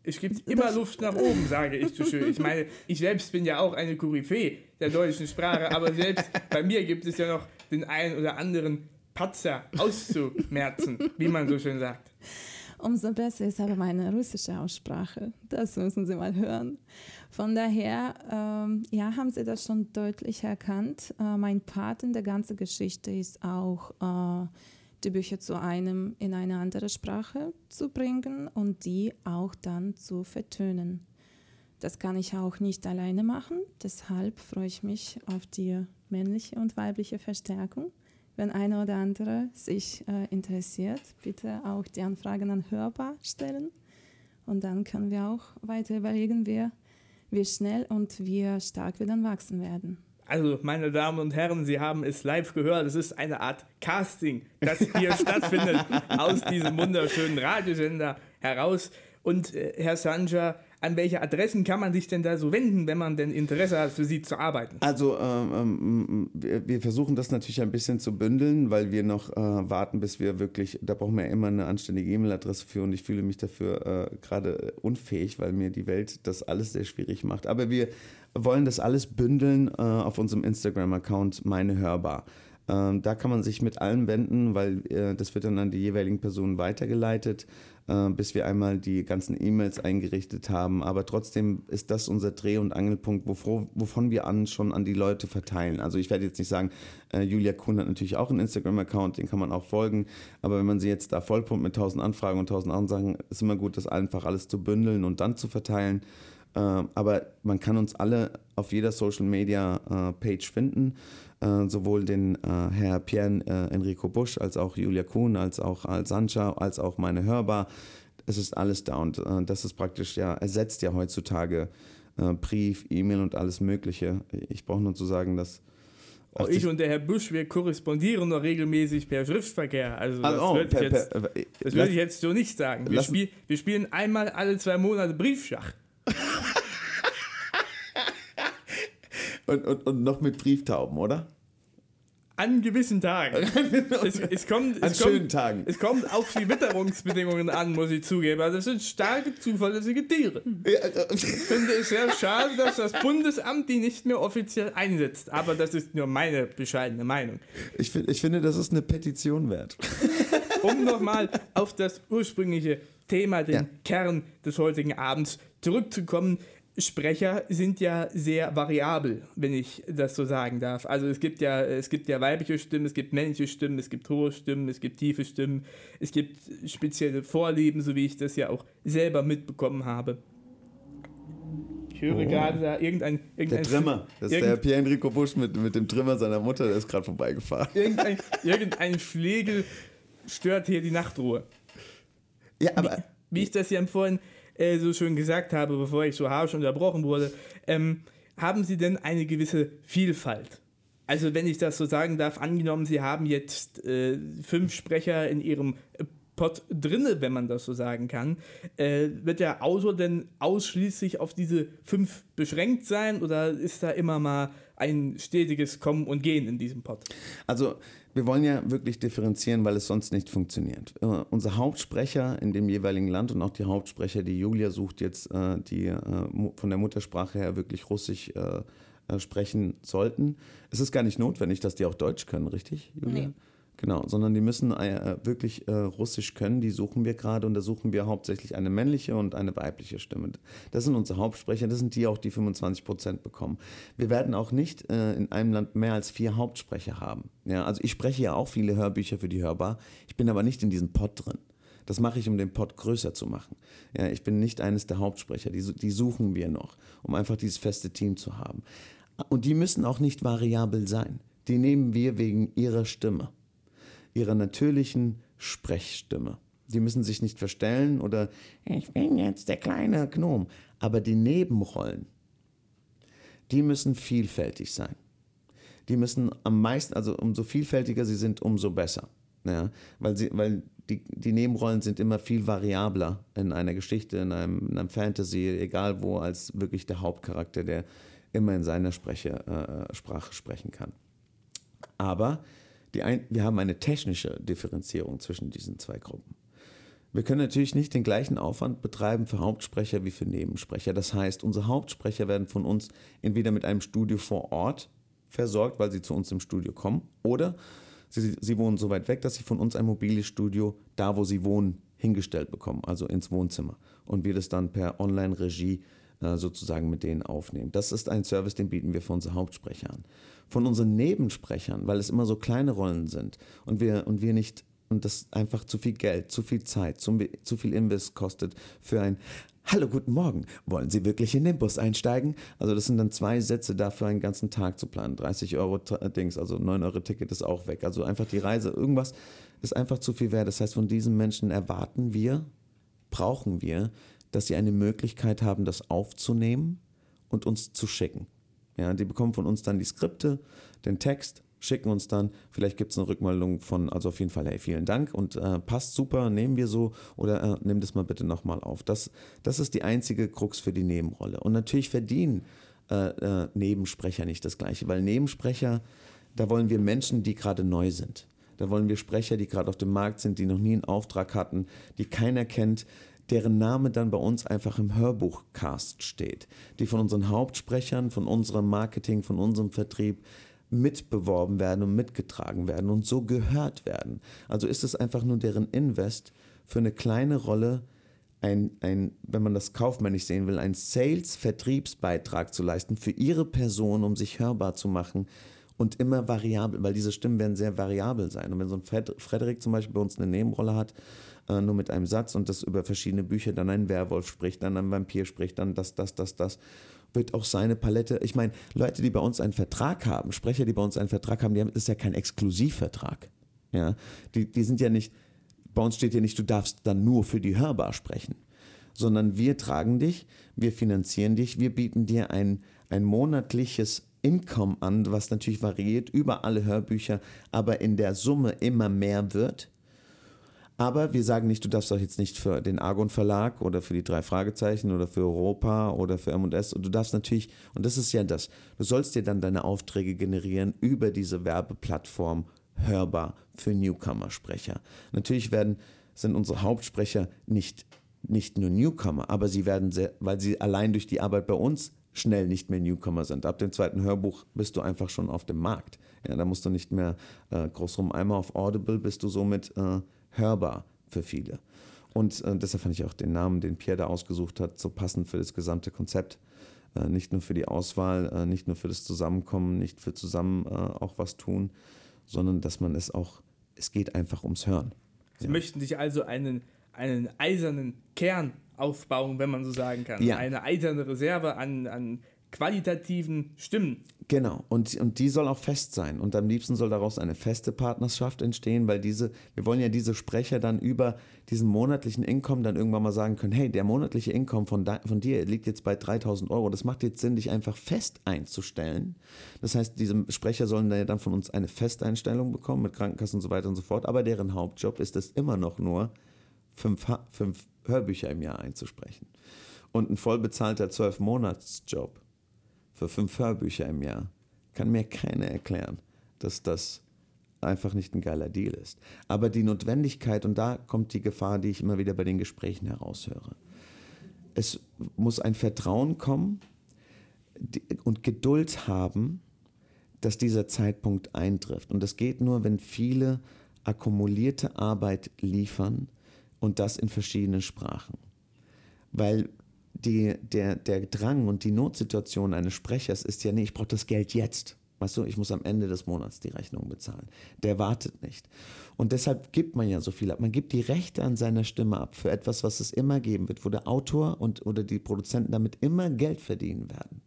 Es gibt immer Luft nach oben, sage ich so schön. Ich meine, ich selbst bin ja auch eine Koryphäe der deutschen Sprache, aber selbst bei mir gibt es ja noch den einen oder anderen Patzer auszumerzen, wie man so schön sagt. Umso besser ist aber meine russische Aussprache. Das müssen Sie mal hören. Von daher, ähm, ja, haben Sie das schon deutlich erkannt. Äh, mein Part in der ganzen Geschichte ist auch, äh, die Bücher zu einem in eine andere Sprache zu bringen und die auch dann zu vertönen. Das kann ich auch nicht alleine machen. Deshalb freue ich mich auf die männliche und weibliche Verstärkung. Wenn einer oder andere sich äh, interessiert, bitte auch die Anfragen an Hörbar stellen. Und dann können wir auch weiter überlegen, wie, wie schnell und wie stark wir dann wachsen werden. Also, meine Damen und Herren, Sie haben es live gehört. Es ist eine Art Casting, das hier stattfindet aus diesem wunderschönen Radiosender heraus. Und äh, Herr Sanja, an welche Adressen kann man sich denn da so wenden, wenn man denn Interesse hat, für Sie zu arbeiten? Also ähm, ähm, wir, versuchen das natürlich ein bisschen zu bündeln, weil wir noch äh, warten, bis wir wirklich, da brauchen wir ja immer eine anständige E-Mail-Adresse für und ich fühle mich dafür äh, gerade unfähig, weil mir die Welt das alles sehr schwierig macht. Aber wir wollen das alles bündeln äh, auf unserem Instagram-Account Meine Hörbar. Ähm, da kann man sich mit allem wenden, weil äh, das wird dann an die jeweiligen Personen weitergeleitet, äh, bis wir einmal die ganzen E-Mails eingerichtet haben. Aber trotzdem ist das unser Dreh- und Angelpunkt, wovor, wovon wir an schon an die Leute verteilen. Also ich werde jetzt nicht sagen, äh, Julia Kuhn hat natürlich auch einen Instagram-Account, den kann man auch folgen. Aber wenn man sie jetzt da vollpumpt mit tausend Anfragen und tausend Sachen, ist immer gut, das einfach alles zu bündeln und dann zu verteilen. Äh, aber man kann uns alle auf jeder Social Media äh, Page finden. Äh, sowohl den äh, Herr Pierre äh, Enrico Busch als auch Julia Kuhn, als auch Al Sancha, als auch meine Hörbar. Es ist alles da und äh, das ist praktisch ja, ersetzt ja heutzutage äh, Brief, E-Mail und alles Mögliche. Ich brauche nur zu sagen, dass. Oh, ich und der Herr Busch, wir korrespondieren noch regelmäßig per Schriftverkehr. Also das, Also, oh, würde, per- ich jetzt, per- das lass- würde ich jetzt so nicht sagen. Wir, spiel, wir spielen einmal alle zwei Monate Briefschach. Und, und, und noch mit Brieftauben, oder? An gewissen Tagen. es, es kommt, An es schönen kommt, Tagen. Es kommt auf die Witterungsbedingungen an, muss ich zugeben. Also das sind starke, zuverlässige Tiere. Ich finde es sehr schade, dass das Bundesamt die nicht mehr offiziell einsetzt. Aber das ist nur meine bescheidene Meinung. Ich, find, ich finde, das ist eine Petition wert. um nochmal auf das ursprüngliche Thema, den Kern des heutigen Abends zurückzukommen. Sprecher sind ja sehr variabel, wenn ich das so sagen darf. Also es gibt ja, es gibt ja weibliche Stimmen, es gibt männliche Stimmen, es gibt hohe Stimmen, es gibt tiefe Stimmen, es gibt spezielle Vorlieben, so wie ich das ja auch selber mitbekommen habe. Ich höre Oh. gerade da irgendein, Der irgendein Trimmer, das ist der Pierre Enrico Busch mit, mit dem Trimmer seiner Mutter, der ist gerade vorbeigefahren. irgendein, irgendein Flegel stört hier die Nachtruhe. Ja, aber. Wie, wie ich das ja vorhin äh, so schön gesagt habe, bevor ich so harsch unterbrochen wurde, ähm, haben Sie denn eine gewisse Vielfalt? Also, wenn ich das so sagen darf, angenommen, Sie haben jetzt äh, fünf Sprecher in Ihrem äh, Pot drinne, wenn man das so sagen kann, äh, wird der Autor denn ausschließlich auf diese fünf beschränkt sein oder ist da immer mal ein stetiges Kommen und Gehen in diesem Pot? Also, wir wollen ja wirklich differenzieren, weil es sonst nicht funktioniert. Äh, unser Hauptsprecher in dem jeweiligen Land und auch die Hauptsprecher, die Julia sucht jetzt, äh, die äh, von der Muttersprache her wirklich Russisch äh, äh, sprechen sollten. Es ist gar nicht notwendig, dass die auch Deutsch können, richtig, Julia? Nee. Genau, sondern die müssen äh, wirklich äh, Russisch können. Die suchen wir gerade und da suchen wir hauptsächlich eine männliche und eine weibliche Stimme. Das sind unsere Hauptsprecher, das sind die auch, die 25 Prozent bekommen. Wir werden auch nicht äh, in einem Land mehr als vier Hauptsprecher haben. Ja, also ich spreche ja auch viele Hörbücher für die Hörbar. Ich bin aber nicht in diesem Pod drin. Das mache ich, um den Pod größer zu machen. Ja, ich bin nicht eines der Hauptsprecher. Die, die suchen wir noch, um einfach dieses feste Team zu haben. Und die müssen auch nicht variabel sein. Die nehmen wir wegen ihrer Stimme ihrer natürlichen Sprechstimme. Die müssen sich nicht verstellen oder ich bin jetzt der kleine Gnom. Aber die Nebenrollen, die müssen vielfältig sein. Die müssen am meisten, also umso vielfältiger sie sind, umso besser. Ja, weil sie, weil die, die Nebenrollen sind immer viel variabler in einer Geschichte, in einem, in einem Fantasy, egal wo, als wirklich der Hauptcharakter, der immer in seiner Spreche, äh, Sprache sprechen kann. Aber ein, wir haben eine technische Differenzierung zwischen diesen zwei Gruppen. Wir können natürlich nicht den gleichen Aufwand betreiben für Hauptsprecher wie für Nebensprecher. Das heißt, unsere Hauptsprecher werden von uns entweder mit einem Studio vor Ort versorgt, weil sie zu uns im Studio kommen, oder sie, sie wohnen so weit weg, dass sie von uns ein mobiles Studio, da wo sie wohnen, hingestellt bekommen, also ins Wohnzimmer. Und wir das dann per Online-Regie äh, sozusagen mit denen aufnehmen. Das ist ein Service, den bieten wir für unsere Hauptsprecher an von unseren Nebensprechern, weil es immer so kleine Rollen sind und wir, und wir nicht, und das einfach zu viel Geld, zu viel Zeit, zu, zu viel Invest kostet für ein Hallo, guten Morgen. Wollen Sie wirklich in den Bus einsteigen? Also das sind dann zwei Sätze dafür einen ganzen Tag zu planen. 30 Euro äh, Dings, also 9 Euro Ticket ist auch weg. Also einfach die Reise, irgendwas ist einfach zu viel wert. Das heißt, von diesen Menschen erwarten wir, brauchen wir, dass sie eine Möglichkeit haben, das aufzunehmen und uns zu schicken. Ja, die bekommen von uns dann die Skripte, den Text, schicken uns dann, vielleicht gibt es eine Rückmeldung von, also auf jeden Fall, hey, vielen Dank und äh, passt super, nehmen wir so oder äh, nimm das mal bitte nochmal auf. Das, das ist die einzige Krux für die Nebenrolle. Und natürlich verdienen äh, äh, Nebensprecher nicht das Gleiche, weil Nebensprecher, da wollen wir Menschen, die gerade neu sind. Da wollen wir Sprecher, die gerade auf dem Markt sind, die noch nie einen Auftrag hatten, die keiner kennt, deren Name dann bei uns einfach im Hörbuchcast steht, die von unseren Hauptsprechern, von unserem Marketing, von unserem Vertrieb mitbeworben werden und mitgetragen werden und so gehört werden. Also ist es einfach nur deren Invest für eine kleine Rolle, ein, ein, wenn man das kaufmännisch sehen will, einen Sales-Vertriebsbeitrag zu leisten für ihre Person, um sich hörbar zu machen und immer variabel, weil diese Stimmen werden sehr variabel sein. Und wenn so ein Frederik zum Beispiel bei uns eine Nebenrolle hat, äh, nur mit einem Satz und das über verschiedene Bücher, dann ein Werwolf spricht, dann ein Vampir spricht, dann das, das, das, das, wird auch seine Palette. Ich meine, Leute, die bei uns einen Vertrag haben, Sprecher, die bei uns einen Vertrag haben, die haben, das ist ja kein Exklusivvertrag. Ja, die, die sind ja nicht, bei uns steht ja nicht, du darfst dann nur für die Hörbar sprechen, sondern wir tragen dich, wir finanzieren dich, wir bieten dir ein, ein monatliches Income an, was natürlich variiert über alle Hörbücher, aber in der Summe immer mehr wird. Aber wir sagen nicht, du darfst doch jetzt nicht für den Argon Verlag oder für die drei Fragezeichen oder für Europa oder für M&S. Und du darfst natürlich, und das ist ja das, du sollst dir dann deine Aufträge generieren über diese Werbeplattform hörbar für Newcomer-Sprecher. Natürlich werden, sind unsere Hauptsprecher nicht, nicht nur Newcomer, aber sie werden sehr, weil sie allein durch die Arbeit bei uns schnell nicht mehr Newcomer sind. Ab dem zweiten Hörbuch bist du einfach schon auf dem Markt. Ja, da musst du nicht mehr äh, groß rum. Einmal auf Audible bist du somit äh, hörbar für viele. Und äh, deshalb fand ich auch den Namen, den Pierre da ausgesucht hat, so passend für das gesamte Konzept. Äh, nicht nur für die Auswahl, äh, nicht nur für das Zusammenkommen, nicht für zusammen äh, auch was tun, sondern dass man es auch, es geht einfach ums Hören. Sie ja. möchten sich also einen, einen eisernen Kern aufbauen, wenn man so sagen kann. Ja. Eine eiserne Reserve an, an qualitativen Stimmen. Genau, und, und die soll auch fest sein. Und am liebsten soll daraus eine feste Partnerschaft entstehen, weil diese, wir wollen ja diese Sprecher dann über diesen monatlichen Income dann irgendwann mal sagen können, hey, der monatliche Income von, von dir liegt jetzt bei 3000 Euro. Das macht jetzt Sinn, dich einfach fest einzustellen. Das heißt, diese Sprecher sollen dann von uns eine Festeinstellung bekommen mit Krankenkassen und so weiter und so fort. Aber deren Hauptjob ist es immer noch nur, fünf, fünf Hörbücher im Jahr einzusprechen. Und ein vollbezahlter Zwölf-Monats-Job für fünf Hörbücher im Jahr kann mir keiner erklären, dass das einfach nicht ein geiler Deal ist. Aber die Notwendigkeit, und da kommt die Gefahr, die ich immer wieder bei den Gesprächen heraushöre. Es muss ein Vertrauen kommen und Geduld haben, dass dieser Zeitpunkt eintrifft. Und das geht nur, wenn viele akkumulierte Arbeit liefern und das in verschiedenen Sprachen. Weil die, der, der Drang und die Notsituation eines Sprechers ist ja, nee, ich brauche das Geld jetzt. Weißt du, ich muss am Ende des Monats die Rechnung bezahlen. Der wartet nicht. Und deshalb gibt man ja so viel ab. Man gibt die Rechte an seiner Stimme ab für etwas, was es immer geben wird, wo der Autor und oder die Produzenten damit immer Geld verdienen werden.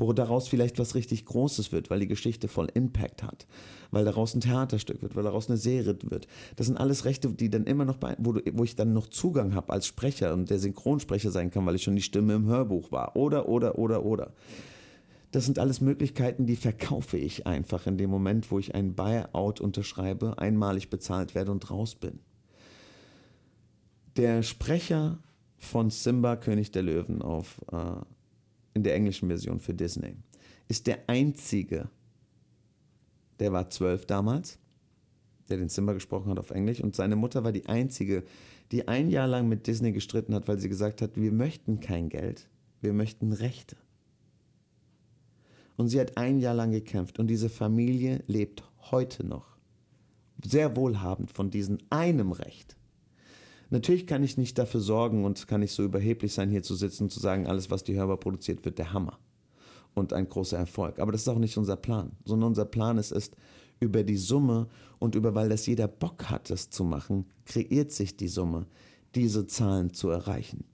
Wo daraus vielleicht was richtig Großes wird, weil die Geschichte voll Impact hat. Weil daraus ein Theaterstück wird, weil daraus eine Serie wird. Das sind alles Rechte, die dann immer noch, bei, wo, du, wo ich dann noch Zugang habe als Sprecher und der Synchronsprecher sein kann, weil ich schon die Stimme im Hörbuch war. Oder, oder, oder, oder. Das sind alles Möglichkeiten, die verkaufe ich einfach in dem Moment, wo ich ein Buyout unterschreibe, einmalig bezahlt werde und raus bin. Der Sprecher von Simba, König der Löwen, auf, äh, in der englischen Version für Disney, ist der einzige, der war zwölf damals, der den Simba gesprochen hat auf Englisch, und seine Mutter war die einzige, die ein Jahr lang mit Disney gestritten hat, weil sie gesagt hat, wir möchten kein Geld, wir möchten Rechte. Und sie hat ein Jahr lang gekämpft und diese Familie lebt heute noch sehr wohlhabend von diesem einem Recht. Natürlich kann ich nicht dafür sorgen und kann nicht so überheblich sein, hier zu sitzen und zu sagen, alles, was die Hörbar produziert, wird der Hammer und ein großer Erfolg. Aber das ist auch nicht unser Plan, sondern unser Plan ist es, über die Summe und über, weil das jeder Bock hat, das zu machen, kreiert sich die Summe, diese Zahlen zu erreichen.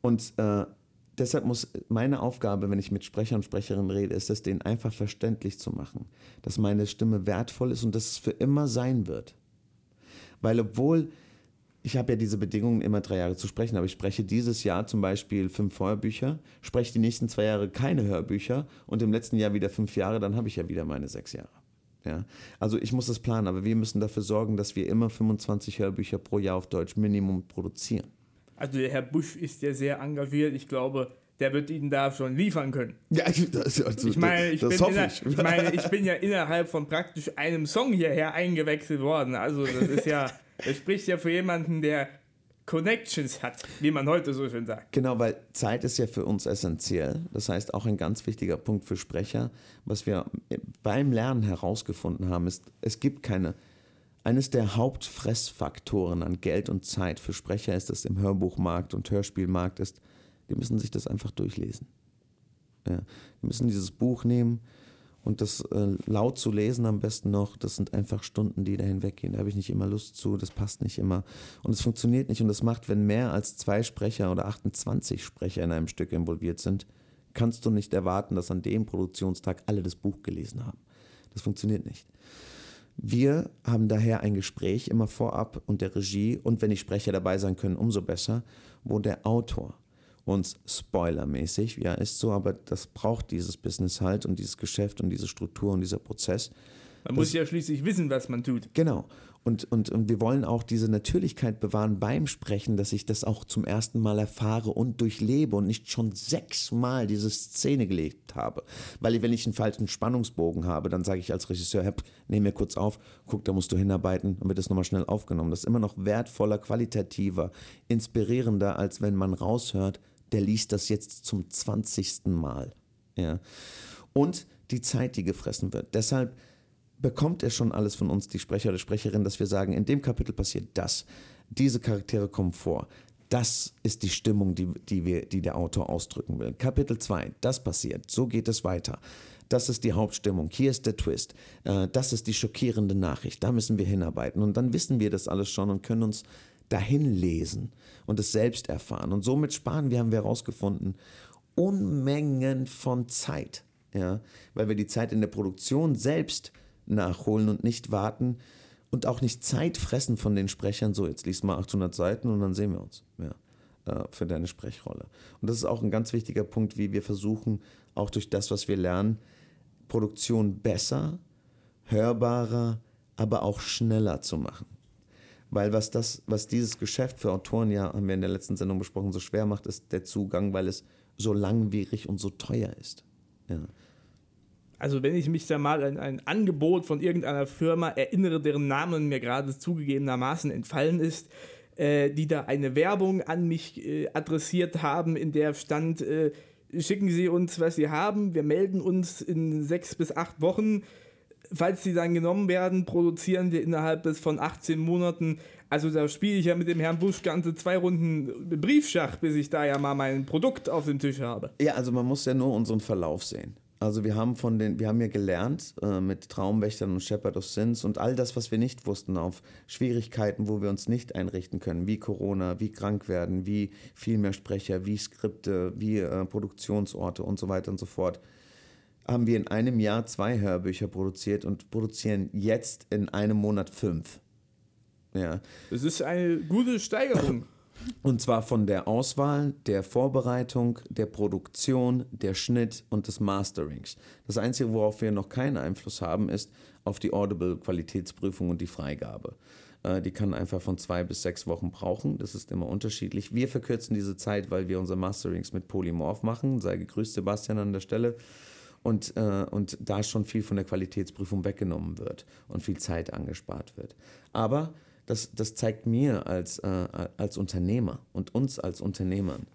Und äh, deshalb muss meine Aufgabe, wenn ich mit Sprechern und Sprecherinnen rede, ist es, denen einfach verständlich zu machen, dass meine Stimme wertvoll ist und dass es für immer sein wird. Weil obwohl ich habe ja diese Bedingungen, immer drei Jahre zu sprechen, aber ich spreche dieses Jahr zum Beispiel fünf Hörbücher, spreche die nächsten zwei Jahre keine Hörbücher und im letzten Jahr wieder fünf Jahre, dann habe ich ja wieder meine sechs Jahre. Ja? Also ich muss das planen, aber wir müssen dafür sorgen, dass wir immer 25 Hörbücher pro Jahr auf Deutsch Minimum produzieren. Also der Herr Busch ist ja sehr engagiert. Ich glaube, der wird Ihnen da schon liefern können. Ja, das, also, ich meine, ich, das hoffe ich. ich meine, ich bin ja innerhalb von praktisch einem Song hierher eingewechselt worden. Also das ist ja, das spricht ja für jemanden, der Connections hat, wie man heute so schön sagt. Genau, weil Zeit ist ja für uns essentiell. Das heißt, auch ein ganz wichtiger Punkt für Sprecher, was wir beim Lernen herausgefunden haben, ist, es gibt keine. Eines der Hauptfressfaktoren an Geld und Zeit für Sprecher ist es im Hörbuchmarkt und Hörspielmarkt ist, die müssen sich das einfach durchlesen. Ja, die müssen dieses Buch nehmen und das äh, laut zu lesen am besten noch, das sind einfach Stunden, die dahin weggehen. Da habe ich nicht immer Lust zu, das passt nicht immer. Und es funktioniert nicht. Und das macht, wenn mehr als zwei Sprecher oder 28 Sprecher in einem Stück involviert sind, kannst du nicht erwarten, dass an dem Produktionstag alle das Buch gelesen haben. Das funktioniert nicht. Wir haben daher ein Gespräch immer vorab und der Regie und wenn die Sprecher dabei sein können, umso besser, wo der Autor uns spoilermäßig, ja, ist so, aber das braucht dieses Business halt und dieses Geschäft und diese Struktur und dieser Prozess. Man muss ja schließlich wissen, was man tut. Genau. Und, und, und wir wollen auch diese Natürlichkeit bewahren beim Sprechen, dass ich das auch zum ersten Mal erfahre und durchlebe und nicht schon sechsmal diese Szene gelebt habe. Weil wenn ich einen falschen Spannungsbogen habe, dann sage ich als Regisseur, hey, nehm mir kurz auf, guck, da musst du hinarbeiten, dann wird das nochmal schnell aufgenommen. Das ist immer noch wertvoller, qualitativer, inspirierender, als wenn man raushört, der liest das jetzt zum 20. Mal. Ja. Und die Zeit, die gefressen wird. Deshalb bekommt er schon alles von uns, die Sprecher oder Sprecherin, dass wir sagen, in dem Kapitel passiert das. Diese Charaktere kommen vor. Das ist die Stimmung, die, die, wir, die der Autor ausdrücken will. Kapitel 2, das passiert. So geht es weiter. Das ist die Hauptstimmung. Hier ist der Twist. Äh, Das ist die schockierende Nachricht. Da müssen wir hinarbeiten. Und dann wissen wir das alles schon und können uns dahin lesen und es selbst erfahren. Und somit sparen wir, haben wir herausgefunden, Unmengen von Zeit. Ja? Weil wir die Zeit in der Produktion selbst nachholen und nicht warten und auch nicht Zeit fressen von den Sprechern. So, jetzt liest mal 800 Seiten und dann sehen wir uns ja, äh, für deine Sprechrolle. Und das ist auch ein ganz wichtiger Punkt, wie wir versuchen, auch durch das, was wir lernen, Produktion besser, hörbarer, aber auch schneller zu machen. Weil was das, was dieses Geschäft für Autoren ja, haben wir in der letzten Sendung besprochen, so schwer macht, ist der Zugang, weil es so langwierig und so teuer ist. Ja. Also wenn ich mich da mal an ein Angebot von irgendeiner Firma erinnere, deren Namen mir gerade zugegebenermaßen entfallen ist, äh, die da eine Werbung an mich äh, adressiert haben, in der stand, äh, schicken Sie uns, was Sie haben, wir melden uns in sechs bis acht Wochen. Falls sie dann genommen werden, produzieren wir innerhalb bis von 18 Monaten. Also da spiele ich ja mit dem Herrn Busch ganze zwei Runden Briefschach, bis ich da ja mal mein Produkt auf dem Tisch habe. Ja, also man muss ja nur unseren Verlauf sehen. Also wir haben von den, wir haben ja gelernt äh, mit Traumwächtern und Shepherd of Sins und all das, was wir nicht wussten, auf Schwierigkeiten, wo wir uns nicht einrichten können, wie Corona, wie krank werden, wie viel mehr Sprecher, wie Skripte, wie äh, Produktionsorte und so weiter und so fort, haben wir in einem Jahr zwei Hörbücher produziert und produzieren jetzt in einem Monat fünf. Ja. Das ist eine gute Steigerung. Und zwar von der Auswahl, der Vorbereitung, der Produktion, der Schnitt und des Masterings. Das Einzige, worauf wir noch keinen Einfluss haben, ist auf die Audible-Qualitätsprüfung und die Freigabe. Äh, Die kann einfach von zwei bis sechs Wochen brauchen. Das ist immer unterschiedlich. Wir verkürzen diese Zeit, weil wir unsere Masterings mit Polymorph machen. Sei gegrüßt, Sebastian, an der Stelle. Und, äh, und da schon viel von der Qualitätsprüfung weggenommen wird und viel Zeit angespart wird. Aber das, das zeigt mir als, äh, als Unternehmer und uns als Unternehmern,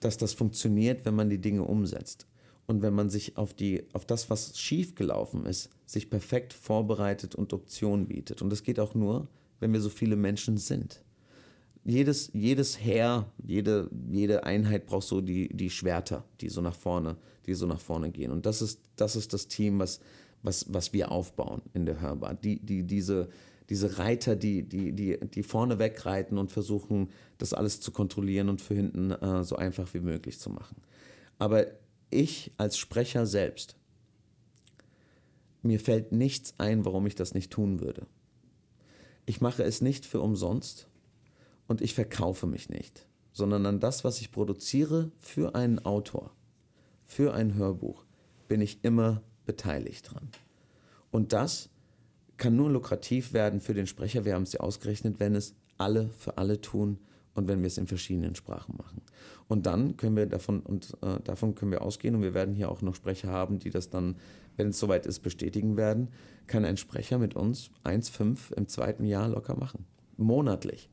dass das funktioniert, wenn man die Dinge umsetzt. Und wenn man sich auf, die, auf das, was schiefgelaufen ist, sich perfekt vorbereitet und Optionen bietet. Und das geht auch nur, wenn wir so viele Menschen sind. Jedes, jedes Heer, jede, jede Einheit braucht so die, die Schwerter, die so nach vorne, die so nach vorne gehen. Und das ist das, ist das Team, was, was, was wir aufbauen in der Hörbar. Die, die, diese, diese Reiter, die, die, die, die vorne wegreiten und versuchen, das alles zu kontrollieren und für hinten äh, so einfach wie möglich zu machen. Aber ich als Sprecher selbst, mir fällt nichts ein, warum ich das nicht tun würde. Ich mache es nicht für umsonst und ich verkaufe mich nicht, sondern an das, was ich produziere für einen Autor, für ein Hörbuch, bin ich immer beteiligt dran. Und das kann nur lukrativ werden für den Sprecher, wir haben es ja ausgerechnet, wenn es alle für alle tun und wenn wir es in verschiedenen Sprachen machen. Und dann können wir davon und äh, davon können wir ausgehen und wir werden hier auch noch Sprecher haben, die das dann, wenn es soweit ist, bestätigen werden, kann ein Sprecher mit uns 1,5 im zweiten Jahr locker machen. Monatlich.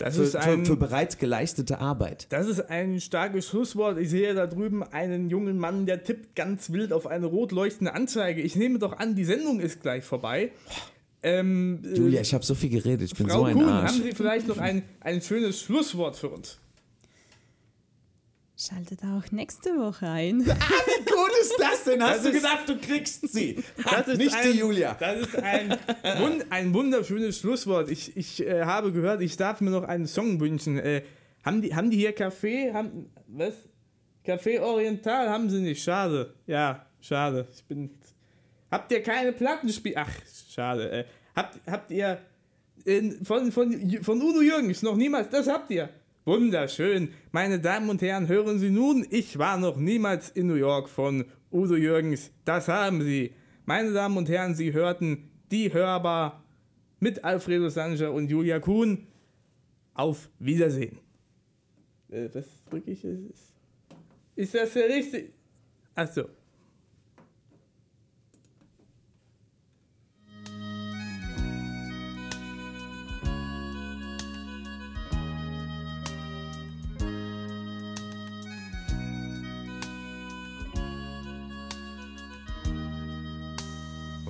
Das für, ist ein- für, für bereits geleistete Arbeit. Das ist ein starkes Schlusswort. Ich sehe da drüben einen jungen Mann, der tippt ganz wild auf eine rot leuchtende Anzeige. Ich nehme doch an, die Sendung ist gleich vorbei. Ähm, äh, Julia, ich habe so viel geredet, ich bin Frau so ein Kuhn, Arsch. haben Sie vielleicht noch ein, ein schönes Schlusswort für uns? Schaltet auch nächste Woche ein. Wie gut ist das denn? Hast Das du ist- gedacht, du kriegst sie? Das ist Nicht ein, die Julia. Das ist ein, wund, ein wunderschönes Schlusswort. Ich, ich äh, habe gehört, ich darf mir noch einen Song wünschen. Äh, haben, die, haben die hier Kaffee? Haben, was? Café Oriental haben sie nicht. Schade. Ja, schade. Ich bin. Habt ihr keine Plattenspiel? Ach, schade. Äh, habt, habt ihr in, von, von, von Udo Jürgens noch niemals? Das habt ihr. Wunderschön. Meine Damen und Herren, hören Sie nun, ich war noch niemals in New York von Udo Jürgens. Das haben Sie. Meine Damen und Herren, Sie hörten die Hörbar mit Alfredo Sanger und Julia Kuhn. Auf Wiedersehen. Äh, was drücke ich? Ist, das der richtig? Achso.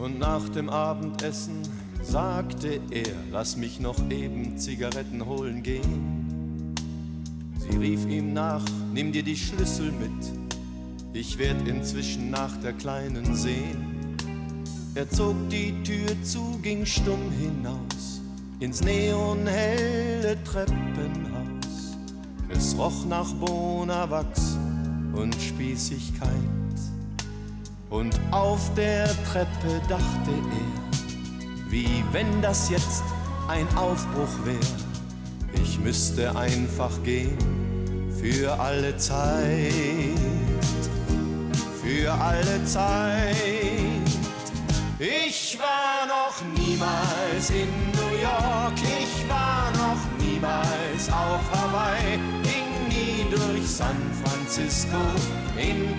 Und nach dem Abendessen sagte er, lass mich noch eben Zigaretten holen gehen. Sie rief ihm nach, nimm dir die Schlüssel mit, ich werd inzwischen nach der Kleinen sehen. Er zog die Tür zu, ging stumm hinaus, ins neonhelle Treppenhaus. Es roch nach Bonawachs und Spießigkeit. Und auf der Treppe dachte er, wie wenn das jetzt ein Aufbruch wär. Ich müsste einfach gehen für alle Zeit, für alle Zeit. Ich war noch niemals in New York, ich war noch niemals auf Hawaii, ging nie durch San Francisco in